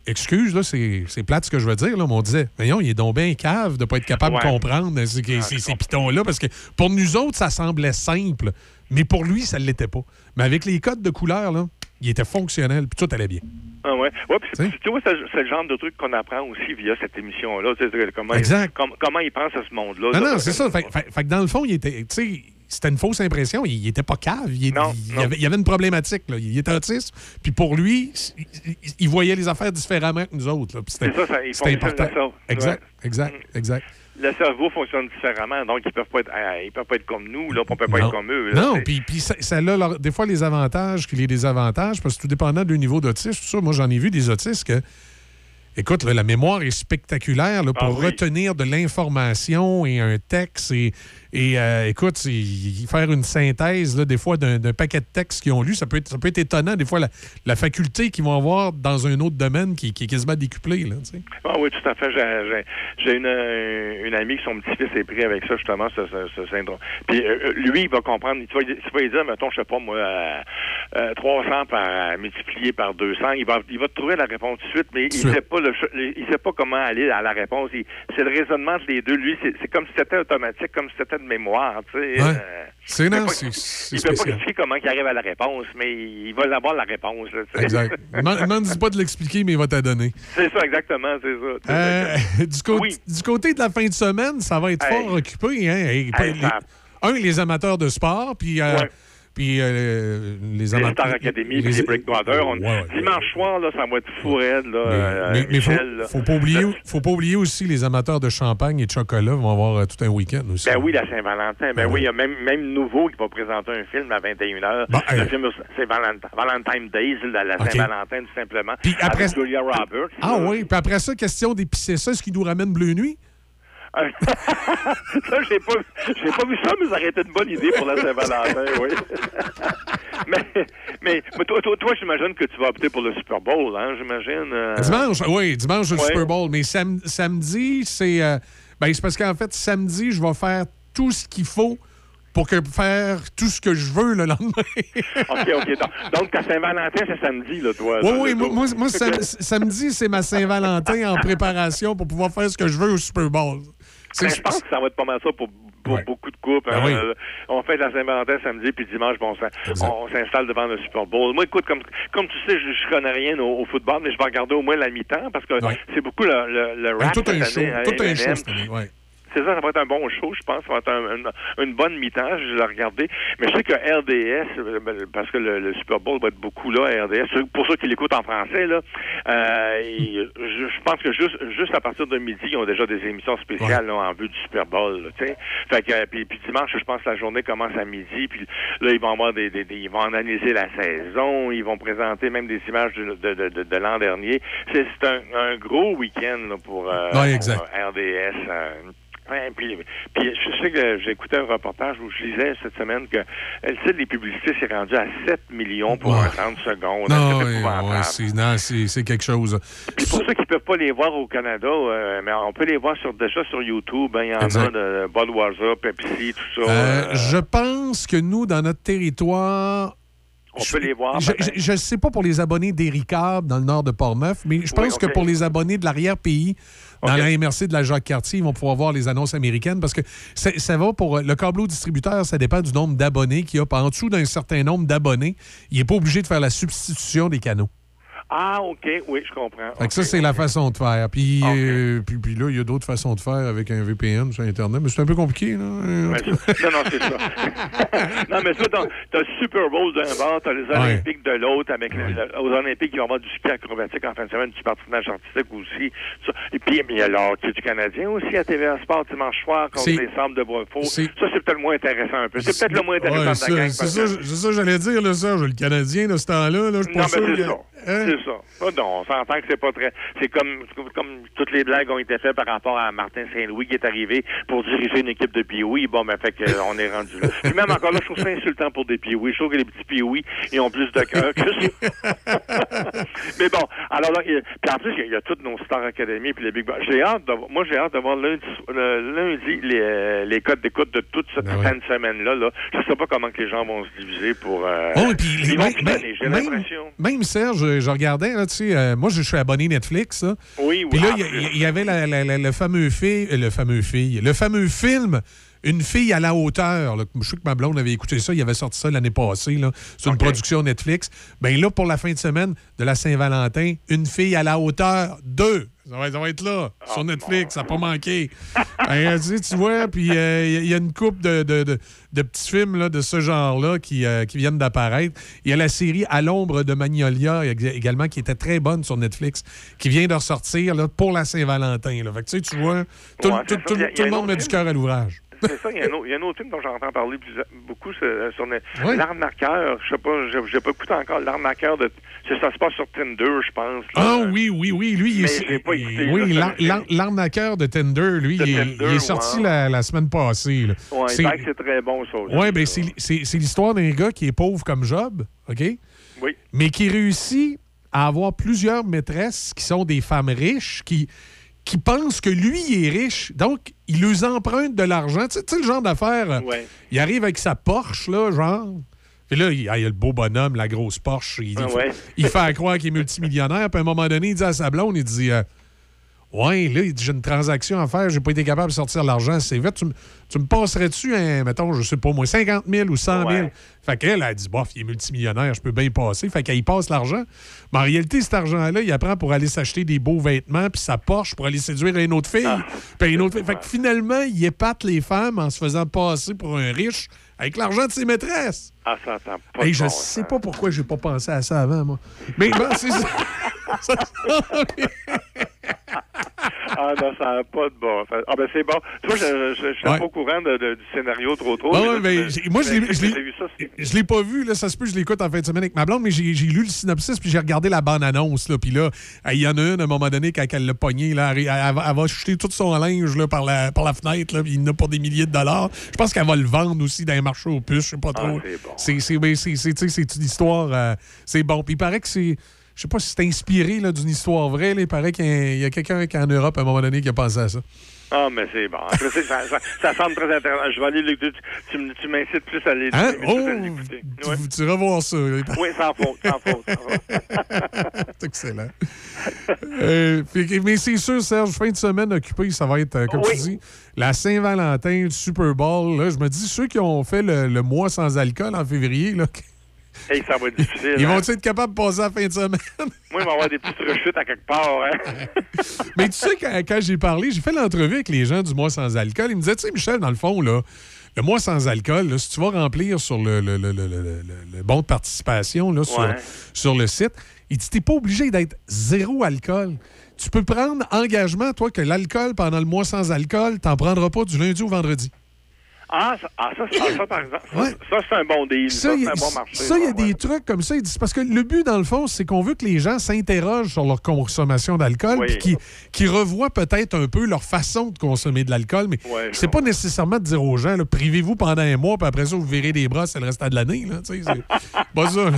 Excuse, là, c'est, plate ce que je veux dire, là, mais on disait Voyons, il est donc bien cave de pas être capable Ouais. de comprendre ces, ces- ces pitons-là, parce que pour nous autres, ça semblait simple. Mais pour lui, ça ne l'était pas. Mais avec les codes de couleur, là, il était fonctionnel, puis tout allait bien. Ah ouais. Ouais, puis tu vois, c'est le genre de truc qu'on apprend aussi via cette émission-là. Comment, Exact. com- comment ils pensent à ce monde-là. Non, là. non, c'est ça. Fait, fait- fait que dans le fond, il était. Tu sais, c'était une fausse impression. Il n'était pas cave. Il, y avait, il y avait une problématique. Là. Il était autiste. Puis pour lui, il, voyait les affaires différemment que nous autres. là. C'était- important. ça. Exact, Ouais. exact, exact. Le cerveau fonctionne différemment, donc ils peuvent pas être, euh, ils peuvent pas être comme nous, là, on peut pas Non. être comme eux. là. Non, puis, ça, ça a leur- des fois les avantages puis les désavantages, parce que tout dépendant du niveau d'autisme, tout ça, moi j'en ai vu des autistes que, écoute, là, la mémoire est spectaculaire là, pour Ah oui. retenir de l'information et un texte et, et euh, écoute, faire une synthèse là, des fois d'un paquet de textes qu'ils ont lu, ça peut être, ça peut être étonnant, des fois la, la faculté qu'ils vont avoir dans un autre domaine qui, qui est quasiment décuplée. Là. Ah oui, tout à fait. J'ai- une, euh, une amie son petit-fils est pris avec ça, justement, ce, ce- ce syndrome. Puis euh, lui, il va comprendre. Tu vas, tu vas lui dire, mettons, je sais pas, moi, euh, euh, 300 par, euh, multiplié par 200. Il va, il va te trouver la réponse tout de suite, mais il de sait pas le, il sait pas comment aller à la réponse. C'est le raisonnement entre les deux. Lui, c'est c'est comme si c'était automatique, comme si c'était de mémoire, tu sais. Ouais. Euh, C'est non, pas- c'est il peut pas spécial. expliquer comment il arrive à la réponse, mais il va avoir la réponse. là. Exact. Ne dis pas de l'expliquer, mais il va te donner. C'est ça, exactement, c'est ça. Euh, du, côté, du côté de la fin de semaine, ça va être Hey. fort occupé. Hein? Hey, pas- Hey, les- ça- un, les amateurs de sport, puis, euh, Ouais. Puis euh, les les amateurs. Star Academy, puis les Breakwater. On- Ouais. Dimanche soir, là, ça va être fou raide, là. euh, Mais il faut, Michel, là. faut, pas oublier, faut pas oublier aussi les amateurs de champagne et de chocolat vont avoir euh, tout un week-end aussi. Ben oui, la Saint-Valentin. Ben oui, il y a même, même Nouveau qui va présenter un film à 21h. le hey. film, c'est Valentine, Valentine Days, la. Saint-Valentin, tout simplement. Puis après- Avec Julia Roberts. Ah oui, puis après ça, question d'épicer ça, est-ce qui nous ramène Bleu Nuit? ça, j'ai pas, j'ai pas vu ça, mais ça aurait été une bonne idée pour la Saint-Valentin, oui. mais, mais, mais toi, toi, toi, j'imagine que tu vas opter pour le Super Bowl, hein, j'imagine. euh. Dimanche, oui, dimanche, le Ouais. Super Bowl. Mais sam- samedi, c'est. euh, ben, c'est parce qu'en fait, samedi, je vais faire tout ce qu'il faut pour que faire tout ce que je veux le lendemain. OK, OK. Donc, ta Saint-Valentin, c'est samedi, là, toi. Oui, là, oui, le moi, moi, moi, sam- samedi, c'est ma Saint-Valentin en préparation pour pouvoir faire ce que je veux au Super Bowl. Ben, je pense que ça va être pas mal ça pour, pour beaucoup de couples. Ben hein. oui. Euh, On fait la Saint-Valentin samedi, puis dimanche, bon, on s'in- on s'installe devant le Super Bowl. Moi, écoute, comme, comme tu sais, je, je connais rien au, au football, mais je vais regarder au moins la mi-temps, parce que c'est beaucoup le, le, le rap tout un cette année, à tout un show cette année, ouais. C'est ça, ça va être un bon show, je pense. Ça va être un- une, une bonne mi-temps, je l'ai regardé. Mais je sais que RDS, euh, parce que le, le Super Bowl va être beaucoup là, RDS, pour ceux qui l'écoutent en français, là, euh, et je, je pense que juste, juste à partir de midi, ils ont déjà des émissions spéciales là, en vue du Super Bowl. là. Fait que, euh, puis, puis dimanche, je pense que la journée commence à midi, puis là, ils vont avoir des, des- des- ils vont analyser la saison, ils vont présenter même des images de, de, de, de l'an dernier. C'est un, un gros week-end pour, euh, Ouais, pour, exact. RDS. euh, Ouais, puis, puis je sais que j'ai écouté un reportage où je lisais cette semaine que le site des publicités s'est rendu à 7 millions pour un 30 secondes. Non, C'est ouais, ouais, quelque chose. Puis pour ceux qui peuvent pas les voir au Canada, euh, mais on peut les voir sur déjà sur YouTube. hein, Il y en Exact. a de Budweiser, Pepsi, tout ça. Euh, euh, je pense que nous, dans notre territoire. on peut les voir. Je ne sais pas pour les abonnés d'Ericab dans le nord de Portneuf, mais je pense Oui, que pour les abonnés de l'arrière-pays, dans la MRC de la Jacques-Cartier, ils vont pouvoir voir les annonces américaines parce que ça, ça va pour le câbleau distributeur, ça dépend du nombre d'abonnés qu'il y a. En dessous d'un certain nombre d'abonnés, il n'est pas obligé de faire la substitution des canaux. Ah, OK, oui, je comprends. Fait que ça, c'est la façon de faire. Puis, euh, puis, puis là, il y a d'autres façons de faire avec un VPN sur Internet, mais c'est un peu compliqué. Là. Euh, Ouais, non, non, c'est ça. non, mais ça, t'as t'as le Super Bowl d'un bord, t'as les Ouais. Olympiques de l'autre, avec le- le- aux Olympiques, ils vont avoir du ski acrobatique en fin de semaine, du patinage artistique aussi. Ça. Et puis, il y a l'hockey du Canadien aussi à TVA Sport dimanche soir contre les Sables de Boisfort. Ça, c'est- peut-être moins intéressant un peu. C'est peut-être le moins intéressant Ouais, de la ça, gang. C'est ça, que- ça j'allais dire, là, Serge. Le Canadien, de ce temps-là, là, je c'est que- ça. Hein? C'est ça. Ah, non, on s'entend que c'est pas très. C'est comme, comme toutes les blagues ont été faites par rapport à Martin Saint-Louis qui est arrivé pour diriger une équipe de Pee-Wee. Bon, ben, fait que, euh, on est rendu là. Puis même encore là, je trouve ça insultant pour des Pee-Wee. Je trouve que les petits Pee-Wee, ils ont plus de cœur que ça. Mais bon, alors là, il- puis en plus, il y a- toutes nos Star Academy puis les Big Bang. J'ai hâte de, moi, j'ai hâte de voir lundi, le- lundi les, euh, les codes d'écoute de toute cette Ben fin de semaine-là. Là. Je sais pas comment que les gens vont se diviser pour. Euh, Oh, et puis les- ils vont même- j'ai même- l'impression. Même Serge, je, je regardais, là, tu sais, euh, moi je suis abonné Netflix. là. Oui, oui. Puis là, il y avait la- la- la- le fameux fille, le fameux fille, le fameux film Une fille à la hauteur. là. Je sais que ma blonde avait écouté ça. Il avait sorti ça l'année passée. C'est une production Netflix. Ben là, pour la fin de semaine de la Saint-Valentin, Une fille à la hauteur 2. Ça va, ça va être là, sur Netflix, ça n'a pas manqué. Ben, tu, sais, tu vois, puis euh, il y a une couple de, de- de- de petits films là, de ce genre-là qui, euh, qui viennent d'apparaître. Il y a la série À l'ombre de Magnolia ég- également, qui était très bonne sur Netflix, qui vient de ressortir là, pour la Saint-Valentin. là. Fait que tu sais, tu vois, tout, Ouais, le monde met du cœur à l'ouvrage. C'est ça, il y, a un autre- il y a un autre film dont j'entends parler plus- beaucoup c'est, euh, sur Oui. L'arnaqueur. Je sais pas, j'ai- pas écouté encore l'arnaqueur de. Ça se passe sur Tinder, je pense. là. Ah oui, oui, oui. Lui, il est, pas écouté, oui, là, l'ar- l'arnaqueur de Tinder, lui, De il, est- Tinder, il est sorti ouais. la, la semaine passée. là. Ouais, C'est- que c'est très bon, ça. Oui, ben c'est c'est- c'est l'histoire d'un gars qui est pauvre comme Job, OK? Oui. Mais qui réussit à avoir plusieurs maîtresses qui sont des femmes riches, qui, qui pensent que lui il est riche. Donc, il leur emprunte de l'argent. Tu sais, le genre d'affaire. euh, Ouais. Il arrive avec sa Porsche, là, genre. Puis là, il, ah, y a le beau bonhomme, la grosse Porsche. Il, Ah ouais. il fait à croire qu'il est multimillionnaire. Puis à un moment donné, il dit à sa blonde, il dit... euh, Ouais, là, il dit, j'ai une transaction à faire, j'ai pas été capable de sortir l'argent assez vite. Tu, me- tu me passerais-tu, mettons, je sais pas moi, 50 000 ou 100 000? Ouais. Fait qu'elle, elle a dit, bof, il est multimillionnaire, je peux bien y passer. Fait qu'elle y passe l'argent. Mais en réalité, cet argent-là, il apprend pour aller s'acheter des beaux vêtements, puis sa Porsche pour aller séduire une autre fille. Puis une autre fille. Fait que finalement, il épate les femmes en se faisant passer pour un riche avec l'argent de ses maîtresses. Ah, ça attend pas. De je sais sens. pas pourquoi j'ai pas pensé à ça avant, moi. Mais bon, c'est ça. Ça- Ah non, ça n'a pas de bon. sens. Ah ben c'est bon. Tu vois, je je suis pas au courant de- de- du scénario trop trop. Ah mais j'ai- moi, je je l'ai- pas vu, là, ça se peut, je l'écoute en fin de semaine avec ma blonde, mais j'ai lu le synopsis, puis j'ai regardé la bande-annonce, là, puis là, il y en a une, à un moment donné, quand elle l'a pogné, là, elle, elle va- elle va jeter tout son linge là, par, la, par la fenêtre, là, il en a pour des milliers de dollars. Je pense qu'elle va le vendre aussi dans les marchés aux puces, je sais pas trop. c'est bon. C'est ben, c'est une histoire, euh, c'est bon. Puis il paraît que c'est, je sais pas si c'est inspiré d'une histoire vraie, là, il paraît qu'il y a, quelqu'un qui en Europe, à un moment donné, qui a pensé à ça. Ah, mais c'est bon. Après, ça, ça, ça semble très intéressant. Je vais aller l'écouter. Tu, tu m'incites plus à aller Hein? Oh! l'écouter. Ouais. Tu, tu vas voir ça. Oui, sans faute, sans faute. C'est excellent. Euh, mais c'est sûr, Serge, fin de semaine occupée, ça va être, euh, comme tu dis, la Saint-Valentin, le Super Bowl. Là, je me dis, ceux qui ont fait le, le mois sans alcool en février, là, Hey, ça va être difficile. ils hein. vont être capables de passer la fin de semaine? Moi, il va y avoir des petites rechutes à quelque part. Hein? Mais tu sais, quand, quand j'ai parlé, j'ai fait l'entrevue avec les gens du mois sans alcool. Ils me disaient, tu sais, Michel, dans le fond, là, le mois sans alcool, là, si tu vas remplir sur le, le, le- le- le- le- le bon de participation là, sur le site, il dit, t'es pas obligé d'être zéro alcool. Tu peux prendre engagement, toi, que l'alcool pendant le mois sans alcool, t'en prendras pas du lundi au vendredi. Ah, ça, ah, ça, par exemple, ça, Ouais. ça, c'est un bon deal. Ça, il y c'est a, un bon marché. ça, il y a ça, des trucs comme ça. Parce que le but, dans le fond, c'est qu'on veut que les gens s'interrogent sur leur consommation d'alcool Oui. puis qu'ils qu'ils revoient peut-être un peu leur façon de consommer de l'alcool. Mais Ouais, c'est pas nécessairement de dire aux gens, privez-vous pendant un mois, puis après ça, vous verrez des bras, c'est le restant de l'année. C'est pas ça.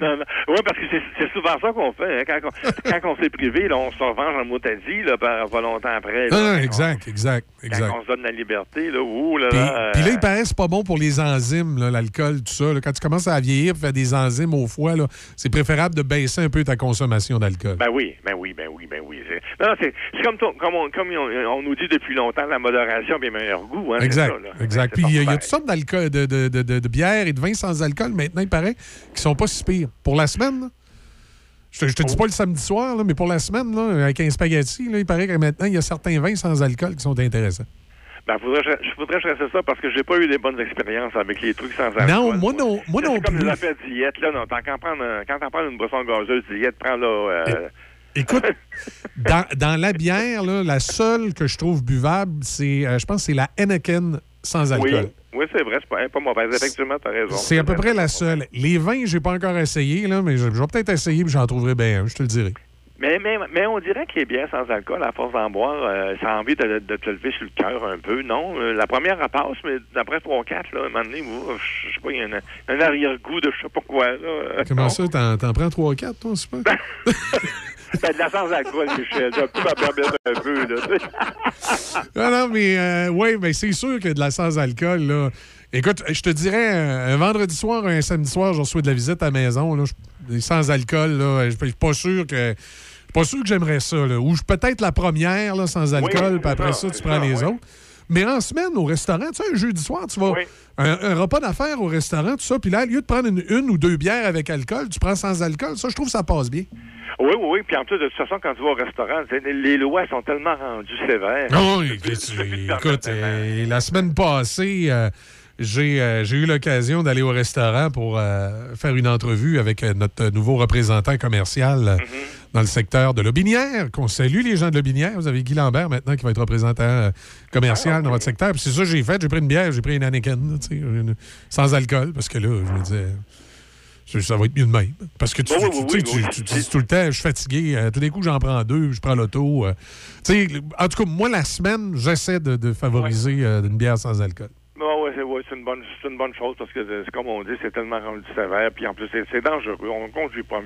Non, non. Oui, parce que c'est- souvent ça qu'on fait. hein. Quand, on, quand on s'est privé, là, on se revanche en motadie, là, pas longtemps après. là. Non, non, Quand exact, exact, exact. Quand on se donne la liberté, là, ouh, là, Puis, là, euh, puis là, il paraît que c'est pas bon pour les enzymes, l'alcool, tout ça. là. Quand tu commences à vieillir, faire des enzymes au foie, là, c'est préférable de baisser un peu ta consommation d'alcool. Ben oui, ben oui, ben oui, ben oui. C'est- Non, non, c'est c'est comme, comme, on, comme on, on nous dit depuis longtemps, la modération a bien meilleur goût. Hein, Exact, ça, exact. Puis il y, a- y a toutes sortes d'alcool, de, de, de, de, de bières et de vins sans alcool maintenant, il paraît, qui sont pas si pires. Pour la semaine, je te, je te dis pas le samedi soir, là, mais pour la semaine, là, avec un spaghetti, là, il paraît que maintenant, il y a certains vins sans alcool qui sont intéressants. Ben, faudrait, je, je voudrais chasser ça parce que j'ai pas eu des bonnes expériences avec les trucs sans alcool. Non, moi non, moi non comme plus. de diète, là, non. Quand t'en prends une boisson gazeuse diète, prends là. euh, Écoute, dans, dans la bière, là, la seule que je trouve buvable, c'est, euh, je pense, c'est la Henneken sans oui, alcool. oui c'est vrai, c'est pas, pas mauvais. Effectivement, t'as raison. C'est à peu près la seule. Les vins, j'ai pas encore essayé, là, mais je, je vais peut-être essayer et j'en trouverai bien un, je te le dirai. Mais, mais, mais on dirait que les bières sans alcool, à force d'en boire, euh, ça a envie de, de te lever sur le cœur un peu, non? Euh, la première, elle passe, mais d'après 3-4, là, à un moment donné, ouf, je sais pas, il y a un, un arrière-goût de je sais pas quoi, là. Euh, Comment non. ça, t'en, t'en prends 3 ou 4, toi, c'est pas? Ben, de la sans alcool, Michel. J'ai un peu un peu, là. Non, non, mais euh, oui, mais c'est sûr que de la sans-alcool, là. Écoute, je te dirais, un, vendredi soir, un samedi soir, je reçois de la visite à la maison, là, je- sans-alcool, là. Je suis pas sûr que. Pas sûr que j'aimerais ça. Là. Ou peut-être la première là, sans alcool, Oui, puis après ça, ça, tu prends ça, les autres. Mais en semaine, au restaurant, tu sais, un jeudi soir, tu vas. Un, un repas d'affaires au restaurant, tout ça, puis là, au lieu de prendre une, une ou deux bières avec alcool, tu prends sans alcool. Ça, je trouve que ça passe bien. Oui, oui, oui. Puis en plus, de toute façon, quand tu vas au restaurant, les lois sont tellement rendues sévères. Oui, écoute, euh, la semaine passée, euh, j'ai euh, j'ai eu l'occasion d'aller au restaurant pour faire une entrevue avec notre nouveau représentant commercial euh, dans le secteur de Lobinière, qu'on salue les gens de Lobinière. Vous avez Guy Lambert maintenant qui va être représentant euh, commercial dans votre secteur. Puis c'est ça que j'ai fait. J'ai pris une bière, j'ai pris une Anakin, une- sans alcool, parce que là, je me disais... ça- va être mieux de même. Parce que tu, Oui, tu- oui, tu sais, oui, tu- oui. tu- tu dis tout le temps, je suis fatigué. euh, tout d'un coup, j'en prends deux, je prends l'auto. euh. En tout cas, moi, la semaine, j'essaie de, de favoriser euh, une bière sans alcool. Non, ouais, c'est ouais, une bonne c'est une bonne chose parce que euh, comme on dit, c'est tellement rendu sévère, puis en plus c'est dangereux. On ne conduit pas en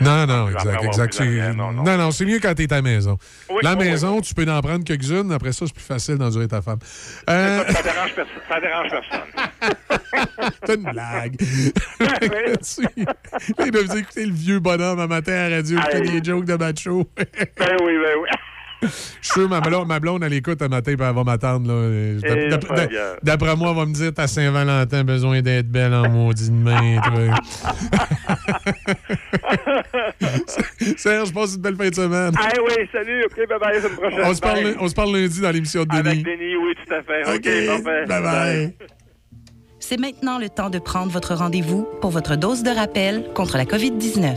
Non, non, exact, exact. non, Non, non. non, c'est mieux quand t'es à la maison. Oui, la oui, maison, tu peux en prendre quelques-unes. Après ça, c'est plus facile d'endurer ta femme. Euh, Ça dérange personne. Ça dérange personne. c'est une blague. Il vous écouter le vieux bonhomme un matin à la radio qui fait des jokes de macho. ben oui, ben oui. Je suis sûr, ma blonde, ma blonde, elle écoute un matin, puis elle va m'attendre. D'après moi, elle va me dire T'as Saint-Valentin, besoin d'être belle en maudit de main. Serge, passe une belle fin de semaine. Ah oui, salut, ok, bye bye, à la semaine prochaine. On se, parle, on se parle lundi dans l'émission de Denis. Avec Denis, oui, tout à fait. Ok, parfait. Bye bye. C'est maintenant le temps de prendre votre rendez-vous pour votre dose de rappel contre la COVID-19.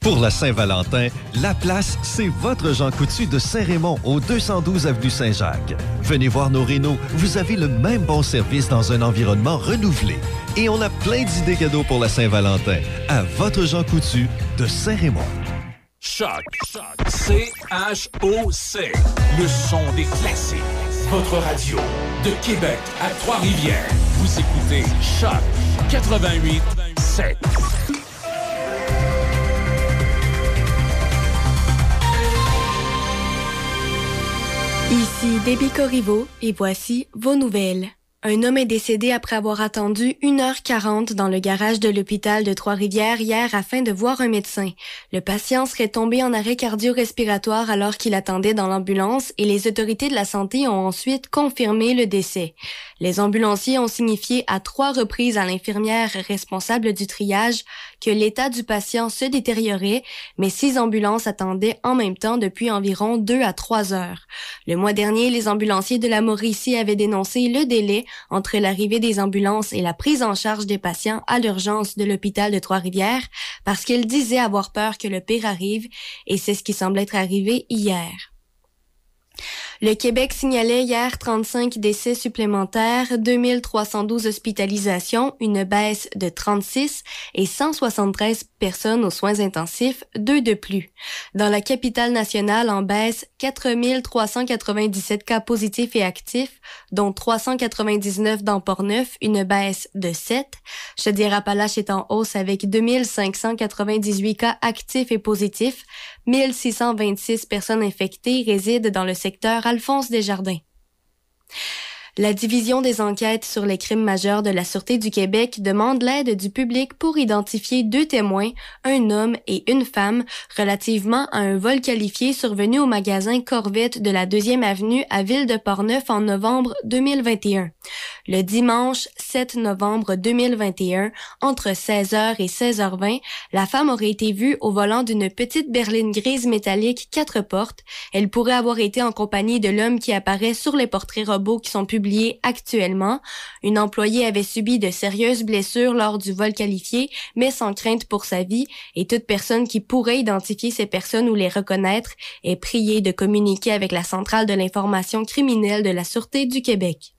Pour la Saint-Valentin, la place, c'est votre Jean Coutu de Saint-Raymond au 212 avenue Saint-Jacques. Venez voir nos rénaux, vous avez le même bon service dans un environnement renouvelé. Et on a plein d'idées cadeaux pour la Saint-Valentin. À votre Jean Coutu de Saint-Raymond. Choc. C-H-O-C. Le son des classiques. Votre radio. De Québec à Trois-Rivières. Vous écoutez Choc 88 7. Ici Déby Corriveau et voici vos nouvelles. Un homme est décédé après avoir attendu 1h40 dans le garage de l'hôpital de Trois-Rivières hier afin de voir un médecin. Le patient serait tombé en arrêt cardio-respiratoire alors qu'il attendait dans l'ambulance et les autorités de la santé ont ensuite confirmé le décès. Les ambulanciers ont signifié à trois reprises à l'infirmière responsable du triage que l'état du patient se détériorait, mais six ambulances attendaient en même temps depuis environ deux à trois heures. Le mois dernier, les ambulanciers de la Mauricie avaient dénoncé le délai entre l'arrivée des ambulances et la prise en charge des patients à l'urgence de l'hôpital de Trois-Rivières parce qu'ils disaient avoir peur que le pire arrive et c'est ce qui semble être arrivé hier. Le Québec signalait hier 35 décès supplémentaires, 2312 hospitalisations, une baisse de 36 et 173 personnes aux soins intensifs, deux de plus. Dans la capitale nationale, en baisse, 4397 cas positifs et actifs, dont 399 dans Port-Neuf, une baisse de 7. Chaudière-Appalaches est en hausse avec 2598 cas actifs et positifs, 1626 personnes infectées résident dans le secteur Alphonse Desjardins. La Division des enquêtes sur les crimes majeurs de la Sûreté du Québec demande l'aide du public pour identifier deux témoins, un homme et une femme, relativement à un vol qualifié survenu au magasin Corvette de la 2e avenue à Ville de Portneuf en novembre 2021. Le dimanche 7 novembre 2021, entre 16h et 16h20, la femme aurait été vue au volant d'une petite berline grise métallique quatre portes. Elle pourrait avoir été en compagnie de l'homme qui apparaît sur les portraits robots qui sont publiés actuellement. Une employée avait subi de sérieuses blessures lors du vol qualifié, mais sans crainte pour sa vie, et toute personne qui pourrait identifier ces personnes ou les reconnaître est priée de communiquer avec la Centrale de l'information criminelle de la Sûreté du Québec.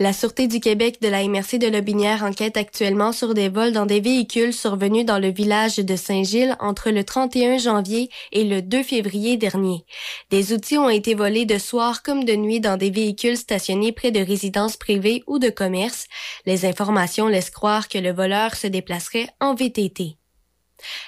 La Sûreté du Québec de la MRC de Lobinière enquête actuellement sur des vols dans des véhicules survenus dans le village de Saint-Gilles entre le 31 janvier et le 2 février dernier. Des outils ont été volés de soir comme de nuit dans des véhicules stationnés près de résidences privées ou de commerces. Les informations laissent croire que le voleur se déplacerait en VTT.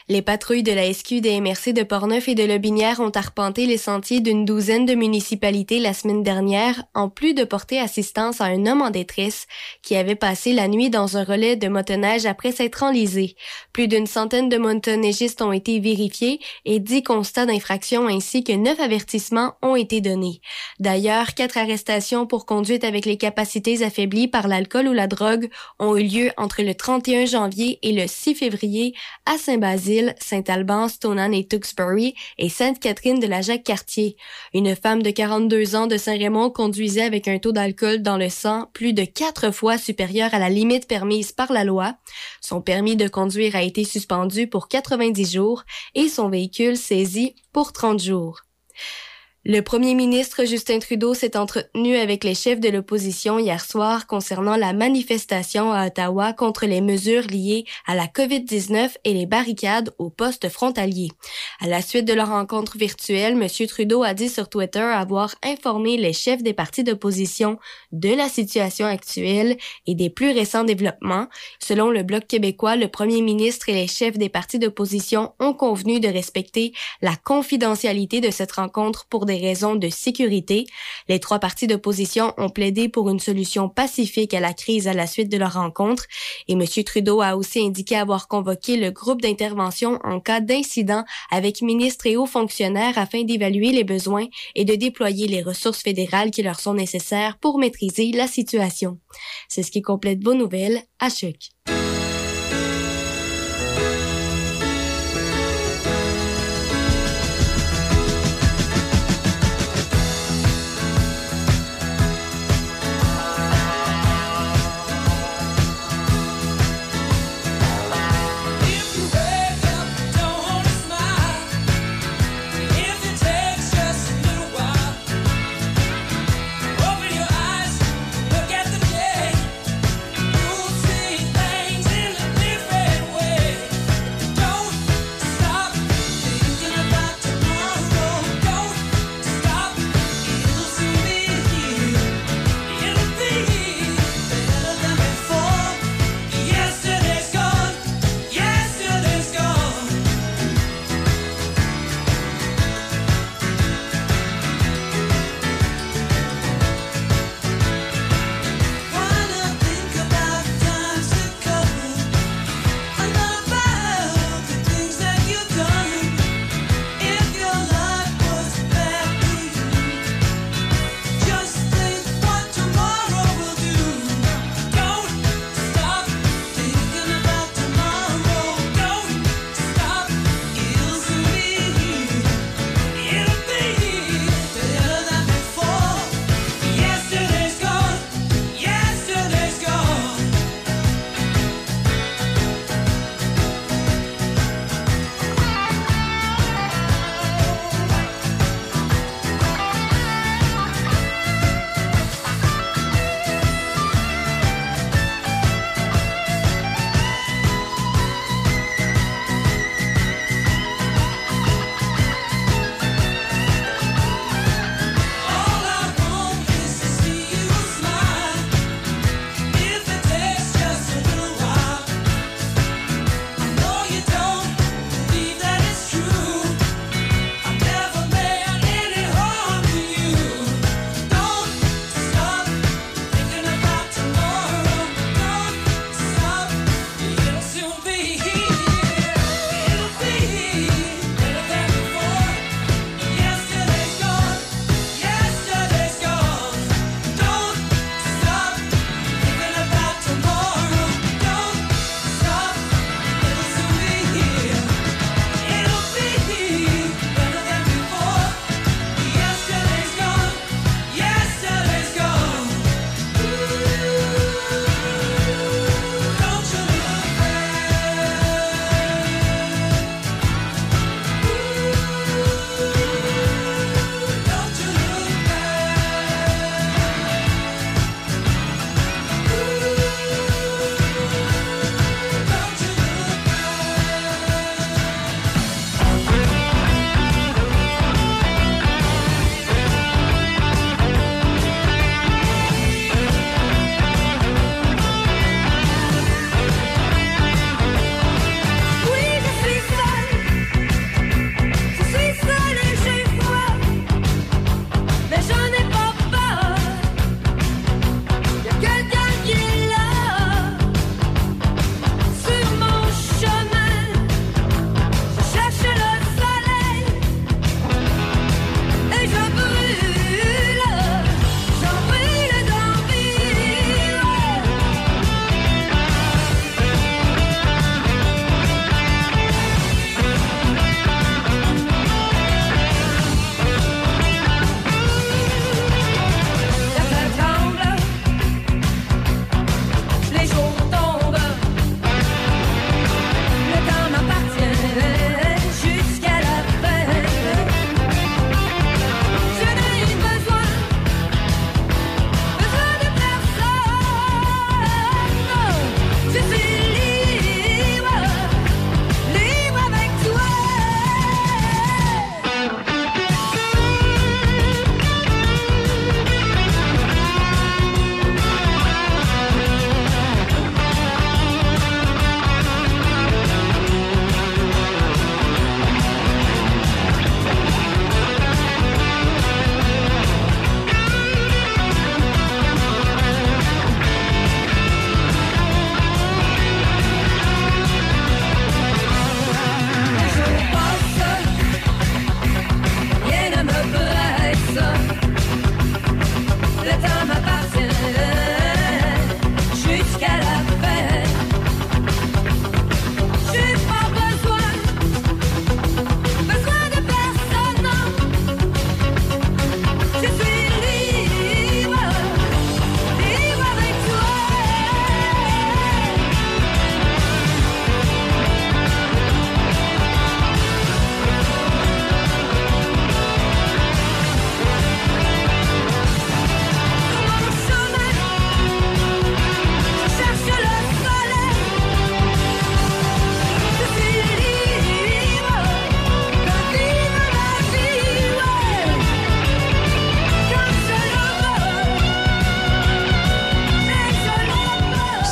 Les patrouilles de la SQ des MRC de Portneuf et de Lobinière ont arpenté les sentiers d'une douzaine de municipalités la semaine dernière, en plus de porter assistance à un homme en détresse qui avait passé la nuit dans un relais de motoneige après s'être enlisé. Plus d'une centaine de motoneigistes ont été vérifiés et dix constats d'infraction ainsi que neuf avertissements ont été donnés. D'ailleurs, quatre arrestations pour conduite avec les capacités affaiblies par l'alcool ou la drogue ont eu lieu entre le 31 janvier et le 6 février à Saint-Basile, Saint-Alban, Stoneham et Tewksbury et Sainte-Catherine de la Jacques-Cartier. Une femme de 42 ans de Saint-Raymond conduisait avec un taux d'alcool dans le sang plus de quatre fois supérieur à la limite permise par la loi. Son permis de conduire a été suspendu pour 90 jours et son véhicule saisi pour 30 jours. Le premier ministre Justin Trudeau s'est entretenu avec les chefs de l'opposition hier soir concernant la manifestation à Ottawa contre les mesures liées à la COVID-19 et les barricades aux postes frontaliers. À la suite de leur rencontre virtuelle, M. Trudeau a dit sur Twitter avoir informé les chefs des partis d'opposition de la situation actuelle et des plus récents développements. Selon le Bloc québécois, le premier ministre et les chefs des partis d'opposition ont convenu de respecter la confidentialité de cette rencontre pour des raisons de sécurité. Les trois partis d'opposition ont plaidé pour une solution pacifique à la crise à la suite de leur rencontre et M. Trudeau a aussi indiqué avoir convoqué le groupe d'intervention en cas d'incident avec ministres et hauts fonctionnaires afin d'évaluer les besoins et de déployer les ressources fédérales qui leur sont nécessaires pour maîtriser la situation. C'est ce qui complète vos nouvelles à Choc.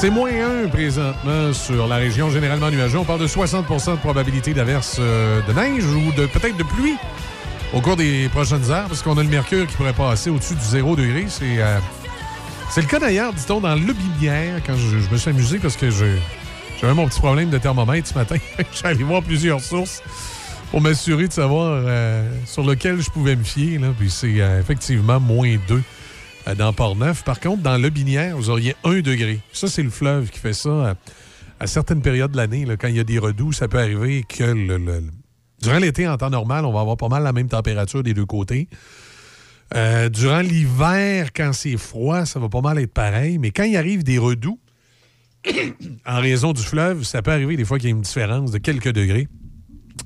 C'est moins 1 présentement sur la région généralement nuageuse. On parle de 60% de probabilité d'averse euh, de neige ou de peut-être de pluie au cours des prochaines heures parce qu'on a le mercure qui pourrait passer au-dessus du 0 degré. C'est euh, c'est le cas d'ailleurs, dit-on, dans l'Aubinière quand je, me suis amusé parce que j'avais mon petit problème de thermomètre ce matin. Allé voir plusieurs sources pour m'assurer de savoir euh, sur lequel je pouvais me fier. Là. C'est effectivement moins 2 euh, dans Port-Neuf. Par contre, dans Le Binière, vous auriez 1 degré. Ça, c'est le fleuve qui fait ça. à certaines périodes de l'année, quand il y a des redoux, ça peut arriver que durant l'été, en temps normal, on va avoir pas mal la même température des deux côtés. Euh, durant l'hiver, quand c'est froid, ça va pas mal être pareil. Mais quand il arrive des redoux, en raison du fleuve, ça peut arriver des fois qu'il y a une différence de quelques degrés.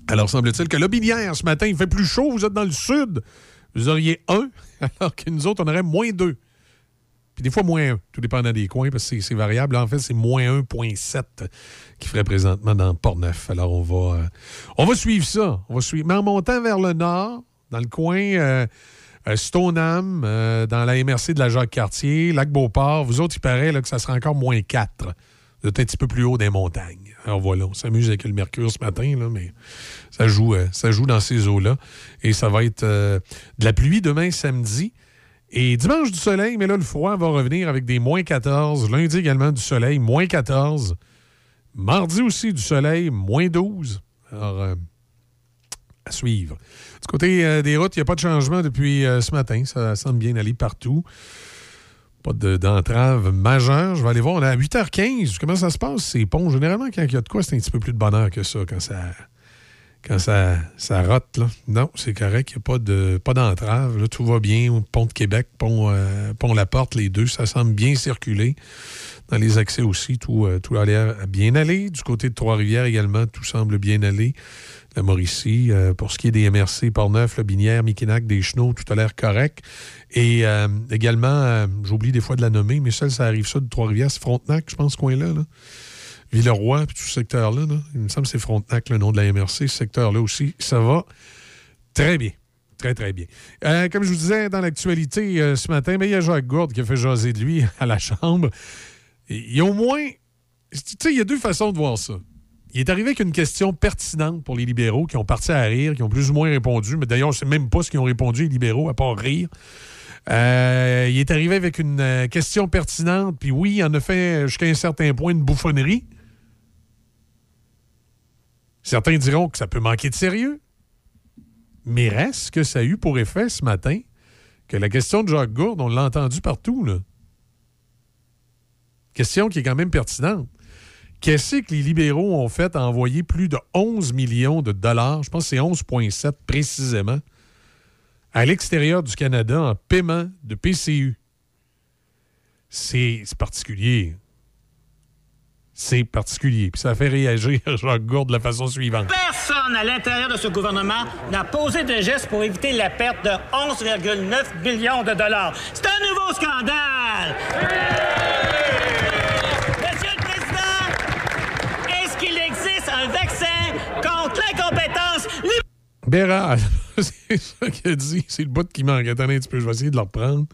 Alors, semble-t-il que l'Aubinière, ce matin, il fait plus chaud, vous êtes dans le sud, vous auriez 1, alors que nous autres, on aurait moins 2. Puis des fois, moins 1, tout dépendant des coins, parce que c'est- variable. En fait, c'est moins 1,7 qui ferait présentement dans Port-Neuf. Alors, on va, euh, on va suivre ça. On va suivre. Mais en montant vers le nord, dans le coin euh, euh, Stoneham, dans la MRC de la Jacques-Cartier, Lac-Beauport, vous autres, il paraît là, que ça sera encore moins 4. Vous êtes un petit peu plus haut des montagnes. Alors voilà, on s'amuse avec le mercure ce matin, là, mais ça joue, ça joue dans ces eaux-là. Et ça va être de la pluie demain samedi. Et dimanche du soleil, mais là, le froid va revenir avec des moins 14. Lundi également du soleil, moins 14. Mardi aussi du soleil, moins 12. Alors, euh, à suivre. Du côté euh, des routes, il n'y a pas de changement depuis euh, ce matin. Ça semble bien aller partout. Pas de- d'entrave majeure. Je vais aller voir. On est à 8h15. Comment ça se passe, ces ponts? Généralement, quand il y a de quoi, c'est un petit peu plus de bonheur que ça, quand ça, quand ça, ça rote. Là. Non, c'est correct. Il n'y a pas de pas d'entrave. Tout va bien. Pont de Québec, pont, euh, pont La Porte, les deux, ça semble bien circuler. Dans les accès aussi, tout, euh, tout a l'air bien aller. Du côté de Trois-Rivières également, tout semble bien aller. La Mauricie, euh, pour ce qui est des MRC, Port-Neuf, Le Binière, Miquinac, des Chenaux, tout a l'air correct. Et euh, également, j'oublie des fois de la nommer, mais seul, ça arrive ça de Trois-Rivières, c'est Frontenac, je pense, ce coin-là. Là. Villeroy, puis tout ce secteur-là. là. Il me semble que c'est Frontenac, le nom de la MRC, ce secteur-là aussi. Ça va très bien. Très, très bien. Euh, comme je vous disais, dans l'actualité euh, ce matin, ben, il y a Jacques Gourde qui a fait jaser de lui à la Chambre. Il y a au moins. Tu sais, il y a deux façons de voir ça. Il est arrivé avec une question pertinente pour les libéraux qui ont parti à rire, qui ont plus ou moins répondu. Mais d'ailleurs, je ne même pas ce qu'ils ont répondu, les libéraux, à part rire. Euh, il est arrivé avec une question pertinente, puis oui, il en a fait jusqu'à un certain point une bouffonnerie. Certains diront que ça peut manquer de sérieux. Mais reste que ça a eu pour effet ce matin que la question de Jacques Gourde, on l'a entendu partout, là. Question qui est quand même pertinente. Qu'est-ce que les libéraux ont fait à envoyer plus de 11 millions de dollars, je pense que c'est 11,7 précisément, à l'extérieur du Canada en paiement de PCU? C'est c'est particulier. C'est particulier. Puis ça fait réagir Jacques Gourde de la façon suivante. Personne à l'intérieur de ce gouvernement n'a posé de gestes pour éviter la perte de 11,9 millions de dollars. C'est un nouveau scandale! Monsieur le Président, est-ce qu'il existe un vaccin contre l'incompétence? Bérard, c'est ça qu'il a dit. C'est le bout qui manque. Attendez un petit peu, je vais essayer de le reprendre.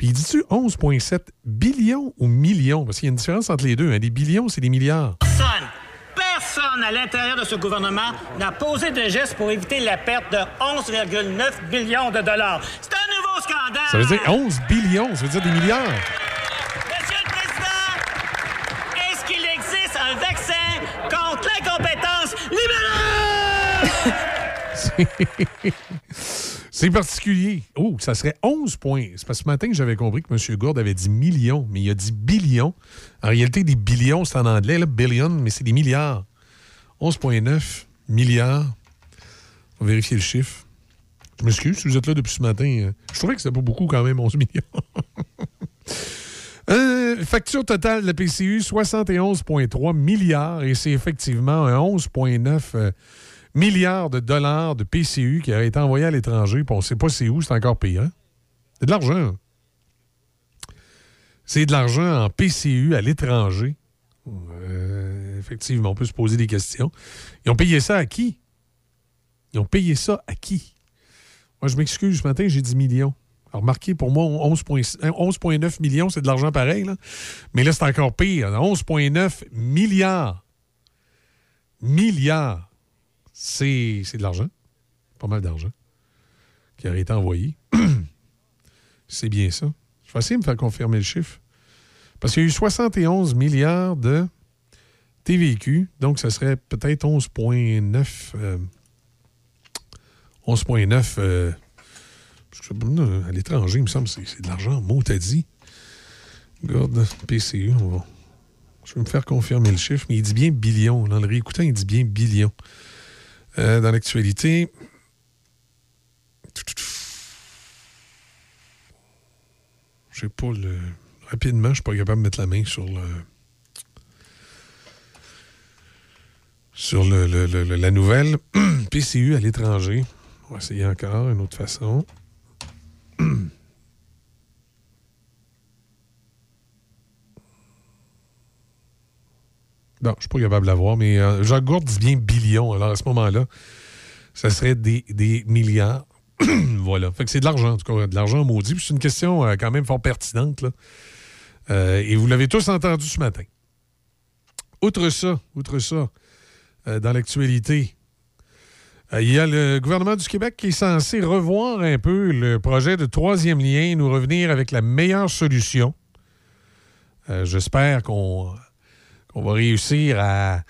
Puis il dit-tu 11,7 billions ou millions? Parce qu'il y a une différence entre les deux. hein. Des billions, c'est des milliards. Personne, personne à l'intérieur de ce gouvernement n'a posé de gestes pour éviter la perte de 11,9 millions de dollars. C'est un nouveau scandale! Ça veut dire 11 billions, ça veut dire des milliards. Monsieur le Président, est-ce qu'il existe un vaccin contre l'incompétence libérale? C'est- particulier. Oh, ça serait 11 points. C'est parce que ce matin que j'avais compris que M. Gourde avait dit millions, mais il a dit billions. En réalité, des billions, c'est en anglais, là, billion, mais c'est des milliards. 11,9 milliards. On va vérifier le chiffre. Je m'excuse si vous êtes là depuis ce matin. euh, Je trouvais que c'était pas beaucoup quand même, 11 millions. Euh, facture totale de la PCU, 71,3 milliards. Et c'est effectivement un 11,9 euh, milliards de dollars de PCU qui a été envoyé à l'étranger. Puis on ne sait pas c'est où, c'est encore payant. C'est de l'argent. C'est de l'argent en PCU à l'étranger. Euh, effectivement, on peut se poser des questions. Ils ont payé ça à qui? Ils ont payé ça à qui? Moi, je m'excuse, ce matin, j'ai dit millions. Alors, remarquez, pour moi, 11,9 11,9 millions, c'est de l'argent pareil. Mais là, c'est encore pire. 11,9 milliards. Milliards. C'est de l'argent. Pas mal d'argent. Qui aurait été envoyé. c'est bien ça. Je vais essayer de me faire confirmer le chiffre. Parce qu'il y a eu 71 milliards de TVQ. Donc, ça serait peut-être 11,9. euh, 11,9 euh, pas, euh, à l'étranger, il me semble c'est de l'argent. Mot t'as dit. Regarde, PCU, on va. Je vais me faire confirmer le chiffre, mais il dit bien billion. Dans le réécoutant, il dit bien billion. Euh, dans l'actualité. Je sais pas le. Rapidement, je suis pas capable de mettre la main sur le. Sur le- la nouvelle. PCU à l'étranger. On va essayer encore une autre façon. Non, je suis pas capable de l'avoir, mais euh, Jacques Gourde dit bien billion. Alors, à ce moment-là, ça serait des, des milliards. voilà. Fait que c'est de l'argent, en tout cas, de l'argent maudit. C'est une question euh, quand même fort pertinente. là. Euh, et vous l'avez tous entendu ce matin. Outre ça, outre ça, dans l'actualité, il y a le gouvernement du Québec qui est censé revoir un peu le projet de troisième lien, nous revenir avec la meilleure solution. J'espère qu'on qu'on va réussir à,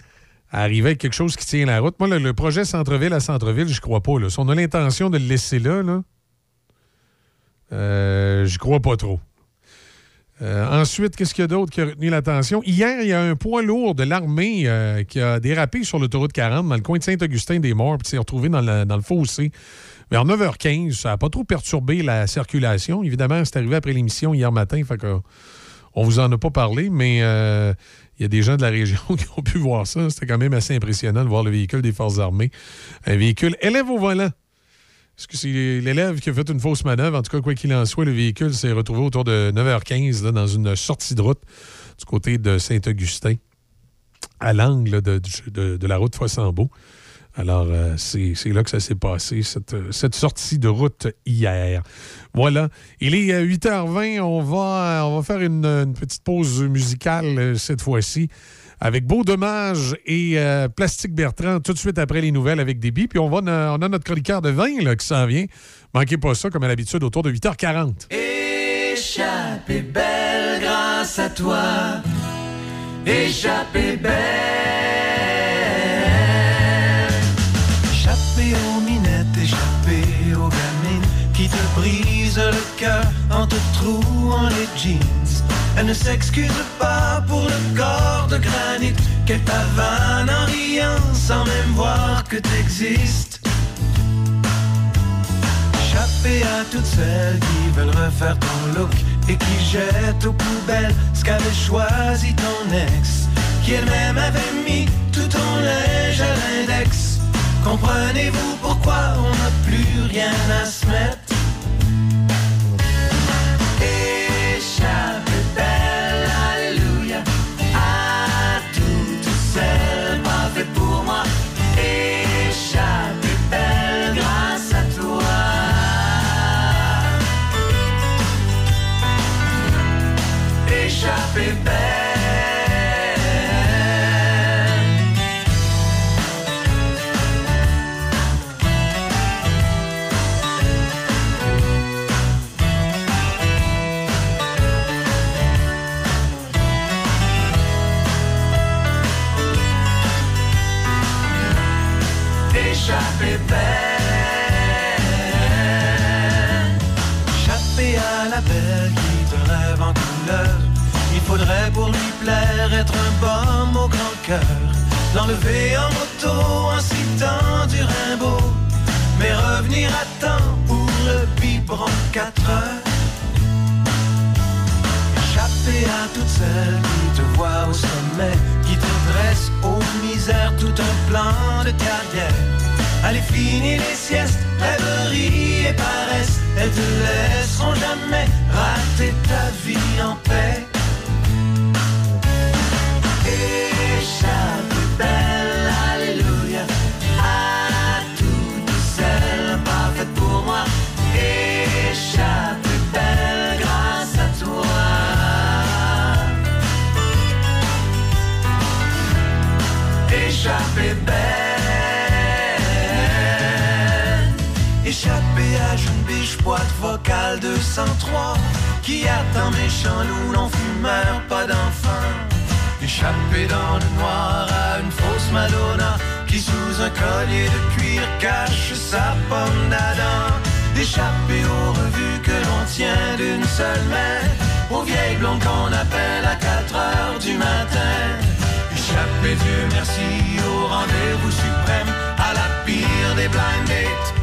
à arriver avec quelque chose qui tient la route. Moi, le, projet centre-ville à centre-ville, je crois pas. Là. Si on a l'intention de le laisser là, là euh, je crois pas trop. Euh, ensuite, qu'est-ce qu'il y a d'autre qui a retenu l'attention? Hier, il y a un poids lourd de l'armée euh, qui a dérapé sur l'autoroute 40 dans le coin de Saint-Augustin-des-Morts puis s'est retrouvé dans le, fossé. Vers 9h15, ça n'a pas trop perturbé la circulation. Évidemment, c'est arrivé après l'émission hier matin, fait que on vous en a pas parlé, mais euh, il y a des gens de la région qui ont pu voir ça. C'était quand même assez impressionnant de voir le véhicule des Forces armées. Un véhicule élève au volant. Est-ce que c'est l'élève qui a fait une fausse manœuvre? En tout cas, quoi qu'il en soit, le véhicule s'est retrouvé autour de 9h15 là, dans une sortie de route du côté de Saint-Augustin, à l'angle de la route Fossambeau. Alors, euh, c'est là que ça s'est passé, cette, euh, cette sortie de route hier. Voilà. Il est euh, 8h20. On va, on va faire une, petite pause musicale euh, cette fois-ci avec Beau Dommage et euh, Plastique Bertrand tout de suite après les nouvelles avec Déby. Puis on, va, on a notre chroniqueur de vin là, qui s'en vient. Manquez pas ça, comme à l'habitude, autour de 8h40. Échappée belle grâce à toi. Belle. Le cœur en te trouant les jeans. Elle ne s'excuse pas pour le corps de granit qu'elle pavane en riant sans même voir que t'existes. Échappée à toutes celles qui veulent refaire ton look et qui jettent aux poubelles ce qu'avait choisi ton ex, qui elle-même avait mis tout ton linge à l'index. Comprenez-vous pourquoi on n'a plus rien à se mettre? L'enlever en moto en citant du Rimbaud. Mais revenir à temps pour le biberon 4 heures. Échappé à toutes celles qui te voient au sommet, qui te dressent aux misères tout un plan de carrière. Allez finir les siestes, rêverie et paresse, elles te laisseront jamais rater ta vie en paix. 203 qui attend méchant loup, non fumeur, pas d'enfant. Échappé dans le noir à une fausse Madonna qui sous un collier de cuir cache sa pomme d'Adam. Échappé aux revues que l'on tient d'une seule main, aux vieilles blondes qu'on appelle à 4 heures du matin. Échappé, Dieu merci, au rendez-vous suprême, à la pire des blind dates.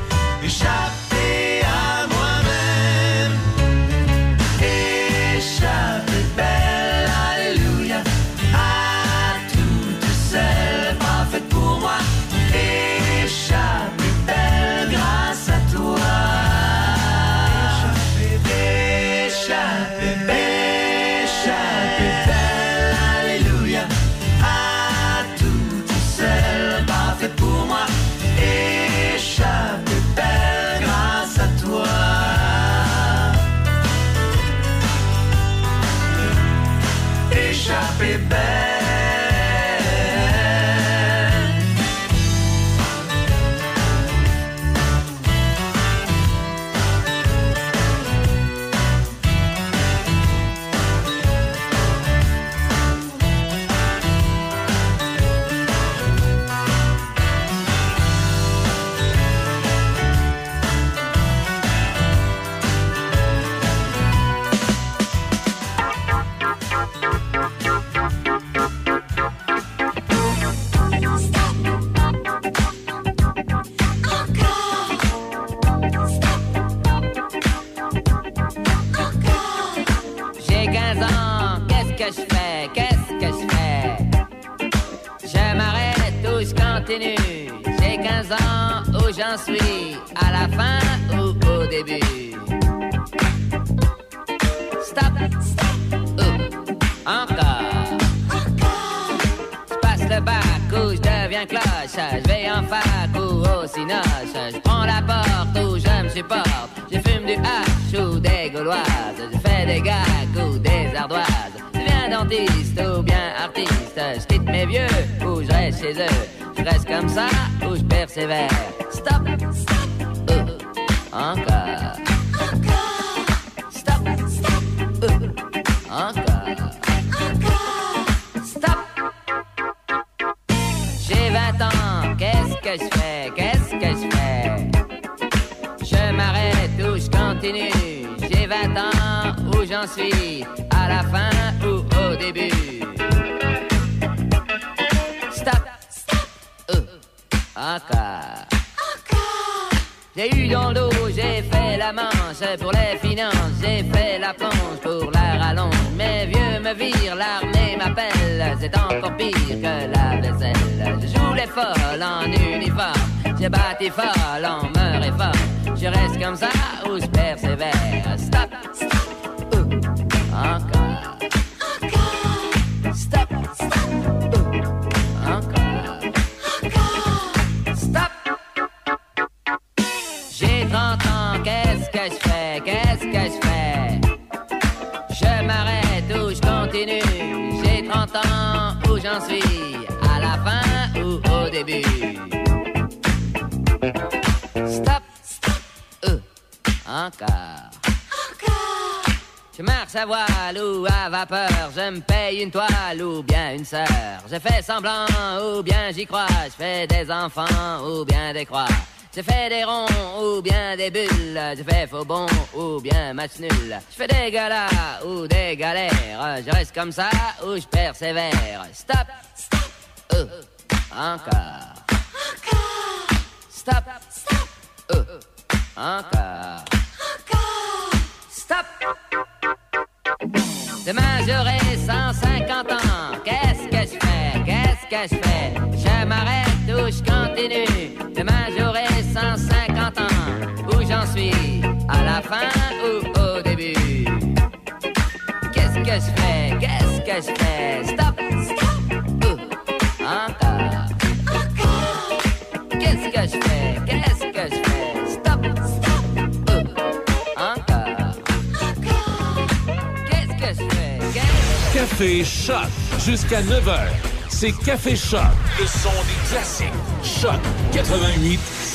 Que je fais? Qu'est-ce que je fais? Je m'arrête ou je continue. J'ai 15 ans, où j'en suis À la fin ou au début. Stop, Oh, encore. Je passe le bac où je deviens cloche. Je vais en fac ou au cinoche. Je prends la porte où je me supporte. Je fume du hache ou des gauloises. Je fais des gags ou des ardoises Dentiste ou bien artiste. Je quitte mes vieux ou je reste chez eux. Je reste comme ça ou je persévère. Stop, stop, Oh, encore. Stop, stop, Oh, encore. Stop. J'ai 20 ans, qu'est-ce que je fais? Qu'est-ce que je fais? Je m'arrête ou je continue. J'ai 20 ans, où j'en suis À la fin ou au début Stop, stop, Euh, encore j'ai eu dans l'eau, j'ai fait la manche pour les finances, j'ai fait la planche pour la rallonge. Mes vieux me virent, l'armée m'appelle, c'est encore pire que la vaisselle. Je joue les folles en uniforme, j'ai bâti folle en me réforme. Je reste comme ça ou je persévère. Stop, stop, j'en suis À la fin ou au début Stop, stop, euh, encore je marche à voile ou à vapeur, je me paye une toile ou bien une sœur. Je fais semblant ou bien j'y crois, je fais des enfants ou bien des croix. Je fais des ronds ou bien des bulles, je fais faux bon ou bien match nul. Je fais des galas ou des galères, je reste comme ça ou je persévère. Stop, stop, euh, encore. Stop, stop, euh, encore. Stop. Demain j'aurai 150 ans. Qu'est-ce que je fais? Qu'est-ce que je fais? Je m'arrête ou je continue? Demain j'aurai 150 ans. Où j'en suis À la fin ou au début Qu'est-ce que je fais? Qu'est-ce que je fais? Stop, stop. Euh, encore. Qu'est-ce que je fais? Qu'est-ce que je fais? Stop, stop. Euh, encore. Qu'est-ce que je fais? Qu'est-ce Café Choc jusqu'à 9h. C'est Café Choc, le son des classiques. Choc 88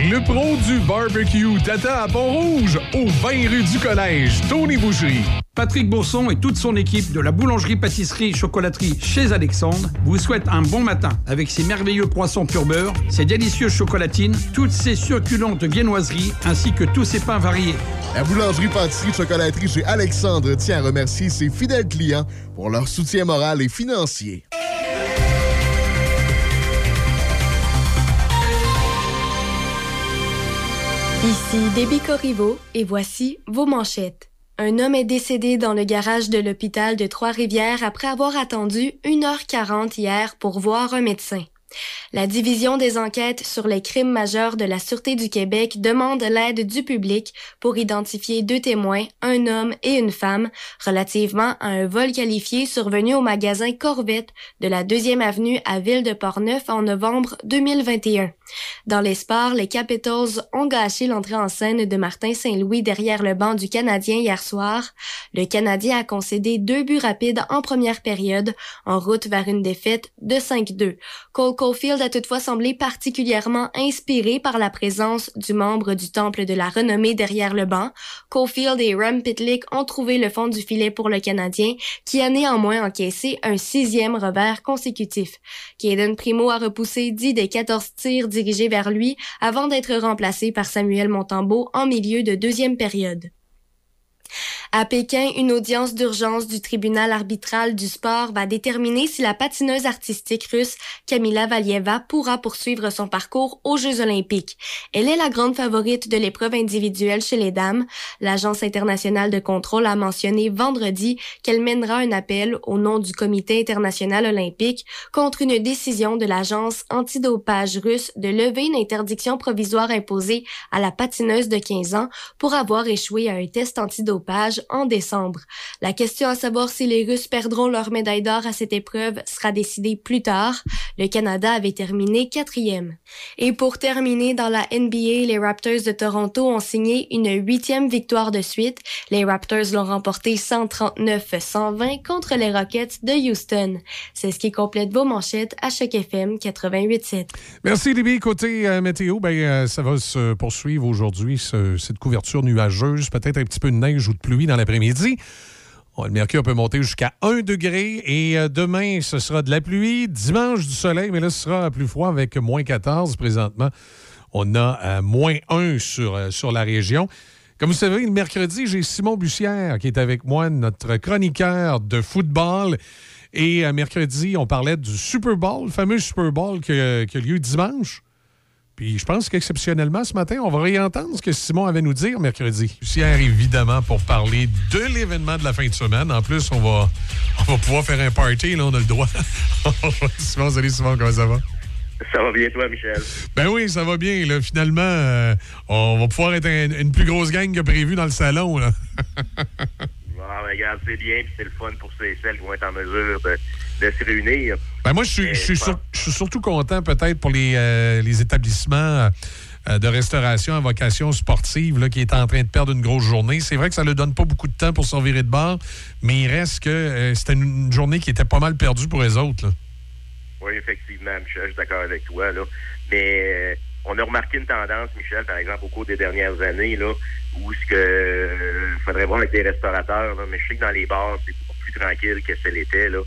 Le pro du barbecue Tata à Pont-Rouge, au 20 rue du Collège, Tony Boucherie. Patrick Bourson et toute son équipe de la boulangerie-pâtisserie-chocolaterie chez Alexandre vous souhaitent un bon matin avec ses merveilleux poissons pur beurre, ses délicieuses chocolatines, toutes ses succulentes viennoiseries ainsi que tous ses pains variés. La boulangerie-pâtisserie-chocolaterie chez Alexandre tient à remercier ses fidèles clients pour leur soutien moral et financier. Ici Déby Corriveau et voici vos manchettes. Un homme est décédé dans le garage de l'hôpital de Trois-Rivières après avoir attendu 1h40 hier pour voir un médecin. La division des enquêtes sur les crimes majeurs de la Sûreté du Québec demande l'aide du public pour identifier deux témoins, un homme et une femme, relativement à un vol qualifié survenu au magasin Corvette de la 2e avenue à Ville de Portneuf en novembre 2021. Dans les sports, les Capitals ont gâché l'entrée en scène de Martin Saint-Louis derrière le banc du Canadien hier soir. Le Canadien a concédé deux buts rapides en première période, en route vers une défaite de 5-2. Cole Caulfield a toutefois semblé particulièrement inspiré par la présence du membre du Temple de la Renommée derrière le banc. Caulfield et Ram Pitlick ont trouvé le fond du filet pour le Canadien, qui a néanmoins encaissé un sixième revers consécutif. Caden Primo a repoussé 10 des 14 tirs dirigés vers lui avant d'être remplacé par Samuel Montembeau en milieu de deuxième période. À Pékin, une audience d'urgence du tribunal arbitral du sport va déterminer si la patineuse artistique russe Kamila Valieva pourra poursuivre son parcours aux Jeux olympiques. Elle est la grande favorite de l'épreuve individuelle chez les dames. L'Agence internationale de contrôle a mentionné vendredi qu'elle mènera un appel au nom du Comité international olympique contre une décision de l'agence antidopage russe de lever une interdiction provisoire imposée à la patineuse de 15 ans pour avoir échoué à un test antidopage en décembre. La question à savoir si les Russes perdront leur médaille d'or à cette épreuve sera décidée plus tard. Le Canada avait terminé quatrième. Et pour terminer dans la NBA, les Raptors de Toronto ont signé une huitième victoire de suite. Les Raptors l'ont remporté 139-120 contre les Rockets de Houston. C'est ce qui complète vos manchettes à Choc FM 88.7. Merci, Libby. Côté euh, météo, ben, euh, ça va se poursuivre aujourd'hui, ce- cette couverture nuageuse, peut-être un petit peu de neige ou de pluie dans l'après-midi. Le mercure peut monter jusqu'à 1 degré et euh, demain, ce sera de la pluie. Dimanche, du soleil, mais là, ce sera plus froid avec moins 14 présentement. On a euh, moins 1 sur, euh, sur la région. Comme vous savez, le mercredi, j'ai Simon Bussière qui est avec moi, notre chroniqueur de football. Et mercredi, on parlait du Super Bowl, le fameux Super Bowl qui a lieu dimanche. Puis je pense qu'exceptionnellement, ce matin, on va réentendre ce que Simon avait nous dire mercredi. Bussière, évidemment, pour parler de l'événement de la fin de semaine. En plus, on va, on va pouvoir faire un party, là, on a le droit. Simon, salut Simon, comment ça va? Ça va bien, toi, Michel? Ben oui, ça va bien. Là. Finalement, euh, on va pouvoir être un- une plus grosse gang que prévu dans le salon. Là. Ben, regarde, c'est bien, puis c'est le fun pour ceux et celles qui vont être en mesure de, de se réunir. Ben moi, je suis, je suis je pense- sur- je suis surtout content peut-être pour les, euh, les établissements euh, de restauration à vocation sportive là, qui est en train de perdre une grosse journée. C'est vrai que ça ne donne pas beaucoup de temps pour s'en virer de bord, mais il reste que euh, c'était une journée qui était pas mal perdue pour les autres. là. Oui, effectivement, Michel, je suis d'accord avec toi. Là. Mais on a remarqué une tendance, Michel, par exemple, au cours des dernières années, là, où ce que faudrait voir avec des restaurateurs, là, mais je sais que dans les bars, c'est beaucoup plus tranquille que ce l'était là,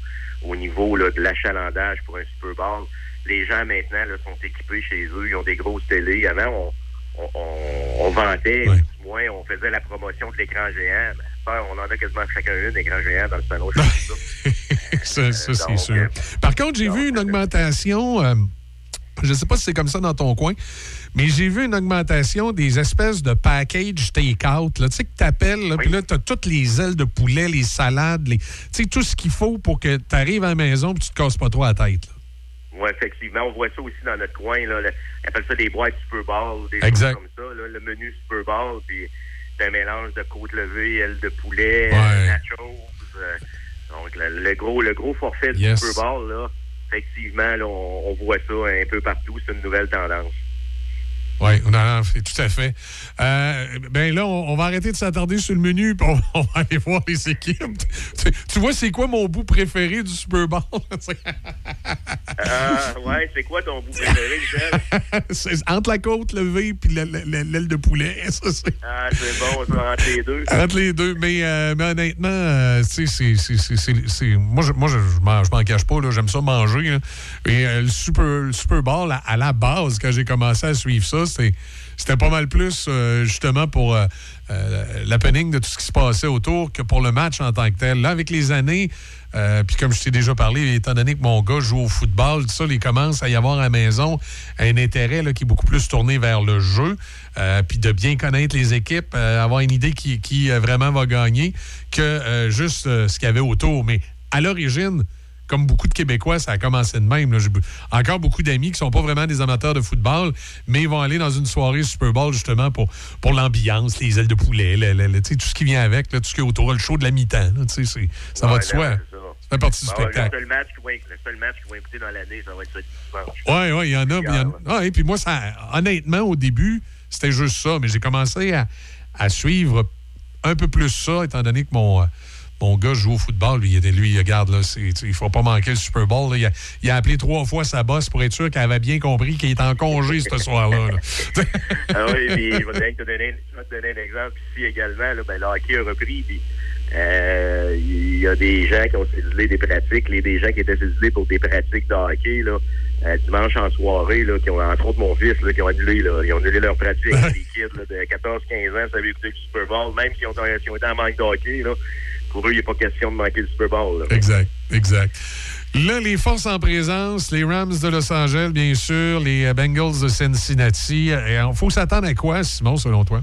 au niveau là, de l'achalandage pour un Super Bowl. Les gens maintenant là, sont équipés chez eux, ils ont des grosses télés. Avant, on, on, on- vantait, du moins, on faisait la promotion de l'écran géant. Ben, ça, on en a quasiment chacun une, écran géant dans le salon. nous, là. ça, ça, c'est sûr. euh, Par contre, j'ai vu une augmentation, euh, je ne sais pas si c'est comme ça dans ton coin, mais j'ai vu une augmentation des espèces de package take-out. là. Tu sais, que tu appelles, puis là, tu as toutes les ailes de poulet, les salades, les, tu sais, tout ce qu'il faut pour que tu arrives à la maison et tu te casses pas trop la tête. là. Oui, effectivement. On voit ça aussi dans notre coin. Là, le- on appelle ça des boîtes Super Bowl, des Exact. choses comme ça. là, le menu Super Bowl. Puis c'est un mélange de côte levée, aile de poulet, Ouais. euh, nachos. euh, donc, le, le gros, le gros forfait du Yes. Super Bowl, là, effectivement, là, on, on voit ça un peu partout. C'est une nouvelle tendance. Oui, tout à fait. Euh, ben là, on, on va arrêter de s'attarder sur le menu puis on, on va aller voir les équipes. Tu, tu vois, c'est quoi mon bout préféré du Super Bowl? Euh, ouais, c'est quoi ton bout préféré, Michel? Entre la côte levée puis la- la- la- l'aile de poulet. Ça, c'est Ah, c'est bon, ça entre les deux. entre les deux. Mais, euh, mais honnêtement, euh, tu sais, c'est- moi, je, moi, je, je m'en, cache pas. J'aime ça manger. là. Et euh, le, Super, le Super Bowl, à, à la base, quand j'ai commencé à suivre ça, c'était, pas mal plus euh, justement pour euh, euh, l'happening de tout ce qui se passait autour que pour le match en tant que tel. Là, avec les années, puis comme je t'ai déjà parlé, étant donné que mon gars joue au football, tout ça, il commence à y avoir à la maison un intérêt là, qui est beaucoup plus tourné vers le jeu, puis de bien connaître les équipes, avoir une idée qui, vraiment va gagner, que juste ce qu'il y avait autour. Mais à l'origine, comme beaucoup de Québécois, ça a commencé de même. là. J'ai encore beaucoup d'amis qui sont pas vraiment des amateurs de football, mais ils vont aller dans une soirée Super Bowl justement pour, pour l'ambiance, les ailes de poulet, le- le- tout ce qui vient avec, là, tout ce qui est autour, le show de la mi-temps. là, c'est- ça va de soi. Ça fait partie du le, spectacle. seul match qu'ils vont, le seul match qu'ils vont écouter dans l'année, ça va être ça dimanche. Oui, oui, il y en a. y en- Ah, et puis moi, ça, honnêtement, au début, c'était juste ça. Mais j'ai commencé à, à suivre un peu plus ça, étant donné que mon, euh, mon gars joue au football. Lui, il, était- lui regarde, là, il ne faut pas manquer le Super Bowl. là. Il, a, il a appelé trois fois sa boss pour être sûr qu'elle avait bien compris qu'il était en congé ce soir-là. là. ah oui, puis je vais te donner, un exemple ici également. Là, ben, le hockey a repris, puis euh, il y a des gens qui ont cédulé des pratiques, les, des gens qui étaient cédulés pour des pratiques de hockey, là, euh, dimanche en soirée, là, qui ont, entre autres mon fils, là, qui ont annulé, là, ils ont annulé leur pratique. les kids là, de 14-15 ans, ça avait écouté le Super Bowl, même s'ils ont, ont été en manque de hockey, là, pour eux, il n'est pas question de manquer le Super Bowl. là. Exact, exact. Là, les forces en présence, les Rams de Los Angeles, bien sûr, les euh, Bengals de Cincinnati. Il faut s'attendre à quoi, Simon, selon toi?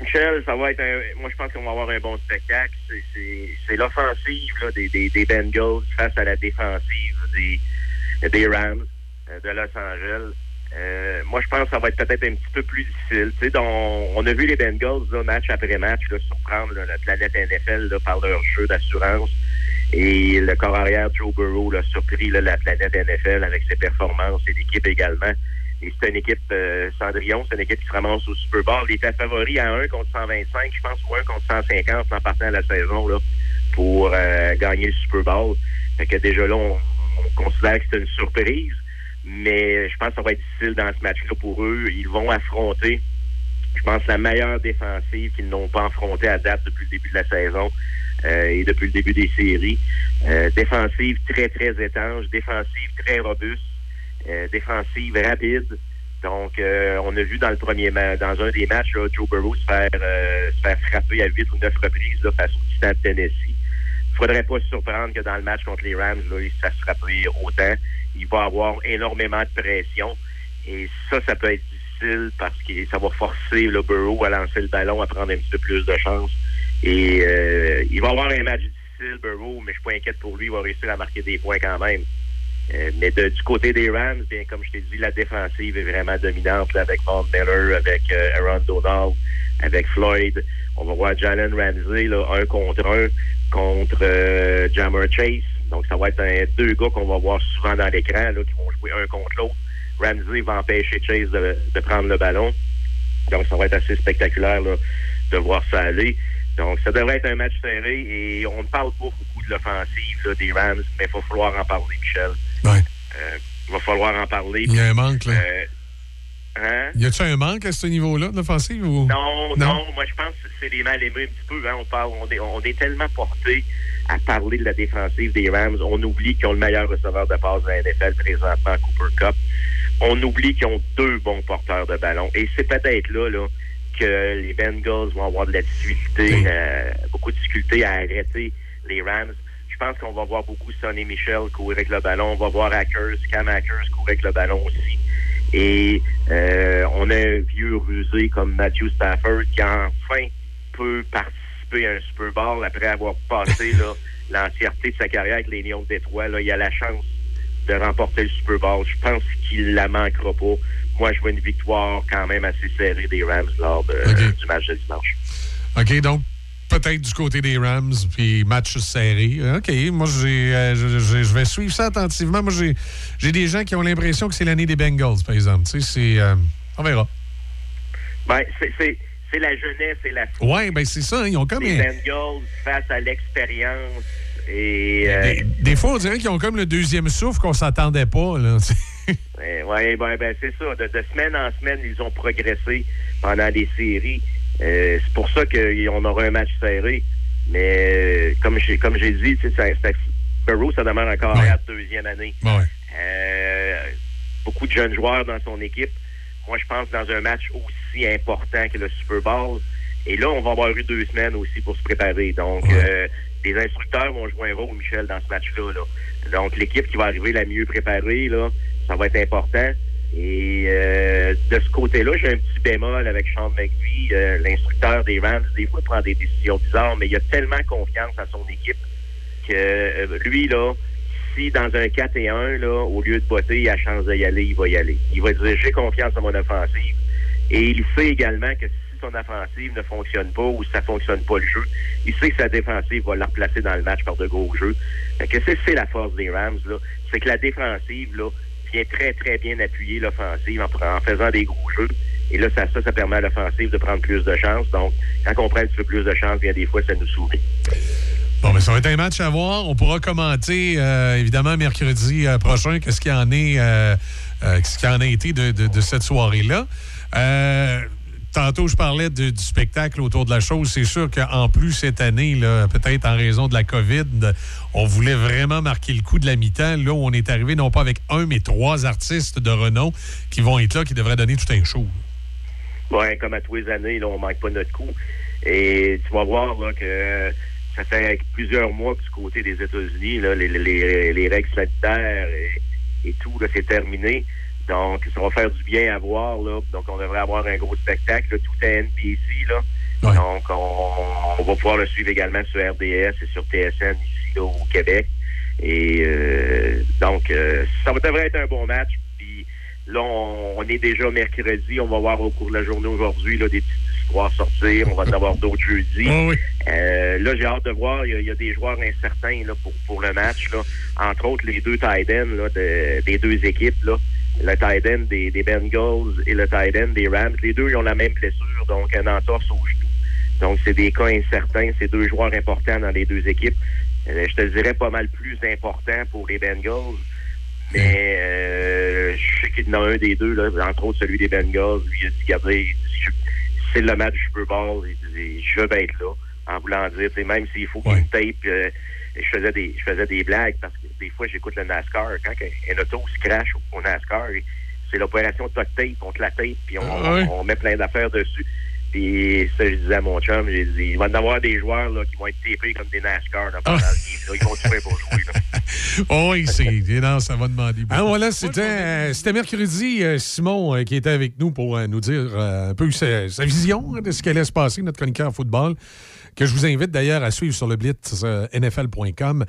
Michel, ça va être un. Moi, je pense qu'on va avoir un bon spectacle. C'est- l'offensive des, des Bengals face à la défensive des, des Rams euh, de Los Angeles. Euh, moi, je pense que ça va être peut-être un petit peu plus difficile. Tu sais, donc, on a vu les Bengals, là, match après match, là, surprendre là, la planète NFL par leur jeu d'assurance. Et le corps arrière Joe Burrow l'a surpris la planète NFL avec ses performances et l'équipe également. Et c'est une équipe euh, Cendrillon, c'est une équipe qui se ramasse au Super Bowl. Il était favori à 1 contre 125, je pense, ou 1 contre 150 en partant de la saison là, pour euh, gagner le Super Bowl. Fait que déjà là, on, on considère que c'est une surprise. Mais je pense que ça va être difficile dans ce match-là pour eux. Ils vont affronter, je pense, la meilleure défensive qu'ils n'ont pas affrontée à date depuis le début de la saison euh, et depuis le début des séries. Euh, défensive très, très étanche, défensive très robuste, euh, défensive rapide. Donc, euh, on a vu dans le premier dans un des matchs, là, Joe Burrow se faire, euh, se faire frapper à huit ou neuf reprises là, face au Titan de Tennessee. faudrait pas se surprendre que dans le match contre les Rams, là, il se fasse frapper autant. Il va avoir énormément de pression. Et ça, ça peut être difficile parce que ça va forcer le Burrow à lancer le ballon, à prendre un petit peu plus de chance. Et euh, il va avoir un match difficile, Burrow, mais je suis pas inquiète pour lui. Il va réussir à marquer des points quand même. Euh, mais de- du côté des Rams, bien comme je t'ai dit, la défensive est vraiment dominante là, avec Von Miller, avec euh, Aaron Donald, avec Floyd. On va voir Jalen Ramsey là, un contre un contre euh, Jammer Chase. Donc ça va être un, deux gars qu'on va voir souvent dans l'écran là, qui vont jouer un contre l'autre. Ramsey va empêcher Chase de, de prendre le ballon. Donc ça va être assez spectaculaire là, de voir ça aller. Donc, ça devrait être un match serré et on ne parle pas beaucoup de l'offensive là, des Rams, mais il va falloir en parler, Michel. Ouais. Euh, il va falloir en parler. Il y a un manque, là. Euh, hein? Y a-tu un manque à ce niveau-là de l'offensive? Ou... Non, non, moi je pense que c'est des mal aimés un petit peu. Hein. On, parle, on, est, on est tellement porté à parler de la défensive des Rams. On oublie qu'ils ont le meilleur receveur de passe de la NFL présentement, Cooper Cup. On oublie qu'ils ont deux bons porteurs de ballon. Et c'est peut-être là, là que les Bengals vont avoir de la difficulté, euh, beaucoup de difficulté à arrêter les Rams. Je pense qu'on va voir beaucoup Sonny Michel courir avec le ballon. On va voir Hackers, Cam Hackers courir avec le ballon aussi. Et euh, on a un vieux rusé comme Matthew Stafford qui enfin peut participer à un Super Bowl après avoir passé l'entièreté de sa carrière avec les Lions de Détroit. Là, il a la chance de remporter le Super Bowl. Je pense qu'il la manquera pas. Moi, je vois une victoire quand même assez serrée des Rams lors de- du match de dimanche. OK, donc peut-être du côté des Rams, puis match serré. OK, moi, j'ai, euh, je, vais suivre ça attentivement. Moi, j'ai, j'ai des gens qui ont l'impression que c'est l'année des Bengals, par exemple. Tu sais, c'est... euh, on verra. Ben, c'est- la jeunesse et la Ouais, ben c'est ça. hein, ils ont comme... Les Bengals face à l'expérience et... euh, des, des fois, on dirait qu'ils ont comme le deuxième souffle qu'on s'attendait pas. Là. Ouais, ouais, ben, ben, c'est ça. De, de semaine en semaine, ils ont progressé pendant les séries. Euh, c'est pour ça qu'on aura un match serré. Mais euh, comme j'ai comme j'ai dit, ça- ça- Burrow, ça demeure encore à la deuxième année. Euh, beaucoup de jeunes joueurs dans son équipe. Moi, je pense dans un match aussi important que le Super Bowl. Et là, on va avoir eu deux semaines aussi pour se préparer. Donc, euh, les instructeurs vont jouer un rôle, Michel, dans ce match-là. là. Donc, l'équipe qui va arriver la mieux préparée, là, ça va être important. Et euh, de ce côté-là, j'ai un petit bémol avec Sean McVie, euh, l'instructeur des Rams. Des fois, il prend des décisions bizarres, mais il a tellement confiance à son équipe que euh, lui, là, si dans un 4 et 1, là, au lieu de botter, il a chance d'y aller, il va y aller. Il va dire j'ai confiance en mon offensive. Et il sait également que si son offensive ne fonctionne pas ou si ça fonctionne pas le jeu, il sait que sa défensive va la replacer dans le match par de gros jeux. Fait que c'est, c'est la force des Rams, là. C'est que la défensive, là, vient très, très bien appuyer l'offensive en, faisant des gros jeux. Et là, ça, ça, permet à l'offensive de prendre plus de chance. Donc, quand on prend un petit peu plus de chance, bien des fois, ça nous sourit. Bon, mais ça va être un match à voir. On pourra commenter, euh, évidemment, mercredi euh, prochain, qu'est-ce qu'il en est, euh, euh, qu'est-ce qu'il y en a été de- de cette soirée-là. Euh, tantôt, je parlais du spectacle autour de la chose. C'est sûr qu'en plus, cette année, peut-être en raison de la COVID, on voulait vraiment marquer le coup de la mi-temps. Là on est arrivé, non pas avec un, mais trois artistes de renom qui vont être là, qui devraient donner tout un show. Ouais, comme à tous les années, là, on manque pas notre coup. Et tu vas voir que ça fait plusieurs mois que du côté des États-Unis, les, les- les règles sanitaires et, et tout, c'est terminé. Donc, ça va faire du bien à voir. Là. Donc, on devrait avoir un gros spectacle. là. Tout est NBC. Là. Donc, on, on va pouvoir le suivre également sur RDS et sur TSN ici là, au Québec. Et euh, donc, euh, ça devrait être un bon match. Puis là, on, on est déjà mercredi. On va voir au cours de la journée aujourd'hui là, des petites histoires sortir. On va en avoir d'autres jeudi. Euh, là, j'ai hâte de voir. Il y, y a des joueurs incertains là, pour, pour le match. Là. Entre autres, les deux tight ends là, de- des deux équipes. Là. Le tight end des, des Bengals et le tight end des Rams. Les deux, ils ont la même blessure, donc un entorse au genou. Donc, c'est des cas incertains. C'est deux joueurs importants dans les deux équipes. Euh, je te dirais pas mal plus important pour les Bengals. Mais euh, je sais qu'il y en a un des deux, là, entre autres celui des Bengals, lui il a dit, regardez, je- c'est le match du Super Bowl, il dit, je veux être là, en voulant dire, même s'il faut qu'il me tape, euh, je faisais des je faisais des blagues parce que des fois j'écoute le NASCAR, quand un, auto se crache au, au NASCAR, c'est l'opération Tuck Tape, on te la tape, puis on, Ah on met plein d'affaires dessus. Puis ça, je disais à mon chum, j'ai dit, il va y en avoir des joueurs là, qui vont être tapés comme des NASCAR là, pendant le game. là. Ils vont tuer pour jouer. Là. Oh, oui, c'est. Non, ça va demander. Ah, voilà, c'était, euh, c'était mercredi, euh, Simon euh, qui était avec nous pour euh, nous dire euh, un peu sa, sa vision hein, de ce qui allait se passer, notre chroniqueur football, que je vous invite d'ailleurs à suivre sur le blitz euh, NFL.com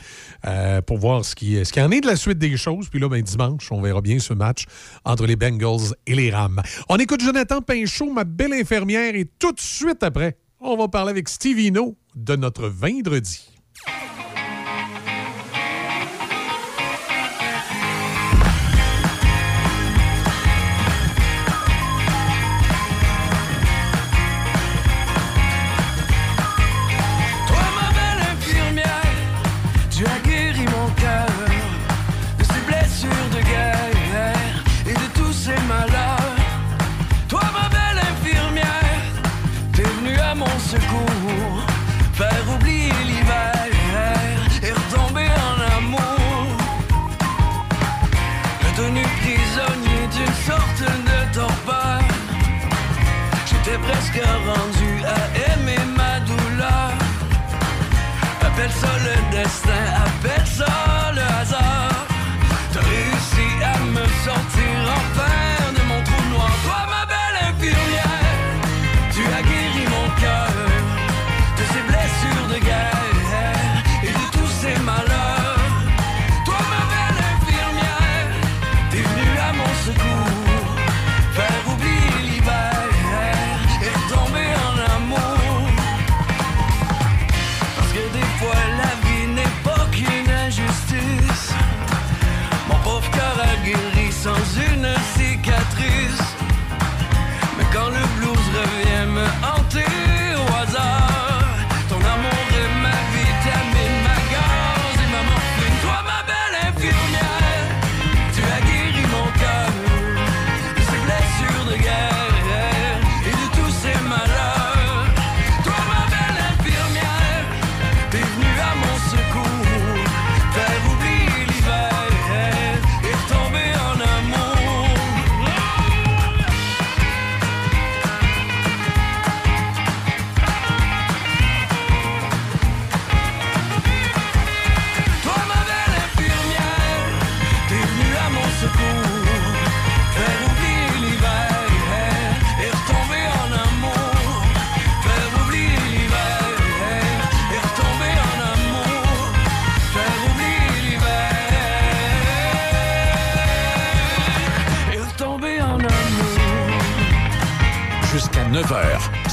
euh, pour voir ce qui, ce qui en est de la suite des choses. Puis là, ben, dimanche, on verra bien ce match entre les Bengals et les Rams. On écoute Jonathan Pinchot, ma belle infirmière, et tout de suite après, on va parler avec Steve Hino de notre vendredi.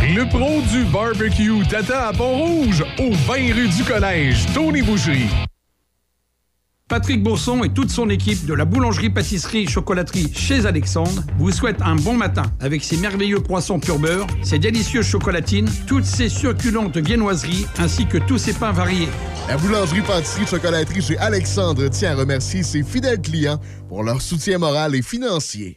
Le pro du barbecue Tata à Pont-Rouge, au 20 rue du Collège, Tony Boucherie. Patrick Bourson et toute son équipe de la boulangerie-pâtisserie-chocolaterie chez Alexandre vous souhaitent un bon matin avec ses merveilleux croissants pur beurre, ses délicieuses chocolatines, toutes ses succulentes viennoiseries ainsi que tous ses pains variés. La boulangerie pâtisserie chocolaterie chez Alexandre tient à remercier ses fidèles clients pour leur soutien moral et financier.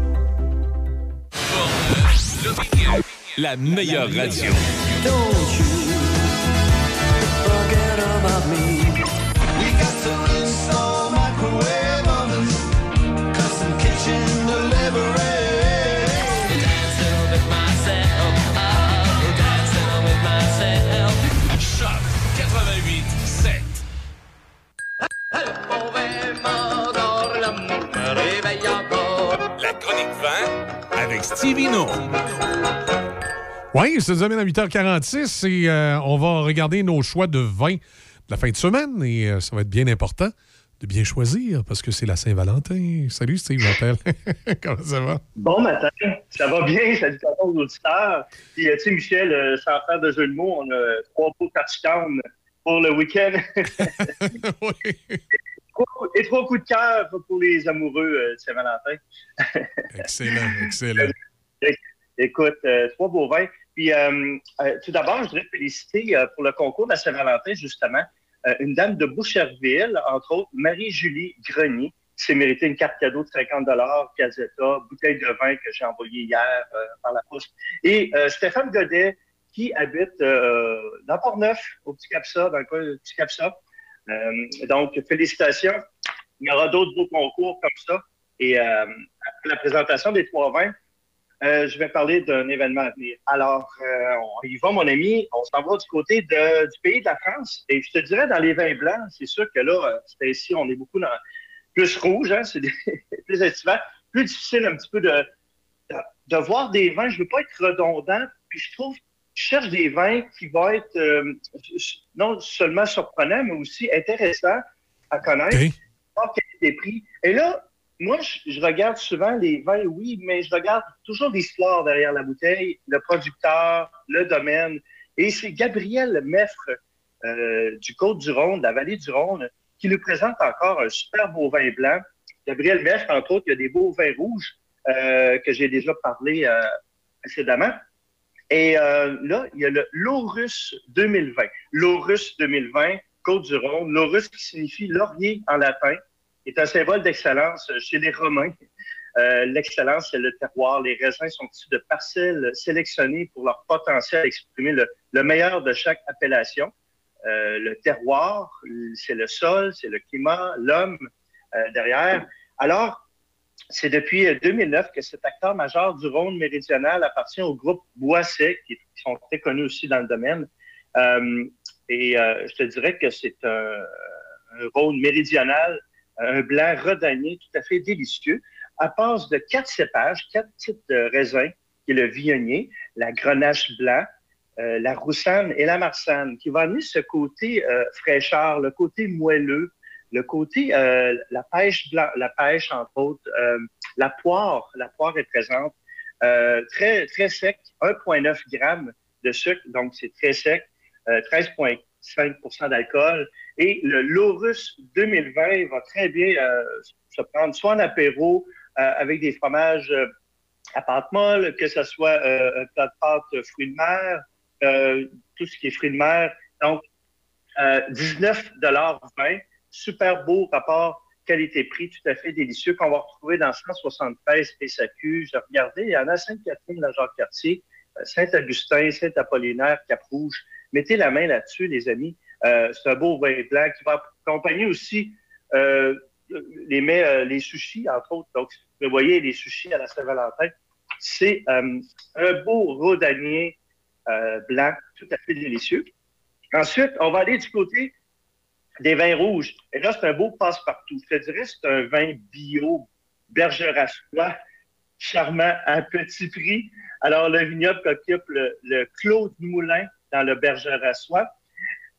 Choc 88 7. La chronique vin avec Stevie No. Oui, ça nous amène à 8h46 et euh, on va regarder nos choix de vin de la fin de semaine et euh, ça va être bien important de bien choisir parce que c'est la Saint-Valentin. Salut Steve, j'appelle. Comment ça va? Bon matin, ça va bien, salut à tous aux auditeurs. Puis, euh, tu sais, Michel, euh, sans faire de jeu de mots, on a trois beaux touchdowns pour le week-end. Trois- Et trois coups de cœur pour les amoureux de Saint-Valentin. Excellent, excellent. Écoute, euh, trois beaux vins. Puis, euh, euh, tout d'abord, je voudrais féliciter euh, pour le concours de la Saint-Valentin, justement, euh, une dame de Boucherville, entre autres, Marie-Julie Grenier, qui s'est mérité une carte cadeau de 50 Gazetta, bouteille de vin que j'ai envoyée hier euh, par la poste. Et Stéphane Godet, qui habite dans Port-Neuf, au Petit Capsa, dans le coin du Petit Capsa. Donc, félicitations. Il y aura d'autres beaux concours comme ça. Et la présentation des trois vins, euh, je vais parler d'un événement à venir. Alors, euh, on y va, mon ami. On s'en va du côté de- du pays de la France. Et je te dirais, dans les vins blancs, c'est sûr que là, euh, c'est ici, on est beaucoup dans plus rouge, hein, c'est des- plus estival, plus difficile un petit peu de, de, de voir des vins. Je ne veux pas être redondant, puis je trouve, je cherche des vins qui vont être euh, non seulement surprenants, mais aussi intéressants à connaître, voir quel est les prix. Et là, moi, je, regarde souvent les vins, oui, mais je regarde toujours l'histoire derrière la bouteille, le producteur, le domaine. Et c'est Gabriel Meffre euh, du Côte-du-Rhône, de la vallée du Rhône, qui nous présente encore un super beau vin blanc. Gabriel Meffre, entre autres, il y a des beaux vins rouges euh, que j'ai déjà parlé euh, précédemment. Et là, il y a le Laurus 2020. Laurus 2020, Côte-du-Rhône. Laurus qui signifie laurier en latin, est un symbole d'excellence chez les Romains. Euh, L'excellence, c'est le terroir. Les raisins sont issus de parcelles sélectionnées pour leur potentiel à exprimer le, le meilleur de chaque appellation. Euh, le terroir, c'est le sol, c'est le climat, l'homme euh, derrière. Alors, c'est depuis euh, 2009 que cet acteur majeur du Rhône méridional appartient au groupe Boisset, qui, qui sont très connus aussi dans le domaine. Et je te dirais que c'est un Rhône méridional, un blanc redanié tout à fait délicieux, à base de quatre cépages, quatre types de raisins, qui est le viognier, la grenache blanc, euh, la roussane et la marsanne, qui va amener ce côté euh, fraîcheur, le côté moelleux, le côté euh, la pêche blanc, la pêche entre autres, la poire, la poire est présente, très très sec, 1,9 g de sucre, donc c'est très sec, 13,4 5% d'alcool. Et le Lorus 2020 va très bien euh, se prendre soit en apéro euh, avec des fromages euh, à pâte molle, que ce soit pâte, pâte fruits de mer, tout ce qui est fruits de mer. Donc, 19,20 Super beau rapport qualité-prix, tout à fait délicieux, qu'on va retrouver dans 173 PSAQ. Regardez, il y en a Sainte-Catherine, la Jacques-Cartier, Saint-Augustin, Saint-Apollinaire, Cap-Rouge. Mettez la main là-dessus, les amis. Euh, c'est un beau vin blanc qui va accompagner aussi euh, les euh, les sushis, entre autres. Donc, vous voyez, les sushis à la Saint-Valentin. C'est un beau rhodanier blanc, tout à fait délicieux. Ensuite, on va aller du côté des vins rouges. Et là, c'est un beau passe-partout. Je te dirais, c'est un vin bio, bergeracois, charmant, à petit prix. Alors, le vignoble occupe le, le Clos du Moulin dans le Bergeracois.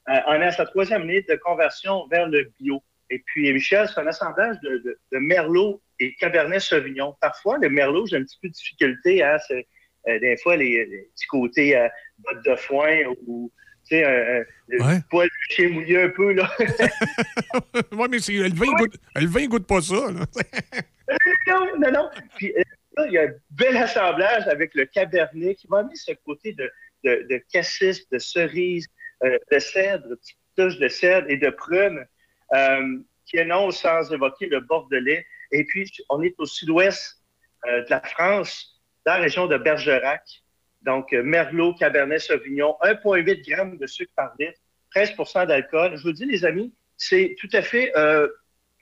Euh, on est à sa troisième année de conversion vers le bio. Et puis, Michel, c'est un assemblage de, de- de Merlot et Cabernet Sauvignon. Parfois, le Merlot, j'ai un petit peu de difficulté. Hein, c'est, euh, des fois, les, les petits côtés euh, bottes de foin ou, tu sais, un- un- le poil chien mouillé un peu, là. oui, mais c'est- le vin, goûte, le vin goûte pas ça. là. non, non, non. Puis euh, là, il y a un bel assemblage avec le cabernet qui va amener ce côté de, de, de cassis, de cerise, euh, de cèdre, petite de cèdre et de prune, euh, qui énonce sans évoquer le bordelais. Et puis, on est au sud-ouest euh, de la France, dans la région de Bergerac. Donc, euh, Merlot, Cabernet Sauvignon, 1,8 g de sucre par litre, 13% d'alcool. Je vous dis, les amis, c'est tout à fait euh,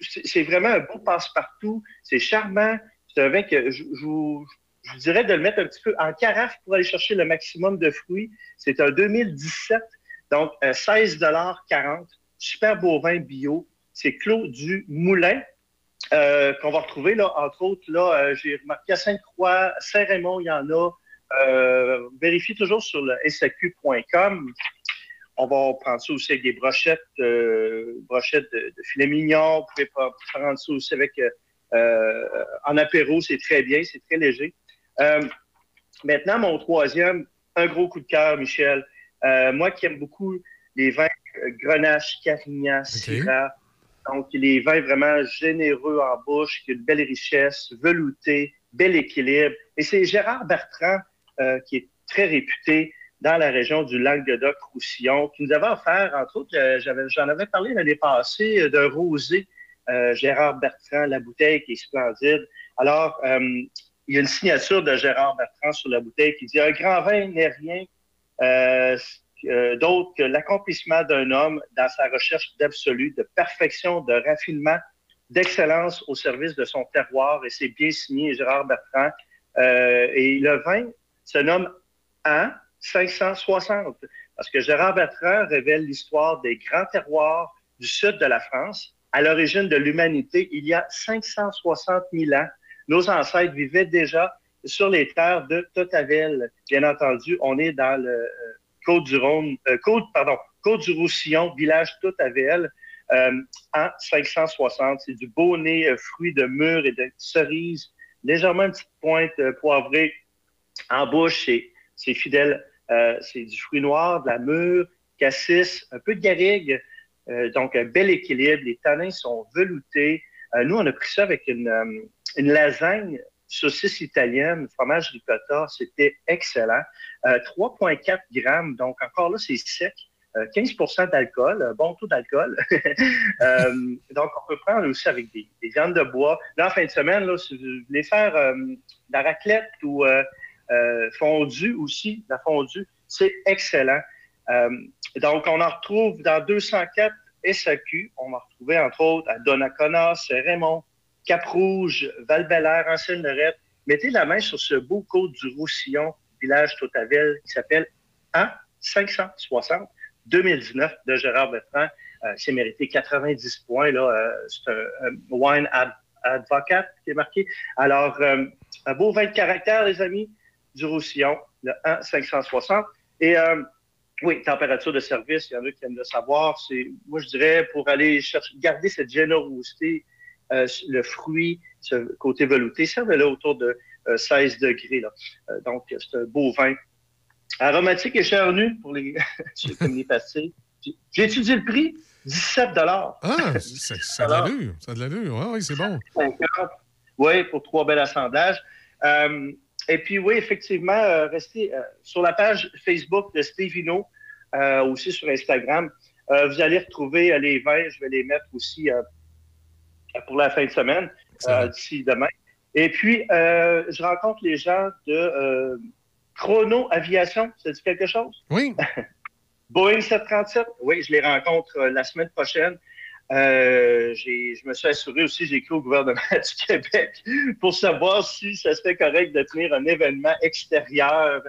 c'est vraiment un beau passe-partout. C'est charmant. C'est un vin que je vous, je vous dirais de le mettre un petit peu en carafe pour aller chercher le maximum de fruits. C'est un 2017, donc euh, 16,40 Super beau vin bio. C'est Clos du Moulin. euh, qu'on va retrouver, là, entre autres, là, euh, j'ai remarqué à Sainte-Croix, Saint-Raymond, il y en a. Euh, vérifiez toujours sur le saq.com. On va prendre ça aussi avec des brochettes, euh, brochettes de, de filet mignon. Vous pouvez prendre ça aussi avec euh, euh, en apéro, c'est très bien, c'est très léger. Euh, maintenant, mon troisième, un gros coup de cœur, Michel. Euh, moi qui aime beaucoup les vins euh, Grenache, Carignan, Syrah. Donc, les vins vraiment généreux en bouche, qui ont une belle richesse, velouté, bel équilibre. Et c'est Gérard Bertrand, euh, qui est très réputé dans la région du Languedoc-Roussillon, qui nous avait offert, entre autres, euh, j'en avais parlé l'année passée, d'un rosé Gérard Bertrand, la bouteille qui est splendide. Alors, il y a une signature de Gérard Bertrand sur la bouteille qui dit « Un grand vin n'est rien euh, euh, d'autre que l'accomplissement d'un homme dans sa recherche d'absolu, de perfection, de raffinement, d'excellence au service de son terroir. » Et c'est bien signé Gérard Bertrand. Euh, et le vin se nomme An 560 parce que Gérard Bertrand révèle l'histoire des grands terroirs du sud de la France à l'origine de l'humanité il y a 560 000 ans. Nos ancêtres vivaient déjà sur les terres de Totavel. Bien entendu, on est dans le euh, Côte du Rhône, euh, Côte, pardon, Côte du Roussillon, village Totavel, euh, en 560. C'est du beau nez, fruit de mûres et de cerises, légèrement une petite pointe poivrée en bouche. C'est, fidèle. C'est du fruit noir, de la mûre, cassis, un peu de garrigue. Donc, un bel équilibre. Les tanins sont veloutés. Nous, on a pris ça avec une, une lasagne saucisse italienne, fromage ricotta. C'était excellent. Euh, 3,4 grammes. Donc, encore là, c'est sec. Euh, 15% d'alcool, un bon taux d'alcool. Euh, donc, on peut prendre aussi avec des, des viandes de bois. Là, en fin de semaine, là, si vous voulez faire euh, de la raclette ou euh, euh, fondue aussi, la fondue, c'est excellent. Euh, donc, on en retrouve dans 204 SAQ. On va retrouver, entre autres, à Donnacona, Saint-Raymond, Cap-Rouge, val ancienne lorette Mettez la main sur ce beau côte du Roussillon, village Totavel, qui s'appelle A 560 2019 de Gérard Bertrand. Euh, c'est mérité 90 points. Là, euh, c'est un, wine ad- advocate qui est marqué. Alors, euh, un beau vin de caractère, les amis, du Roussillon, le 1 560. Et oui, température de service, il y en a qui aiment le savoir. C'est, moi, je dirais, pour aller chercher, garder cette générosité, euh, le fruit, ce côté velouté, servez-le autour de euh, 16 degrés. Là. Euh, donc, c'est un beau vin. Aromatique et charnu pour les, ceux qui les. J'ai- étudié le prix, 17 Ah, ça a de l'allure. Ça a de l'allure. Oui, oui, c'est bon. 50. Oui, pour trois belles assemblages. Euh, et puis, oui, effectivement, euh, restez euh, sur la page Facebook de Stevino, euh, aussi sur Instagram. Euh, vous allez retrouver euh, les vins. Je vais les mettre aussi euh, pour la fin de semaine, euh, d'ici demain. Et puis, euh, je rencontre les gens de euh, Chrono Aviation. Ça dit quelque chose? Oui. Boeing 737, oui, je les rencontre la semaine prochaine. Euh, je me suis assuré aussi, j'ai écrit au gouvernement du Québec pour savoir si ça serait correct de tenir un événement extérieur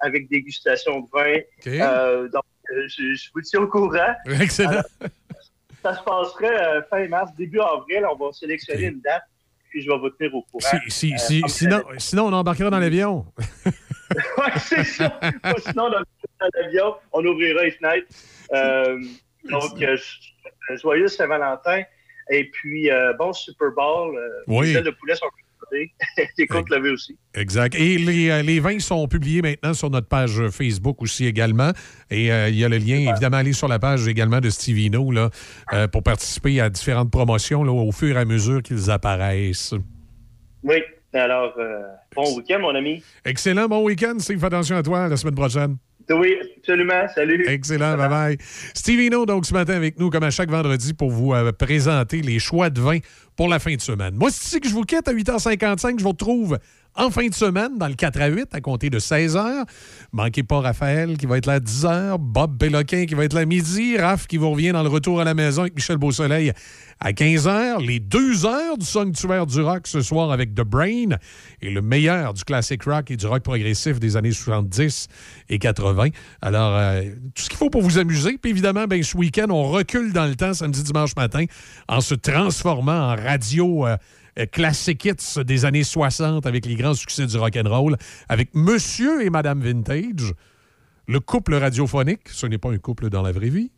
avec dégustation de vin. Euh, donc, je, je vous tiens au courant. Excellent. Alors, ça se passerait euh, fin mars, début avril. On va sélectionner une date, puis je vais vous tenir au courant. Si- si- Euh, si- sinon, sinon, on embarquera dans l'avion. Oui, c'est ça. Sinon, dans dans l'avion, on ouvrira les fenêtres. Euh, donc, euh, jo- joyeux Saint-Valentin. Et puis, euh, bon Super Bowl. Oui. Les ailes de poulet sont côtes levées aussi. Exact. Et les, euh, les vins sont publiés maintenant sur notre page Facebook aussi également. Et euh, il y a le lien, évidemment, allez sur la page également de Stevino là, euh, pour participer à différentes promotions là, au fur et à mesure qu'ils apparaissent. Oui. Alors, euh, bon week-end, mon ami. Excellent, bon week-end. Steve, fais attention à toi la semaine prochaine. Oui, absolument. Salut. Excellent, bye bye. Stevino, donc, ce matin avec nous, comme à chaque vendredi, pour vous euh, présenter les choix de vin pour la fin de semaine. Moi, c'est ici que je vous quitte à 8h55. Je vous retrouve en fin de semaine dans le 4 à 8 à compter de 16h. Manquez pas Raphaël qui va être là à 10h, Bob Péloquin qui va être là midi, Raph qui vous revient dans le retour à la maison avec Michel Beausoleil à 15h, les deux heures du sanctuaire du rock ce soir avec The Brain et le meilleur du classic rock et du rock progressif des années 70 et 80. Alors, euh, tout ce qu'il faut pour vous amuser. Puis évidemment, ben, ce week-end, on recule dans le temps samedi, dimanche matin en se transformant en radio. euh, Classic Hits des années 60 avec les grands succès du rock and roll, avec Monsieur et Madame Vintage, le couple radiophonique. Ce n'est pas un couple dans la vraie vie,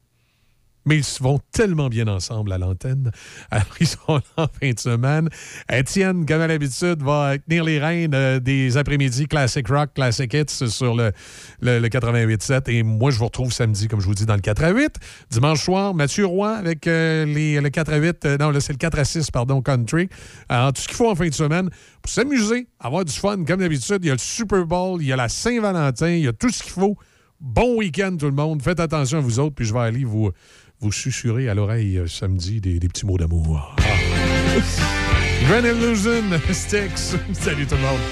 mais ils vont tellement bien ensemble à l'antenne. Alors, ils sont là en fin de semaine. Étienne, comme à l'habitude, va tenir les rênes euh, des après-midi Classic Rock, Classic Hits sur le, le, le 88.7. Et moi, je vous retrouve samedi, comme je vous dis, dans le 4 à 8. Dimanche soir, Mathieu Roy avec euh, les, le 4 à 8. euh, non, là, c'est le 4 à 6, pardon, country. Alors, tout ce qu'il faut en fin de semaine pour s'amuser, avoir du fun, comme d'habitude. Il y a le Super Bowl, il y a la Saint-Valentin, il y a tout ce qu'il faut. Bon week-end, tout le monde. Faites attention à vous autres, puis je vais aller vous, vous susurrer à l'oreille euh, samedi des, petits mots d'amour. Ah. Grand Illusion, Sticks. Salut tout le monde.